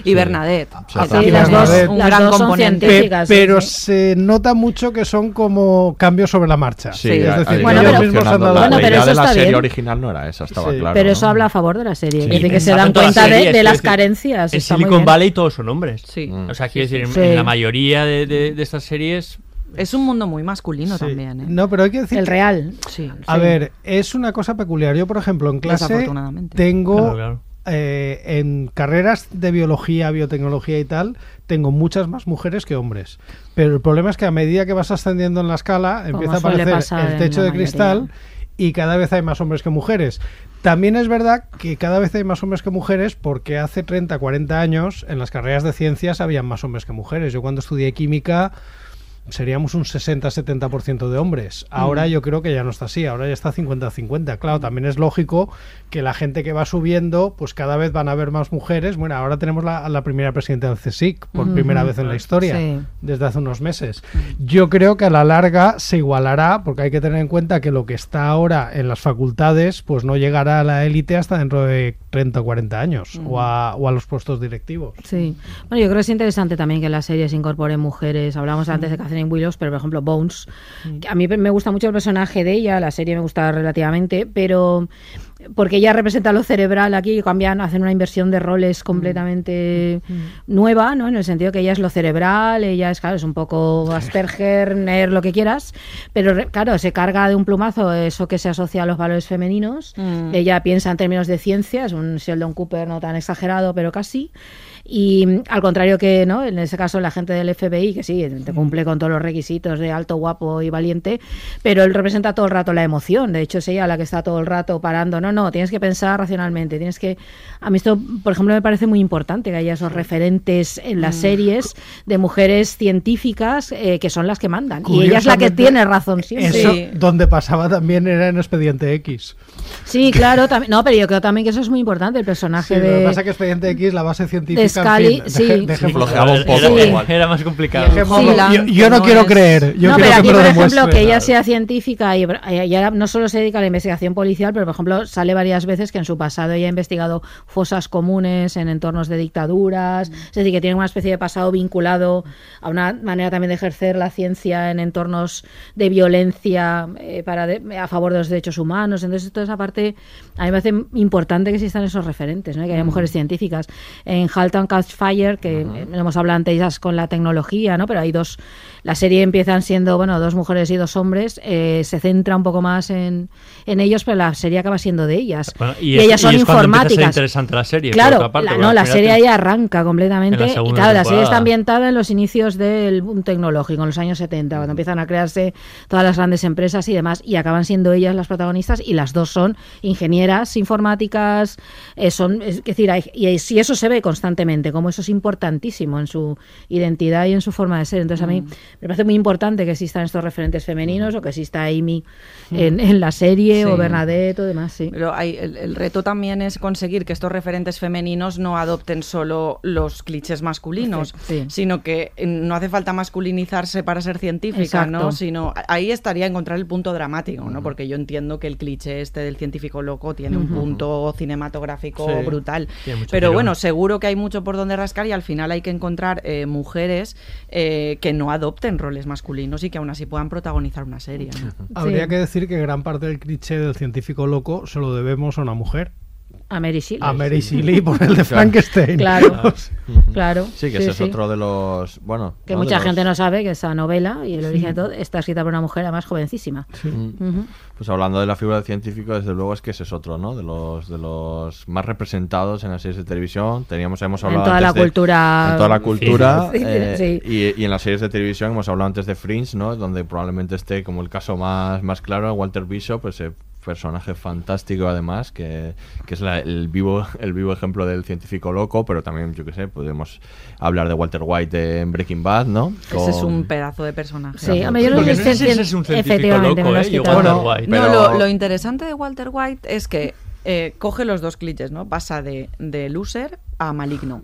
S5: Y Bernadette. También
S12: las dos-
S5: un
S2: las
S5: gran
S2: dos son
S5: componente.
S12: Pe-
S2: científicas, sí,
S12: pero
S2: sí.
S12: se nota mucho que son como cambios sobre la marcha.
S1: Sí,
S12: es decir,
S2: Bueno,
S12: ellos
S2: pero-
S12: mismos han dado
S1: La-
S2: Bueno,
S1: la
S2: pero
S1: idea
S2: eso
S1: de la
S2: está
S1: serie
S2: bien.
S1: original no era esa, estaba
S12: Sí.
S1: claro.
S2: Pero
S1: ¿no?
S2: eso habla a favor de la serie.
S3: Sí.
S2: Es decir, que se dan cuenta de,
S3: series,
S2: de las carencias.
S3: En Silicon. Valley todos son hombres.
S5: Sí.
S3: O sea, quiero decir, en, la mayoría de, estas series
S5: Es un mundo muy masculino
S12: Sí.
S5: también, ¿eh?
S12: No, pero hay que decir
S2: El real.
S5: Sí.
S12: A
S2: Sí.
S12: ver, es una cosa peculiar. Yo, por ejemplo, en clase tengo
S3: Claro, claro.
S12: Eh, en carreras de biología, biotecnología y tal, tengo muchas más mujeres que hombres. Pero el problema es que a medida que vas ascendiendo en la escala,
S2: Como
S12: empieza a aparecer el techo de cristal y cada vez hay más hombres que mujeres. También es verdad que cada vez hay más hombres que mujeres porque hace 30, 40 años en las carreras de ciencias habían más hombres que mujeres. Yo cuando estudié química seríamos un 60-70% de hombres. Ahora
S2: Mm.
S12: yo creo que ya no está así, ahora ya está 50-50. Claro, también es lógico que la gente que va subiendo, pues cada vez van a haber más mujeres. Bueno, ahora tenemos la, la primera presidenta del CSIC por primera vez en la historia,
S2: Sí.
S12: desde hace unos meses. Yo creo que a la larga se igualará, porque hay que tener en cuenta que lo que está ahora en las facultades, pues no llegará a la élite hasta dentro de 30 o 40 años, o, a, o a los puestos directivos.
S2: Sí. Bueno, yo creo que es interesante también que las series incorporen mujeres. Hablamos antes de
S12: Mm.
S2: Catherine Willows, pero por ejemplo Bones. que A mí me gusta mucho el personaje de ella, la serie me gusta relativamente, pero porque ella representa lo cerebral aquí, cambian, hacen una inversión de roles completamente nueva, ¿no? En el sentido que ella es lo cerebral, ella es, claro, es un poco Asperger, nerd, lo que quieras, pero claro, se carga de un plumazo eso que se asocia a los valores femeninos.
S5: Mm.
S2: Ella piensa en términos de ciencia, es un Sheldon Cooper no tan exagerado, pero casi. Y mm, al contrario que, ¿no? En ese caso, la gente del FBI, que sí, te cumple con todos los requisitos de alto, guapo y valiente, pero él representa todo el rato la emoción. De hecho, es ella la que está todo el rato parando. No, no, tienes que pensar racionalmente. Tienes que. A mí esto, por ejemplo, me parece muy importante que haya esos referentes en las
S12: Mm.
S2: series de mujeres científicas eh, que son las que mandan. Y ella es la que tiene razón siempre.
S12: Eso donde pasaba también era en Expediente X.
S2: Sí, claro, también. No, pero yo creo también que eso es muy importante, el personaje
S12: Sí,
S2: de.
S12: Lo que pasa es que Expediente X, la base científica. Fin,
S2: sí.
S12: deje-
S1: un poco
S3: Era, más complicado.
S12: Yo, no
S5: no
S12: quiero
S5: es-
S12: creer. Yo
S2: no,
S12: quiero
S2: pero aquí, por ejemplo, que ella sea científica y, y ahora no solo se dedica a la investigación policial, pero por ejemplo, sale varias veces que en su pasado ella ha investigado fosas comunes en entornos de dictaduras, es decir, que tiene una especie de pasado vinculado a una manera también de ejercer la ciencia en entornos de violencia eh, para de- a favor de los derechos humanos. Entonces, toda esa parte a mí me parece importante que existan esos referentes, ¿no? que haya
S20: Mm.
S2: mujeres científicas. En Halton Catch Fire, que eh, hemos hablado antes con la tecnología, ¿no? pero hay dos. La serie empiezan siendo bueno dos mujeres y dos hombres, eh, se centra un poco más en, en ellos, pero la serie acaba siendo de ellas.
S3: Bueno,
S2: y,
S3: es-
S2: ellas son
S3: es
S2: informáticas.
S3: interesante la serie. por
S2: Claro,
S3: otra parte,
S2: la, no, la serie ahí arranca completamente. Y claro, la serie está ambientada en los inicios del boom tecnológico, en los años 70, cuando empiezan a crearse todas las grandes empresas y demás, y acaban siendo ellas las protagonistas, y las dos son ingenieras informáticas, eh, son, es decir, hay- y si eso se ve constantemente, como eso es importantísimo en su identidad y en su forma de ser. Entonces, a mí me parece muy importante que existan estos referentes femeninos o que exista Amy en, en la serie o. Bernadette o demás, sí.
S5: Pero hay, el, el reto también es conseguir que estos referentes femeninos no adopten solo los clichés masculinos,
S2: Sí.
S5: sino que no hace falta masculinizarse para ser científica,
S2: Exacto.
S5: ¿no? Sino ahí estaría encontrar el punto dramático, ¿no? Porque yo entiendo que el cliché este del científico loco tiene un punto cinematográfico
S3: Sí.
S5: brutal. Pero
S3: tirón.
S5: bueno, seguro que hay mucho por donde rascar y al final hay que encontrar eh, mujeres eh, que no adopten roles masculinos y que aún así puedan protagonizar una serie. ¿no?
S12: Habría que decir que gran parte del cliché del científico loco se lo debemos a una mujer.
S2: A Mary Shelley.
S12: A Mary Shelley por el de
S1: Claro.
S12: Frankenstein.
S2: Claro, claro.
S1: Sí, que
S2: Sí,
S1: ese es otro de los. Bueno,
S2: Que
S1: ¿no? de
S2: mucha
S1: los-
S2: gente no sabe que esa novela y el origen de todo está escrita por una mujer además jovencísima.
S1: Pues hablando de la figura del científico, desde luego es que ese es otro, ¿no? De los, de los más representados en las series de televisión. Teníamos, hemos
S2: En
S1: hablado
S2: toda la
S1: de-
S2: cultura-
S1: En toda la cultura. Eh,
S2: sí.
S1: Y, y en las series de televisión hemos hablado antes de Fringe, ¿no? Donde probablemente esté como el caso más, más claro, Walter Bishop, ese personaje fantástico además, que, que es la- el, vivo, el vivo ejemplo del científico loco, pero también, yo qué sé, podemos hablar de Walter White en Breaking Bad, ¿no?
S5: Ese es un pedazo de personaje.
S2: Sí, hombre, yo no
S3: Porque
S2: sé
S3: no sé
S2: si
S3: si ese es un científico
S2: efectivamente
S3: loco,
S2: lo
S3: ¿eh? Yo
S2: quitado.
S3: Walter White.
S5: No,
S1: pero-
S5: lo, lo interesante de Walter White es que eh, coge los dos clichés, ¿no? Pasa de, de loser a maligno.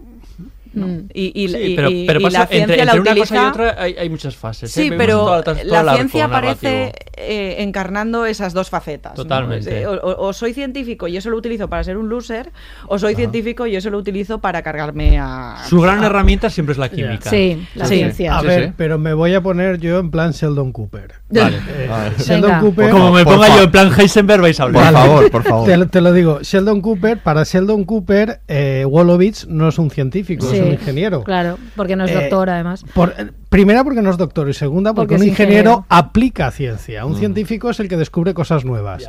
S5: ¿no?
S2: Mm.
S5: Y, y-
S3: Sí,
S5: y-
S3: pero,
S5: y-
S3: pero
S5: y
S3: pasa-
S5: la ciencia
S3: entre,
S5: la
S3: entre una
S5: utiliza...
S3: cosa y otra hay, hay muchas fases. ¿eh?
S5: Sí, pero
S3: toda- toda- todo
S5: la
S3: arco
S5: ciencia
S3: narrativo.
S5: Eh, encarnando esas dos facetas.
S3: Totalmente.
S5: O, o- o soy científico y eso lo utilizo para ser un loser, o soy científico y eso lo utilizo para cargarme a...
S3: Su gran
S5: a-
S3: herramienta siempre es la química.
S2: Sí, la
S5: Sí.
S2: ciencia.
S12: A ver, pero me voy a poner yo en plan Sheldon Cooper.
S3: Vale.
S12: Eh,
S1: ver.
S12: Sheldon
S2: Venga.
S12: Cooper.
S3: Como me
S1: Por
S3: ponga yo en plan Heisenberg vais a
S1: Por
S3: hablar.
S1: favor, por favor.
S12: Te, lo- te lo digo, Sheldon Cooper, para Sheldon Cooper, eh, Wolowitz no es un científico,
S2: Sí,
S12: es un ingeniero.
S2: Claro, porque no es
S12: Eh,
S2: doctor además.
S12: Por- eh, primera porque no es doctor y segunda porque,
S2: Porque
S12: un ingeniero,
S2: ingeniero.
S12: aplica ciencia.
S1: Mm.
S12: Un científico es el que descubre cosas nuevas.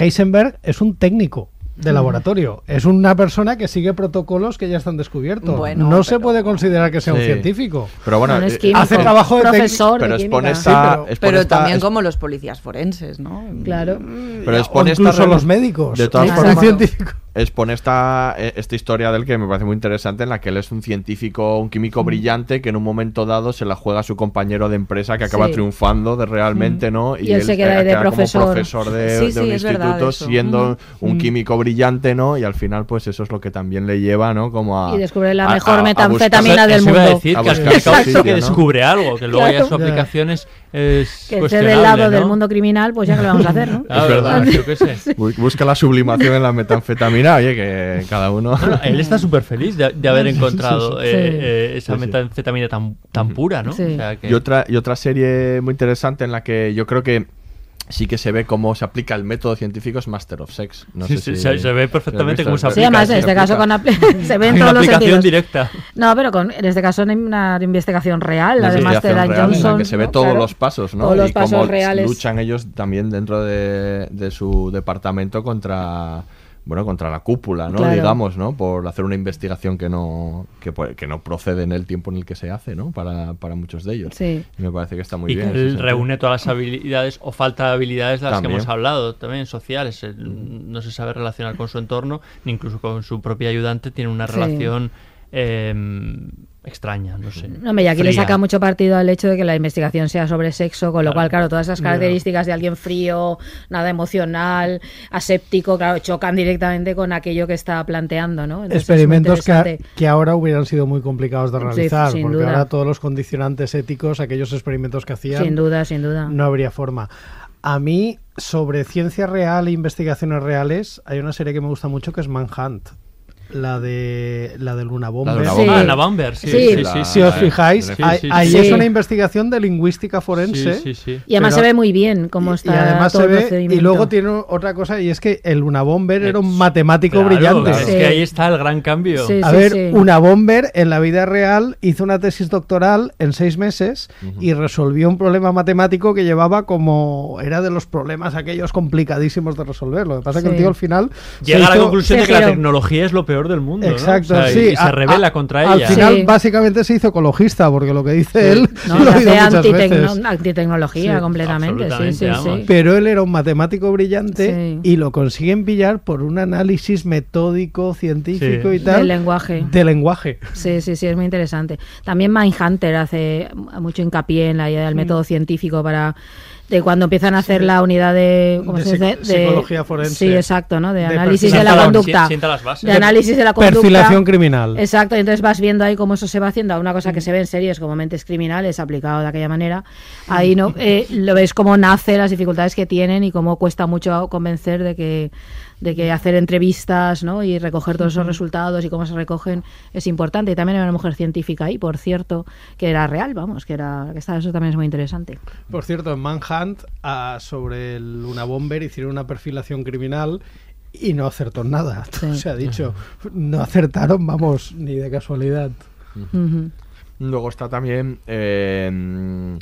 S12: Heisenberg es un técnico de laboratorio. Es una persona que sigue protocolos que ya están descubiertos.
S5: Bueno,
S12: no se puede considerar que sea un científico.
S1: Pero bueno,
S2: No, no es
S1: eh,
S2: químico.
S12: hace trabajo de
S2: profesor
S1: pero
S2: de
S1: expone esta,
S12: Sí, pero-
S1: expone
S5: Pero
S1: esta-
S5: también
S1: es-
S5: como los policías forenses, ¿no?
S2: Claro.
S1: pero
S12: O
S1: expone esta
S12: incluso
S1: rela-
S12: los médicos.
S1: De todas formas,
S12: científico.
S1: Expone esta, eh, esta historia del que me parece muy interesante, en la que él es un científico, un químico brillante, que en un momento dado se la juega a su compañero de empresa que acaba
S2: Sí.
S1: triunfando de realmente, ¿no?
S2: Y él se queda
S1: eh,
S2: de
S1: como
S2: profesor.
S1: profesor de,
S5: Sí,
S1: de
S5: sí,
S1: un instituto, siendo un químico brillante, ¿no? Y al final, pues eso es lo que también le lleva, ¿no? Como a...
S2: Y descubre la
S1: a-
S2: mejor
S1: a- a
S2: metanfetamina
S1: buscar-
S2: del
S3: Eso iba a
S2: mundo.
S3: decir
S1: A
S3: que y
S1: sitio,
S3: sí que
S1: ¿no?
S3: descubre algo, que luego ya
S2: Claro.
S3: su aplicación es, es
S2: Que esté del lado del mundo criminal, pues ya que lo vamos a hacer, ¿no?
S3: Ah,
S1: Es verdad.
S3: yo qué sé.
S1: Bu- Busca la sublimación en la metanfetamina, oye, que cada uno...
S3: No, no, él está súper feliz de, de haber encontrado
S1: sí, sí.
S3: eh, esa
S1: Sí, sí.
S3: metanfetamina tan, tan pura, ¿no?
S2: Sí.
S3: O sea que-
S1: Y otra, y otra serie muy interesante en la que yo creo que sí que se ve cómo se aplica el método científico es Master of Sex. No
S3: Sí,
S1: sé
S3: sí,
S1: si-
S3: se- se ve perfectamente cómo se
S1: visto.
S2: Sí, además en este caso con se ven
S3: Hay
S2: todos
S3: una
S2: los
S3: aplicación
S2: sentidos.
S3: directa.
S2: No, pero con, en este caso hay una investigación real,
S1: Una
S2: además de Dan
S1: real en la
S2: Johnson.
S1: que se ve
S2: ¿no?
S1: todos
S2: Claro.
S1: los pasos, ¿no?
S2: Todos los
S1: y cómo
S2: pasos reales.
S1: luchan ellos también dentro de, de su departamento contra bueno contra la cúpula, ¿no?
S2: Claro.
S1: Digamos, ¿no? Por hacer una investigación que no que, que no procede en el tiempo en el que se hace, ¿no? Para, para muchos de ellos.
S2: Sí.
S1: Y me parece que está muy
S3: y
S1: bien.
S3: que reúne todas las habilidades o falta de habilidades de las
S1: También.
S3: que hemos hablado, también sociales. Él no se sabe relacionar con su entorno, ni incluso con su propia ayudante. Tiene una
S2: Sí.
S3: Eh, extraña, no sé.
S2: No, hombre, y aquí le saca mucho partido al hecho de que la investigación sea sobre sexo, con lo cual, claro, todas esas
S3: Ya.
S2: características de alguien frío, nada emocional, aséptico, claro, chocan directamente con aquello que está planteando, ¿no? Entonces,
S12: Experimentos que, que ahora hubieran sido muy complicados de
S2: Sí,
S12: realizar,
S2: sin
S12: porque
S2: duda.
S12: ahora todos los condicionantes éticos, aquellos experimentos que hacían,
S2: Sin duda, sin duda.
S12: no habría forma. A mí, sobre ciencia real e investigaciones reales, hay una serie que me gusta mucho que es Manhunt. La de la de Luna Bomber.
S3: La de Luna Bomber. Ah, la Bomber, sí, sí, sí, sí,
S12: Si
S3: sí.
S12: os fijáis,
S3: Sí,
S12: ahí,
S3: sí,
S12: ahí
S3: sí.
S12: es una investigación de lingüística forense.
S3: Sí, sí, sí.
S2: Y además
S12: pero-
S2: se ve muy bien cómo está
S12: y además
S2: todo
S12: se
S2: el
S12: y luego tiene otra cosa y es que el Una Bomber era un matemático
S3: Claro,
S12: brillante.
S3: Es que ahí está el gran cambio.
S12: a ver, una bomber en la vida real hizo una tesis doctoral en seis meses y resolvió un problema matemático que llevaba como era de los problemas aquellos complicadísimos de resolver. Lo que pasa es que el tío al final
S3: Llega a la conclusión de que la tecnología es lo peor del mundo. ¿no?
S12: Exacto,
S3: O sea, y-
S12: sí.
S3: Y, se
S12: a-
S3: revela
S12: a-
S3: contra
S12: Al
S3: ella.
S12: final,
S2: Sí.
S12: básicamente se hizo ecologista, porque lo que dice
S3: Sí.
S12: él
S2: No,
S12: lo
S2: hace antitecno- antitecnología
S12: Sí.
S2: completamente. Sí, sí, sí.
S12: Pero él era un matemático brillante y lo consiguen pillar por un análisis metódico, científico
S2: Sí.
S12: y tal.
S2: Del lenguaje.
S12: De lenguaje.
S2: Sí, sí, sí, es muy interesante. También Mindhunter hace mucho hincapié en la idea del método científico para de cuando empiezan a hacer la unidad de, ¿cómo
S12: De
S2: se dice?
S12: psic- psicología forense.
S2: Sí, exacto, ¿no? De,
S12: De
S2: análisis de la conducta.
S3: sienta las bases.
S2: De análisis de la conducta.
S12: Perfilación criminal.
S2: Exacto, y entonces vas viendo ahí cómo eso se va haciendo a una cosa que se ve en series como Mentes Criminales aplicado de aquella manera. Ahí no eh, lo ves cómo nace, las dificultades que tienen y cómo cuesta mucho convencer de que de que hacer entrevistas ¿no? y recoger todos esos resultados y cómo se recogen es importante. Y también hay una mujer científica ahí, por cierto, que era real, vamos, que era que está, eso también es muy interesante.
S12: Por cierto, en Manhunt, ah, sobre el, una bomber, hicieron una perfilación criminal y no acertó nada. Todo se ha dicho. No acertaron, vamos, ni de casualidad.
S1: Luego está también eh,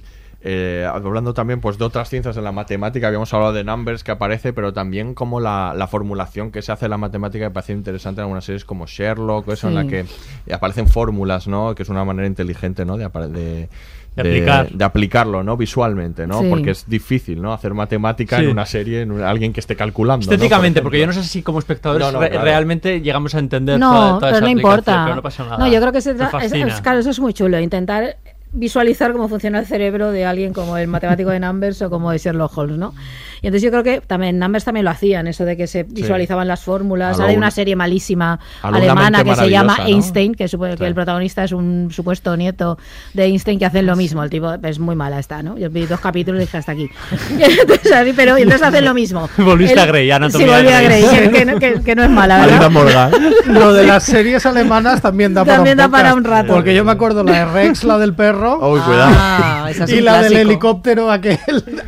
S1: eh, hablando también pues de otras ciencias de la matemática. Habíamos hablado de numbers que aparece, pero también como la, la formulación que se hace en la matemática me parece interesante en algunas series como Sherlock, o eso en la que aparecen fórmulas, ¿no? Que es una manera inteligente, ¿no? De, de
S3: De aplicar.
S1: de aplicarlo, ¿no? Visualmente, ¿no?
S3: Sí.
S1: Porque es difícil, ¿no? Hacer matemática
S3: Sí.
S1: en una serie, en alguien que esté calculando. ¿no? Por
S3: Estéticamente, porque yo no sé si como espectadores
S1: No, no,
S3: re-
S1: claro.
S3: realmente llegamos a entender
S2: No,
S3: toda, toda
S2: pero
S3: esa
S2: no importa.
S3: pero no pasa nada.
S2: No, yo creo que se es- es- claro, eso es muy chulo, intentar visualizar cómo funciona el cerebro de alguien como el matemático de Numbers o como de Sherlock Holmes, ¿no? Y entonces yo creo que también Numbers también lo hacían, eso de que se visualizaban las fórmulas. Ahora hay
S1: un-
S2: una serie malísima alemana que se llama. Einstein, que, supo- que el protagonista es un supuesto nieto de Einstein que hacen lo mismo. El tipo es muy mala está, ¿no? Yo vi dos capítulos y dije hasta aquí. entonces, así, pero y entonces hacen lo mismo.
S3: Volviste
S2: El-
S3: a Grey,
S2: Sí, volví a
S3: Grey.
S2: Que, que no- que- que no es mala, ¿verdad?
S12: Lo de las series alemanas también da para
S2: También
S12: un
S2: da para un rato.
S12: Porque yo me acuerdo la de Rex, la del perro.
S1: Uy, cuidado.
S2: Ah, esa es
S12: y la del helicóptero, aquel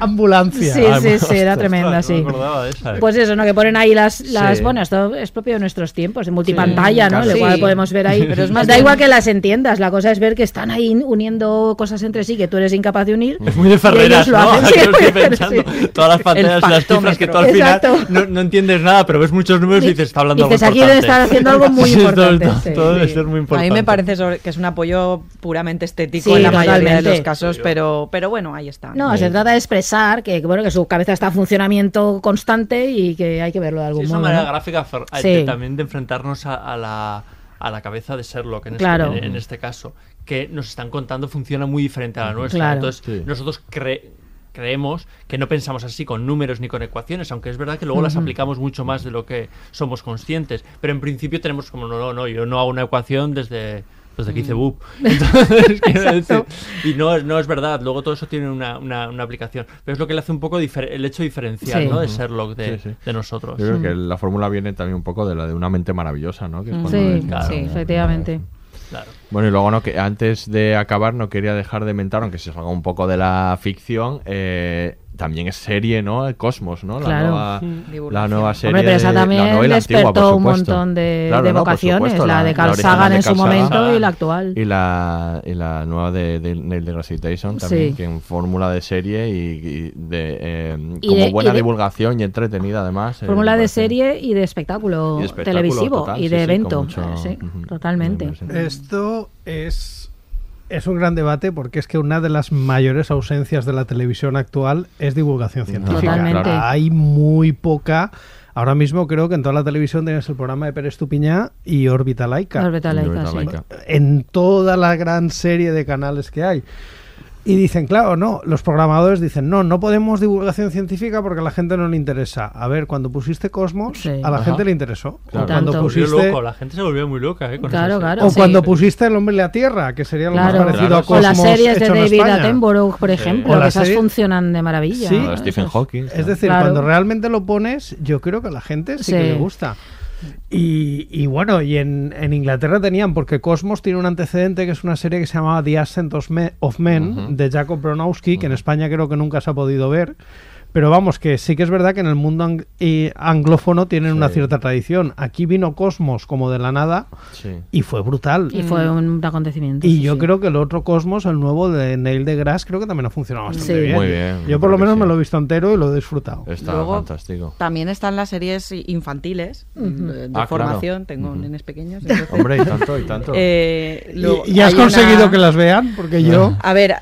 S12: ambulancia.
S2: Sí, sí, sí, era tremenda, sí. Pues eso, ¿no? Que ponen ahí las, las
S12: Sí.
S2: bueno, esto es propio de nuestros tiempos, de multipantalla, ¿no?
S12: claro.
S2: Lo cual
S12: Sí.
S2: podemos ver ahí.
S12: Pero es más
S2: da igual que las entiendas, la cosa es ver que están ahí uniendo cosas entre sí que tú eres incapaz de unir.
S3: Es muy de Ferreras,
S2: ellos lo
S3: ¿no?
S2: hacen
S3: Yo estoy pensando,
S2: sí.
S3: todas las pantallas y las cifras que tú al final no, no entiendes nada, pero ves muchos números y dices, está hablando
S2: Dices,
S3: algo
S2: aquí debe
S3: importante.
S2: estar haciendo algo muy
S3: Sí, todo-
S2: importante,
S3: todo-
S2: sí.
S3: debe
S2: Sí.
S3: ser muy
S5: A
S3: importante.
S5: mí me parece sobre- que es un apoyo puramente estético
S2: Sí,
S5: en la mayoría de los casos, pero, pero bueno, ahí está.
S2: No, se trata de expresar que, bueno, que su cabeza está en funcionamiento constante y que hay que verlo de algún
S3: Sí, es una
S2: modo.
S3: manera
S2: ¿no?
S3: gráfica
S2: Sí.
S3: de- también de enfrentarnos a, a la, a la cabeza de Sherlock en,
S2: Claro.
S3: este, en, en este caso, que nos están contando funciona muy diferente a la nuestra.
S2: Claro.
S3: Entonces,
S1: Sí.
S3: nosotros cre- creemos que no pensamos así con números ni con ecuaciones, aunque es verdad que luego las aplicamos mucho más de lo que somos conscientes. Pero en principio tenemos como, no, no, no, yo no hago una ecuación desde desde que hice
S2: Mm.
S3: BUP. Entonces, quiero
S2: Exacto.
S3: decir, y no, es- no es verdad, luego todo eso tiene una, una- una aplicación. Pero es lo que le hace un poco el hecho diferencial
S2: Sí.
S3: ¿no? de. Sherlock de,
S1: Sí, sí.
S3: de nosotros.
S1: Yo creo que la fórmula viene también un poco de la de una mente maravillosa, ¿no? Que es
S2: Mm. Sí,
S1: ves-
S2: sí, efectivamente.
S1: Bueno, y luego no, que antes de acabar no quería dejar de mentar, aunque se salga un poco de la ficción, eh, también es serie, ¿no? El Cosmos, ¿no? La
S2: Claro.
S1: nueva,
S2: Mm.
S1: la nueva serie.
S2: Hombre, pero esa
S1: de- la
S2: también
S1: la
S2: despertó
S1: antigua, por
S2: un montón de,
S1: Claro,
S2: de
S1: no,
S2: vocaciones,
S1: supuesto,
S2: la, de Carl Sagan
S1: de
S2: en su momento y la actual.
S1: Y la, y la nueva de, de Neil deGrasse Tyson también,
S2: Sí.
S1: que en fórmula de serie y, y de, eh,
S2: Y
S1: como
S2: de-
S1: buena
S2: y de-
S1: divulgación y entretenida además. eh,
S2: Fórmula de serie y de espectáculo,
S1: Y de espectáculo
S2: televisivo
S1: total,
S2: y de
S1: sí,
S2: evento.
S1: mucho-
S2: totalmente.
S12: Esto es, es un gran debate porque es que una de las mayores ausencias de la televisión actual es divulgación científica.
S2: Totalmente.
S12: Hay muy poca. Ahora mismo creo que en toda la televisión tienes el programa de Pérez Tupiñá y Órbita Laica.
S2: Órbita Laica, sí.
S1: Laica.
S12: En toda la gran serie de canales que hay. Y dicen, claro, no, los programadores dicen, no, no podemos divulgación científica porque a la gente no le interesa. A ver, cuando pusiste Cosmos, a la
S3: Ajá.
S12: gente le interesó.
S3: Claro.
S12: O cuando pusiste...
S3: loco, la gente se volvió muy loca, ¿eh? con
S2: Claro, claro.
S12: O
S2: Sí.
S12: cuando pusiste El hombre y la tierra, que sería lo más parecido a
S2: o
S12: Cosmos
S2: las series de David. Attenborough, por
S12: Sí.
S2: ejemplo,
S12: O
S2: que esas
S12: serie-
S2: funcionan de maravilla.
S12: Sí.
S1: O Stephen Hawking.
S12: Es decir,
S2: Claro.
S12: cuando realmente lo pones, yo creo que a la gente sí,
S2: Sí.
S12: que le gusta. Y, y bueno, y en, en Inglaterra tenían, porque Cosmos tiene un antecedente que es una serie que se llamaba The Ascent of Men, de Jacob Bronowski, que en España creo que nunca se ha podido ver. Pero vamos, que sí que es verdad que en el mundo ang- y anglófono tienen una cierta tradición. Aquí vino Cosmos como de la nada
S1: Sí.
S12: y fue brutal.
S2: Y fue un acontecimiento.
S12: Y
S2: sí,
S12: yo
S2: sí.
S12: creo que el otro Cosmos, el nuevo de Neil deGrasse, creo que también ha funcionado bastante
S2: Sí.
S12: bien.
S1: Muy bien,
S12: Yo por lo menos
S1: sí.
S12: me lo he visto entero y lo he disfrutado.
S1: Está
S5: Luego,
S1: fantástico.
S5: También están las series infantiles
S2: Ujú.
S5: de, de
S1: Ah, claro.
S5: formación. Tengo
S1: Ujú.
S5: nenes pequeños. entonces-
S1: Hombre, y tanto, y tanto.
S5: Eh,
S12: ¿Y, y has conseguido
S5: una-
S12: que las vean? Porque yo...
S5: A ver,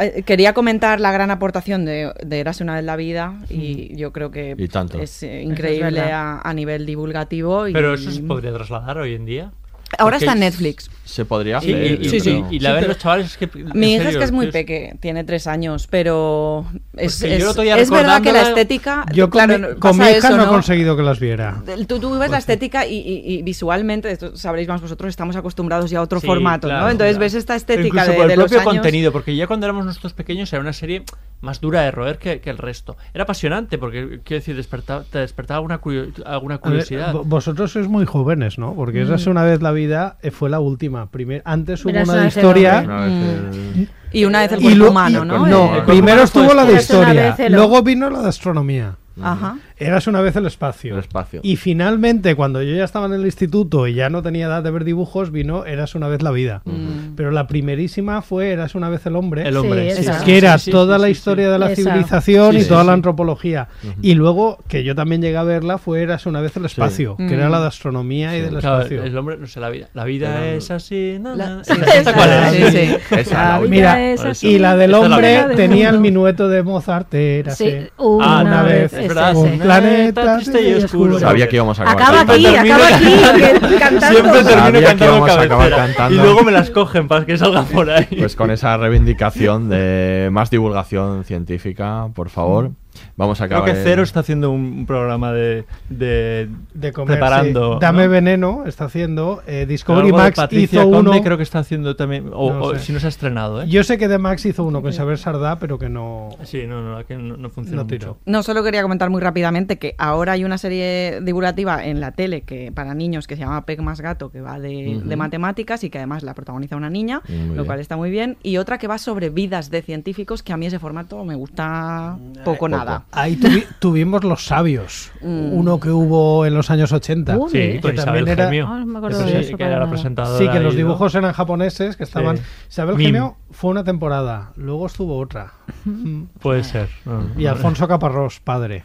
S5: eh, quería comentar la gran aportación de, de Érase una vez la vida y yo creo que
S1: Y tanto.
S5: es eh, increíble
S2: es verdad.
S5: a, a nivel divulgativo. Y,
S3: Pero eso se podría trasladar hoy en día.
S5: Ahora
S3: Porque
S5: está en Netflix.
S1: Se podría hacer.
S3: y- y-
S1: yo creo.
S3: y la
S5: Sí,
S3: ven los chavales es que.
S5: Mi hija es
S3: serio,
S5: que es muy peque, tiene tres años, pero es, es-
S3: otro día
S5: es verdad que la estética.
S12: Yo con,
S5: claro,
S12: mi,
S5: pasa
S12: con mi hija
S5: eso,
S12: no he conseguido que las viera.
S5: Tú, tú ves la estética y, y- y visualmente, esto sabréis más vosotros, estamos acostumbrados ya a otro
S3: Sí,
S5: formato,
S3: claro,
S5: ¿no? Entonces
S3: claro.
S5: ves esta estética
S3: incluso
S5: de,
S3: por el
S5: de los
S3: propio
S5: años.
S3: contenido, porque ya cuando éramos nosotros pequeños era una serie más dura de roer que, que el resto. Era apasionante, porque quiero decir, despertaba, te despertaba alguna, curio- alguna
S12: A ver,
S3: curiosidad.
S12: vo- vosotros sois muy jóvenes, ¿no? Porque esa es
S5: Mm.
S12: una vez la vida, eh, fue la última. Primer, antes hubo
S2: Mira,
S12: una de historia.
S2: hombre.
S1: Una vez el-
S5: Y una vez el
S12: y
S5: cuerpo
S12: lo-
S5: humano,
S12: y-
S5: ¿no?
S12: Primero estuvo la de historia, luego vino la de astronomía.
S5: Ajá.
S12: Eras una vez el espacio.
S1: El espacio.
S12: Y finalmente, cuando yo ya estaba en el instituto y ya no tenía edad de ver dibujos, vino Eras una vez la vida.
S5: Mm.
S12: Pero la primerísima fue Eras una vez el hombre.
S3: El hombre,
S2: Sí,
S3: sí,
S2: esa.
S3: sí,
S12: que era
S3: sí,
S12: toda
S3: sí,
S12: la
S3: sí,
S12: historia de la
S2: Esa.
S12: civilización
S3: Sí,
S12: y
S3: sí,
S12: toda la antropología. Y luego, que yo también llegué a verla, fue Eras una vez el espacio, que era
S5: Mm.
S12: la de astronomía y del
S3: Claro,
S12: espacio.
S3: el hombre, no sé, la vida. La vida
S1: Era-
S3: es así. na,
S5: La-
S3: na.
S5: sí,
S3: ¿Esta cuál es?
S1: la
S12: Mira,
S2: es
S3: Por
S2: así.
S12: Y la del hombre tenía el minueto de Mozart, era así.
S2: una,
S12: Una
S2: vez,
S12: vez,
S2: es
S3: verdad,
S2: ese.
S12: un planeta
S3: triste y oscuro.
S1: Sabía que íbamos a acabar.
S2: Acaba aquí, acaba aquí,
S3: cantando.
S2: que-.
S3: Siempre termino
S1: que
S3: cantando
S1: íbamos a acabar
S3: cabecera.
S1: cantando.
S3: Y luego me las cogen para que salgan por ahí.
S1: Pues con esa reivindicación de más divulgación científica, por favor, vamos a
S3: Creo
S1: acabar.
S3: que
S1: en-
S3: Cero está haciendo un, programa de, de,
S12: De comer,
S3: preparando.
S12: sí. Dame
S3: ¿no?
S12: veneno, está haciendo. Eh, Discovery Max
S3: Patricia
S12: hizo
S3: Conde
S12: uno.
S3: creo que está haciendo también. O,
S12: No
S3: o
S12: sé.
S3: si no se ha estrenado, ¿eh?
S12: Yo sé que de Max hizo uno con Isabel Sardá, pero que no.
S3: Sí, no, no, que no, no funciona
S12: No tiró.
S3: mucho.
S5: No, solo quería comentar muy rápidamente que ahora hay una serie divulgativa en la tele que para niños que se llama Peg más Gato, que va de, matemáticas y que además la protagoniza una niña,
S1: Muy
S5: lo
S1: bien.
S5: cual está muy bien. Y otra que va sobre vidas de científicos, que a mí ese formato me gusta poco nada.
S12: Ahí tuvi- tuvimos Los Sabios,
S5: Mm.
S12: uno que hubo en los años 80.
S2: Uy,
S3: Sí,
S12: que
S3: con
S12: también
S3: Isabel
S12: era-
S3: Gemio.
S2: Ah, no me
S3: que,
S2: para
S3: era la presentadora.
S12: Sí, que los dibujos eran japoneses, que estaban...
S3: Sí.
S12: Isabel
S3: Mim.
S12: Gemio fue una temporada, luego estuvo otra.
S3: Puede ser. no,
S12: Y. Alfonso Caparrós, padre.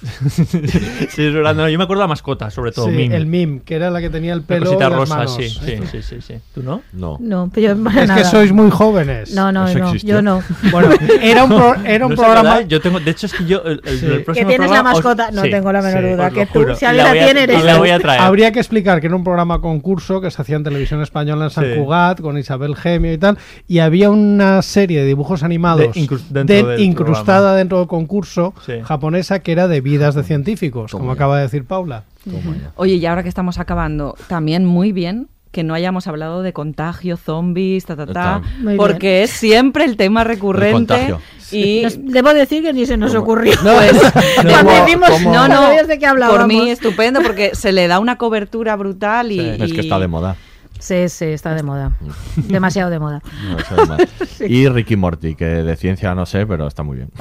S3: sí, es verdad. No, yo me acuerdo de la mascota, sobre todo.
S12: Sí,
S3: Mim.
S12: el Mim, que era la que tenía el pelo
S3: cosita
S12: y las
S3: rosa,
S12: manos.
S3: sí, sí, sí, sí, sí. ¿Tú no?
S1: No.
S2: No, pero yo para
S12: Es
S2: nada.
S12: que sois muy jóvenes.
S2: No, no, no, yo no.
S12: Bueno, era un, pro- era un
S3: No
S12: programa...
S3: ¿verdad? Yo tengo, de hecho, es que yo. El, el-
S12: Sí.
S3: el
S12: Que
S3: próximo
S2: Que tienes la
S3: os-
S2: mascota, no
S3: sí,
S2: tengo la menor
S3: sí,
S2: duda. Que tú,
S3: juro.
S2: si alguien
S3: la
S2: la
S3: voy a-
S2: tiene,
S3: y
S2: eres
S3: la
S2: tú.
S3: voy a traer.
S12: Habría que explicar que era un programa concurso que se hacía en televisión española en San
S3: Sí.
S12: Cugat con Isabel Gemio y tal. Y había una serie de dibujos animados
S3: De
S12: incrustada dentro del concurso japonesa que era de vidas de científicos, como acaba de decir Paula.
S5: Oye, y ahora que estamos acabando, también muy bien que no hayamos hablado de contagio, zombies, ta, ta, ta, porque es siempre el tema recurrente. Y
S2: Nos- debo decir que ni se nos
S1: ¿Cómo?
S2: ocurrió.
S5: Pues,
S2: Cuando
S1: ¿Cómo-
S2: decimos,
S1: cómo-
S5: no, no,
S2: de qué hablábamos.
S5: por mí estupendo porque se le da una cobertura brutal y...
S3: Sí.
S1: Es que está de moda.
S2: Sí, sí, está de moda. Demasiado de moda.
S1: No, eso es más. Y Ricky Morty, que de ciencia no sé, pero está muy bien.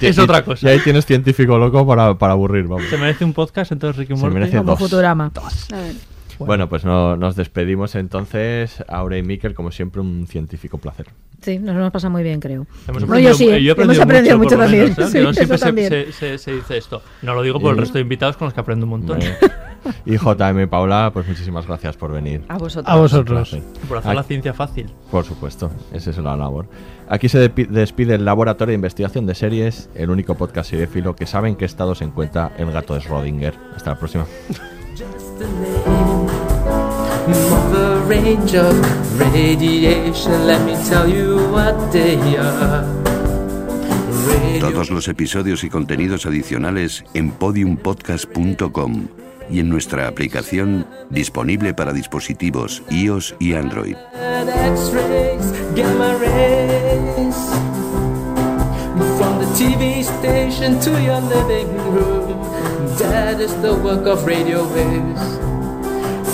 S3: Es
S1: Y-
S3: otra
S1: Y
S3: cosa.
S1: ahí tienes científico loco para, para aburrir, vamos.
S3: Se merece un podcast, entonces Ricky
S1: Se
S3: Morty.
S1: merece
S2: Como
S1: dos.
S2: Futurama.
S1: Bueno, pues no, nos despedimos entonces. Aure y Miquel, como siempre, un científico placer.
S2: Sí, nos hemos pasado muy bien, creo.
S3: Hemos
S2: Bueno, yo
S3: aprendido,
S2: sí,
S3: yo he
S2: hemos aprendido mucho,
S3: lo
S2: también.
S3: menos, ¿eh?
S2: Sí,
S3: Que no siempre se,
S2: también.
S3: se- se- se dice esto. No lo digo por el
S1: Y-
S3: resto de invitados con los que aprendo un montón.
S1: Y JM Paula, pues muchísimas gracias por venir.
S5: A vosotros.
S12: A.
S3: Por hacer
S1: Aquí-
S3: la ciencia fácil.
S1: Por supuesto, esa es la labor. Aquí se despide el Laboratorio de Investigación de Series, el único podcast seriéfilo que saben qué estado se encuentra el gato de Schrödinger. Hasta la próxima.
S18: just a name.
S20: Mother range of radiation, let me tell you what they are.
S7: Todos los episodios y contenidos adicionales en podiumpodcast.com y en nuestra aplicación disponible para dispositivos iOS y Android.
S20: From the TV station to your living room, that is the work of radio waves.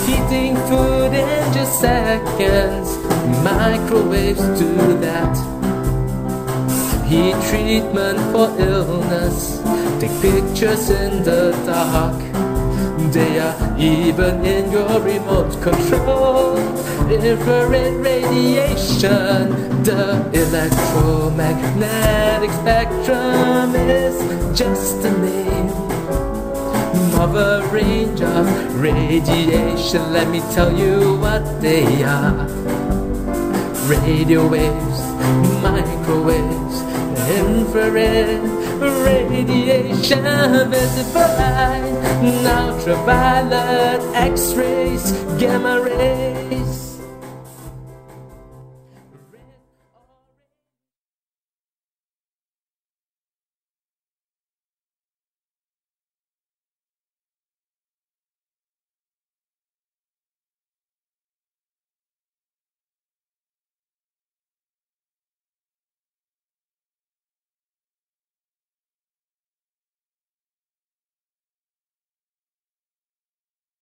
S20: Heating food in just seconds, microwaves do that. Heat treatment for illness, take pictures in the dark. They are even in your remote control. Infrared radiation, the electromagnetic spectrum is just a name of a range of radiation. Let me tell you what they are radio waves, microwaves, infrared radiation, visible light, ultraviolet, X rays, gamma rays.